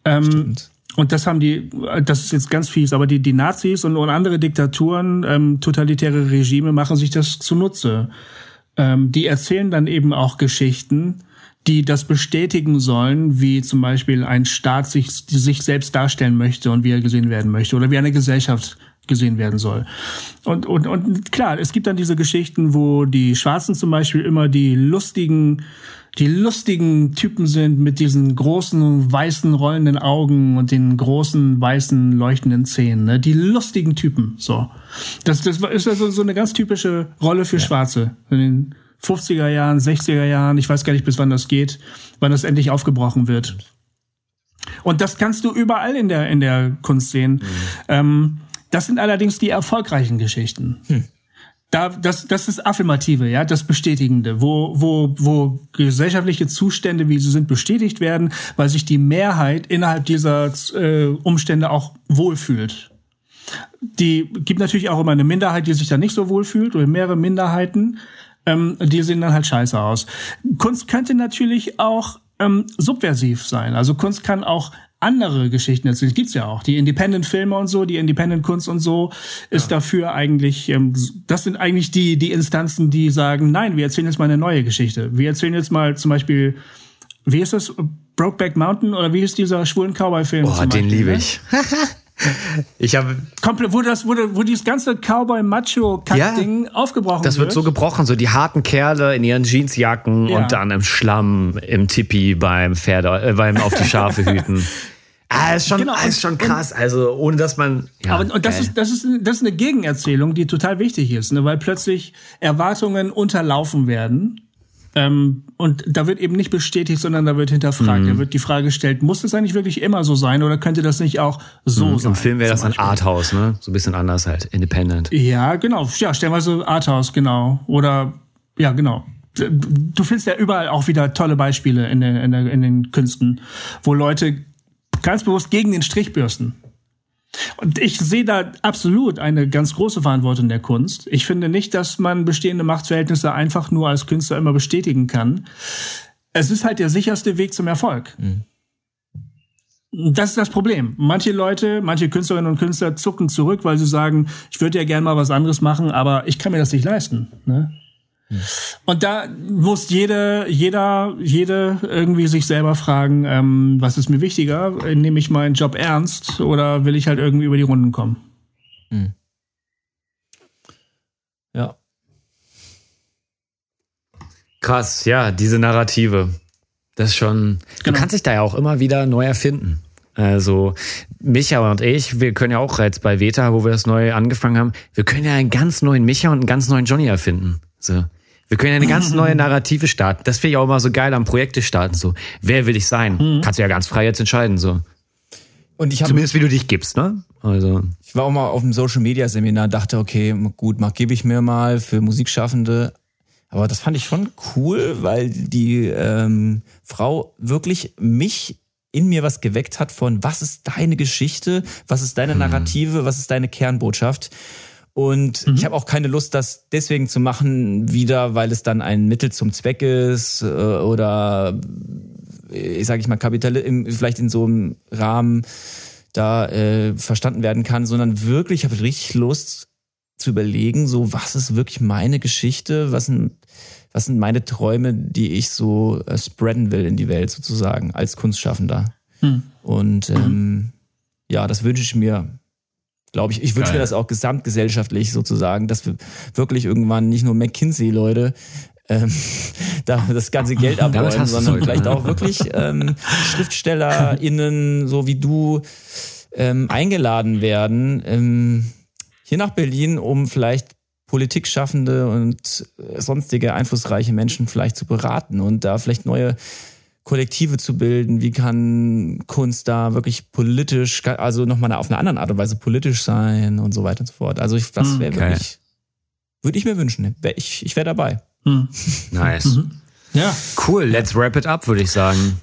Ähm, und das haben die, das ist jetzt ganz fies, aber die, die Nazis und, und andere Diktaturen, ähm, totalitäre Regime machen sich das zunutze. Ähm, die erzählen dann eben auch Geschichten, die das bestätigen sollen, wie zum Beispiel ein Staat sich, sich selbst darstellen möchte und wie er gesehen werden möchte oder wie eine Gesellschaft gesehen werden soll. Und, und, und klar, es gibt dann diese Geschichten, wo die Schwarzen zum Beispiel immer die lustigen, die lustigen Typen sind mit diesen großen weißen rollenden Augen und den großen weißen leuchtenden Zähnen, ne? Die lustigen Typen, so. Das, das ist also so eine ganz typische Rolle für Schwarze. In den 50er Jahren, 60er Jahren, ich weiß gar nicht, bis wann das geht, wann das endlich aufgebrochen wird. Und das kannst du überall in der, in der Kunst sehen. Ähm, das sind allerdings die erfolgreichen Geschichten. Da, das, das ist Affirmative, ja, das Bestätigende, wo, wo, wo gesellschaftliche Zustände, wie sie sind, bestätigt werden, weil sich die Mehrheit innerhalb dieser äh, Umstände auch wohlfühlt. Die gibt natürlich auch immer eine Minderheit, die sich da nicht so wohlfühlt, oder mehrere Minderheiten, ähm, die sehen dann halt scheiße aus. Kunst könnte natürlich auch ähm, subversiv sein. Also Kunst kann auch andere Geschichten erzählen. Das gibt's ja auch. Die Independent-Filme und so, die Independent-Kunst und so ist dafür eigentlich, ähm, das sind eigentlich die, die Instanzen, die sagen, nein, wir erzählen jetzt mal eine neue Geschichte. Wir erzählen jetzt mal zum Beispiel, wie ist das? Brokeback Mountain oder wie ist dieser schwulen Cowboy-Film? Oh, zum den liebe ne? ich. ich habe Komplett, wo das, wo, wo dieses ganze Cowboy-Macho-Kack-Ding aufgebrochen Das wird so gebrochen, so die harten Kerle in ihren Jeansjacken Ja. und dann im Schlamm, im Tipi beim Pferde, äh, beim auf die Schafe hüten. Ah, ist schon, Genau, ah, ist schon krass. Also ohne dass man. Ja, Aber und das geil. ist, das ist, das ist eine Gegenerzählung, die total wichtig ist, ne? weil plötzlich Erwartungen unterlaufen werden. Ähm, und da wird eben nicht bestätigt, sondern da wird hinterfragt. Mhm. Da wird die Frage gestellt, muss das eigentlich wirklich immer so sein oder könnte das nicht auch so sein? Im Film wäre das ein Arthouse, ne? So ein bisschen anders halt, independent. Ja, genau. Ja, stellenweise Arthouse, genau. Oder, ja, genau. Du findest ja überall auch wieder tolle Beispiele in, den- in, der, in den Künsten, wo Leute ganz bewusst gegen den Strich bürsten. Und ich sehe da absolut eine ganz große Verantwortung der Kunst. Ich finde nicht, dass man bestehende Machtverhältnisse einfach nur als Künstler immer bestätigen kann. Es ist halt der sicherste Weg zum Erfolg. Das ist das Problem. Manche Leute, manche Künstlerinnen und Künstler zucken zurück, weil sie sagen, ich würde ja gerne mal was anderes machen, aber ich kann mir das nicht leisten. Ne? Und da muss jede, jeder, jede irgendwie sich selber fragen, ähm, was ist mir wichtiger? Nehme ich meinen Job ernst oder will ich halt irgendwie über die Runden kommen? ja. Krass, ja, diese Narrative. Das ist schon. Du Genau. kannst dich da ja auch immer wieder neu erfinden. Also Micha und ich, wir können ja auch jetzt bei Veta, wo wir das neu angefangen haben, wir können ja einen ganz neuen Micha und einen ganz neuen Johnny erfinden. So. Wir können ja eine ganz neue Narrative starten. Das finde ich auch immer so geil am Projekte starten. So, wer will ich sein? Mhm. Kannst du ja ganz frei jetzt entscheiden. So, Und ich habe zumindest wie du dich gibst, ne? Also Ich war auch mal auf dem Social Media Seminar, dachte, okay, gut, mach gebe ich mir mal für Musikschaffende. Aber das fand ich schon cool, weil die ähm, Frau wirklich mich in mir was geweckt hat von, was ist deine Geschichte, was ist deine Narrative, was ist deine Kernbotschaft. Und ich habe auch keine Lust, das deswegen zu machen, wieder, weil es dann ein Mittel zum Zweck ist äh, oder ich sage ich mal, Kapital vielleicht in so einem Rahmen da äh, verstanden werden kann, sondern wirklich habe ich richtig Lust zu überlegen, so was ist wirklich meine Geschichte, was sind, was sind meine Träume, die ich so äh, spreaden will in die Welt sozusagen als Kunstschaffender. Und ähm, ja, das wünsche ich mir, glaube ich. Ich wünsche mir das auch gesamtgesellschaftlich sozusagen, dass wir wirklich irgendwann nicht nur McKinsey-Leute ähm, da das ganze Geld abräumen, sondern vielleicht ne? auch wirklich ähm, SchriftstellerInnen, so wie du, ähm, eingeladen werden, ähm, hier nach Berlin, um vielleicht Politikschaffende und äh, sonstige einflussreiche Menschen vielleicht zu beraten und da vielleicht neue Kollektive zu bilden. Wie kann Kunst da wirklich politisch, also nochmal auf eine andere Art und Weise politisch sein und so weiter und so fort. Also ich, das wäre geil. wirklich, würde ich mir wünschen. Ich, ich wäre dabei. nice. Ja. Cool, let's wrap it up, würde ich sagen.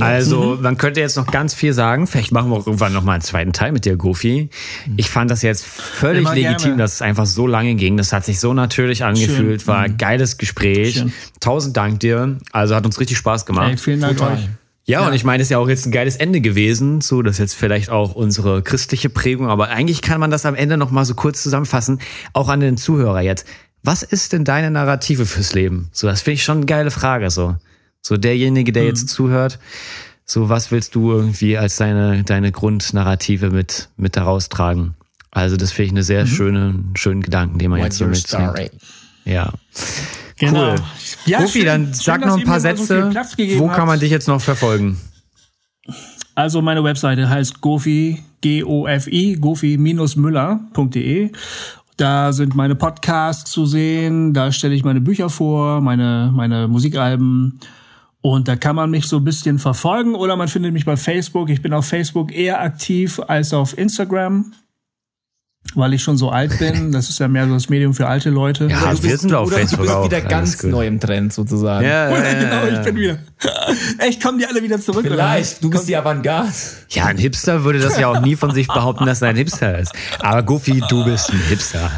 Also, man könnte jetzt noch ganz viel sagen. Vielleicht machen wir auch irgendwann noch mal einen zweiten Teil mit dir, Goofy. Ich fand das jetzt völlig Immer legitim, gerne. dass es einfach so lange ging. Das hat sich so natürlich angefühlt, war ein geiles Gespräch. Schön. Tausend Dank dir. Also hat uns richtig Spaß gemacht. Ey, vielen Dank euch. Ja, und ich meine, es ist ja auch jetzt ein geiles Ende gewesen. So, das ist jetzt vielleicht auch unsere christliche Prägung, aber eigentlich kann man das am Ende noch mal so kurz zusammenfassen, auch an den Zuhörer jetzt. Was ist denn deine Narrative fürs Leben? So, das finde ich schon eine geile Frage, so. So derjenige, der jetzt zuhört, so was willst du irgendwie als deine, deine Grundnarrative mit, mit daraus tragen? Also, das finde ich eine sehr schöne, schönen Gedanken, den man jetzt so mitnimmt. Ja. Genau. Cool. Ja, Goofy, schön- dann schön, sag dass noch ein paar so Sätze. Gegeben Wo kann man dich jetzt noch verfolgen? Also meine Webseite heißt gofi, G-O-F-I, gofi-müller.de. Da sind meine Podcasts zu sehen, da stelle ich meine Bücher vor, meine, meine Musikalben. Und da kann man mich so ein bisschen verfolgen oder man findet mich bei Facebook. Ich bin auf Facebook eher aktiv als auf Instagram, weil ich schon so alt bin. Das ist ja mehr so das Medium für alte Leute. Ja, du wir sind auf oder Facebook du bist auch. wieder ganz neu im Trend sozusagen. Ja, Oder ja, genau, ja. ich bin wieder. Echt, kommen die alle wieder zurück? Vielleicht, du bist die Avantgarde. Ja, ein Hipster würde das ja auch nie von sich behaupten, dass er ein Hipster ist. Aber Goofy, du bist ein Hipster.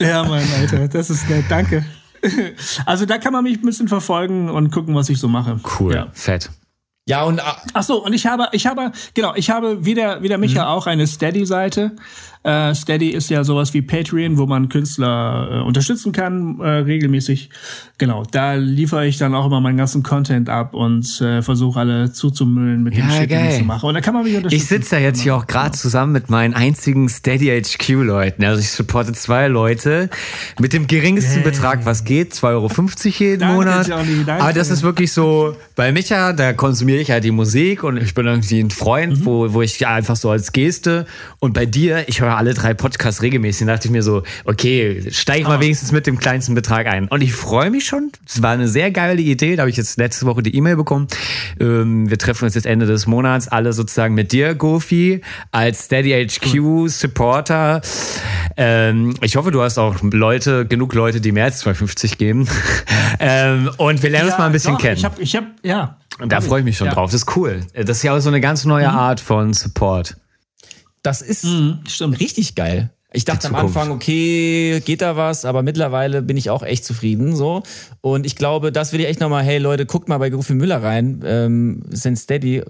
Ja, Mann, Alter, das ist nett, danke. Also da kann man mich ein bisschen verfolgen und gucken, was ich so mache. Cool, Ja. fett. Ja, und ah, Ach so, und ich habe, ich habe, genau, ich habe wieder, wieder Micha auch eine Steady-Seite. Äh, Steady ist ja sowas wie Patreon, wo man Künstler äh, unterstützen kann, äh, regelmäßig. Genau, da liefere ich dann auch immer meinen ganzen Content ab und äh, versuche alle zuzumüllen mit dem Ja, Shit, den ich so mache. Und da kann man mich unterstützen. Ich sitze ja jetzt hier auch gerade zusammen mit meinen einzigen Steady HQ-Leuten. Also ich supporte zwei Leute mit dem geringsten Yay. Betrag, was geht, 2,50 Euro jeden Danke, Monat. Johnny. Aber das ist wirklich so, bei Micha, da konsumiere ich halt die Musik und ich bin irgendwie ein Freund, Mhm. wo, wo ich einfach so als Geste und bei dir, ich höre alle drei Podcasts regelmäßig, da dachte ich mir so, okay, steig Ah. mal wenigstens mit dem kleinsten Betrag ein. Und ich freue mich schon. Es war eine sehr geile Idee. Da habe ich jetzt letzte Woche die E-Mail bekommen. Ähm, wir treffen uns jetzt Ende des Monats alle sozusagen mit dir, Gofi, als Steady HQ Supporter. Ähm, ich hoffe, du hast auch Leute, genug Leute, die mehr als 2,50 geben. ähm, und wir lernen uns mal ein bisschen doch, kennen. Ich habe, ich hab, ja. und da freue ich mich schon Ja. drauf. Das ist cool. Das ist ja auch so eine ganz neue Mhm. Art von Support. Das ist stimmt. richtig geil. Ich dachte am. Anfang, okay, geht da was, aber mittlerweile bin ich auch echt zufrieden so. Und ich glaube, das will ich echt nochmal, hey Leute, guckt mal bei Goofy Müller rein, ähm, sind steady.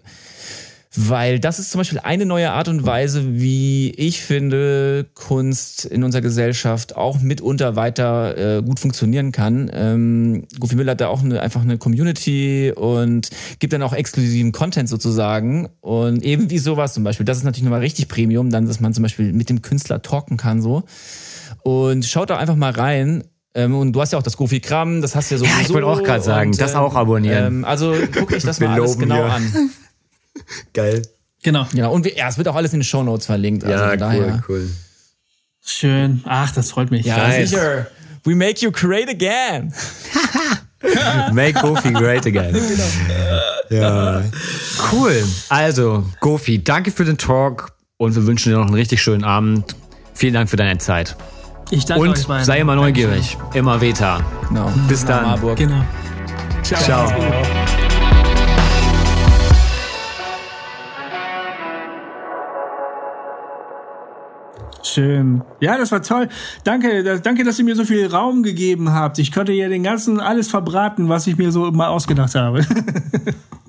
Weil das ist zum Beispiel eine neue Art und Weise, wie ich finde, Kunst in unserer Gesellschaft auch mitunter weiter äh, gut funktionieren kann. Ähm, Goofy Müller hat da auch eine, einfach eine Community und gibt dann auch exklusiven Content sozusagen. Und eben wie sowas zum Beispiel. Das ist natürlich nochmal richtig Premium, dann, dass man zum Beispiel mit dem Künstler talken kann so. Und schaut da einfach mal rein. Ähm, und du hast ja auch das Goofy Kram, das hast du ja sowieso. ich wollte auch grad sagen, Und, das auch abonnieren. Ähm, also guck euch das mal alles genau hier. an. Geil. Genau. Genau, und wir, ja, es wird auch alles in den Shownotes verlinkt. Also von daher. cool. Schön. Ach, das freut mich. Ja, Nice. sicher. We make you great again. Make Gofi great again. Ja. Cool. Also, Gofi, danke für den Talk und wir wünschen dir noch einen richtig schönen Abend. Vielen Dank für deine Zeit. Ich danke Und euch beiden. sei immer neugierig. Immer Veta. Genau. Bis dann. Marburg. Genau. Ciao. Ciao. Schön. Ja, das war toll. Danke, da- danke, dass ihr mir so viel Raum gegeben habt. Ich konnte hier den ganzen alles verbraten, was ich mir so mal ausgedacht habe.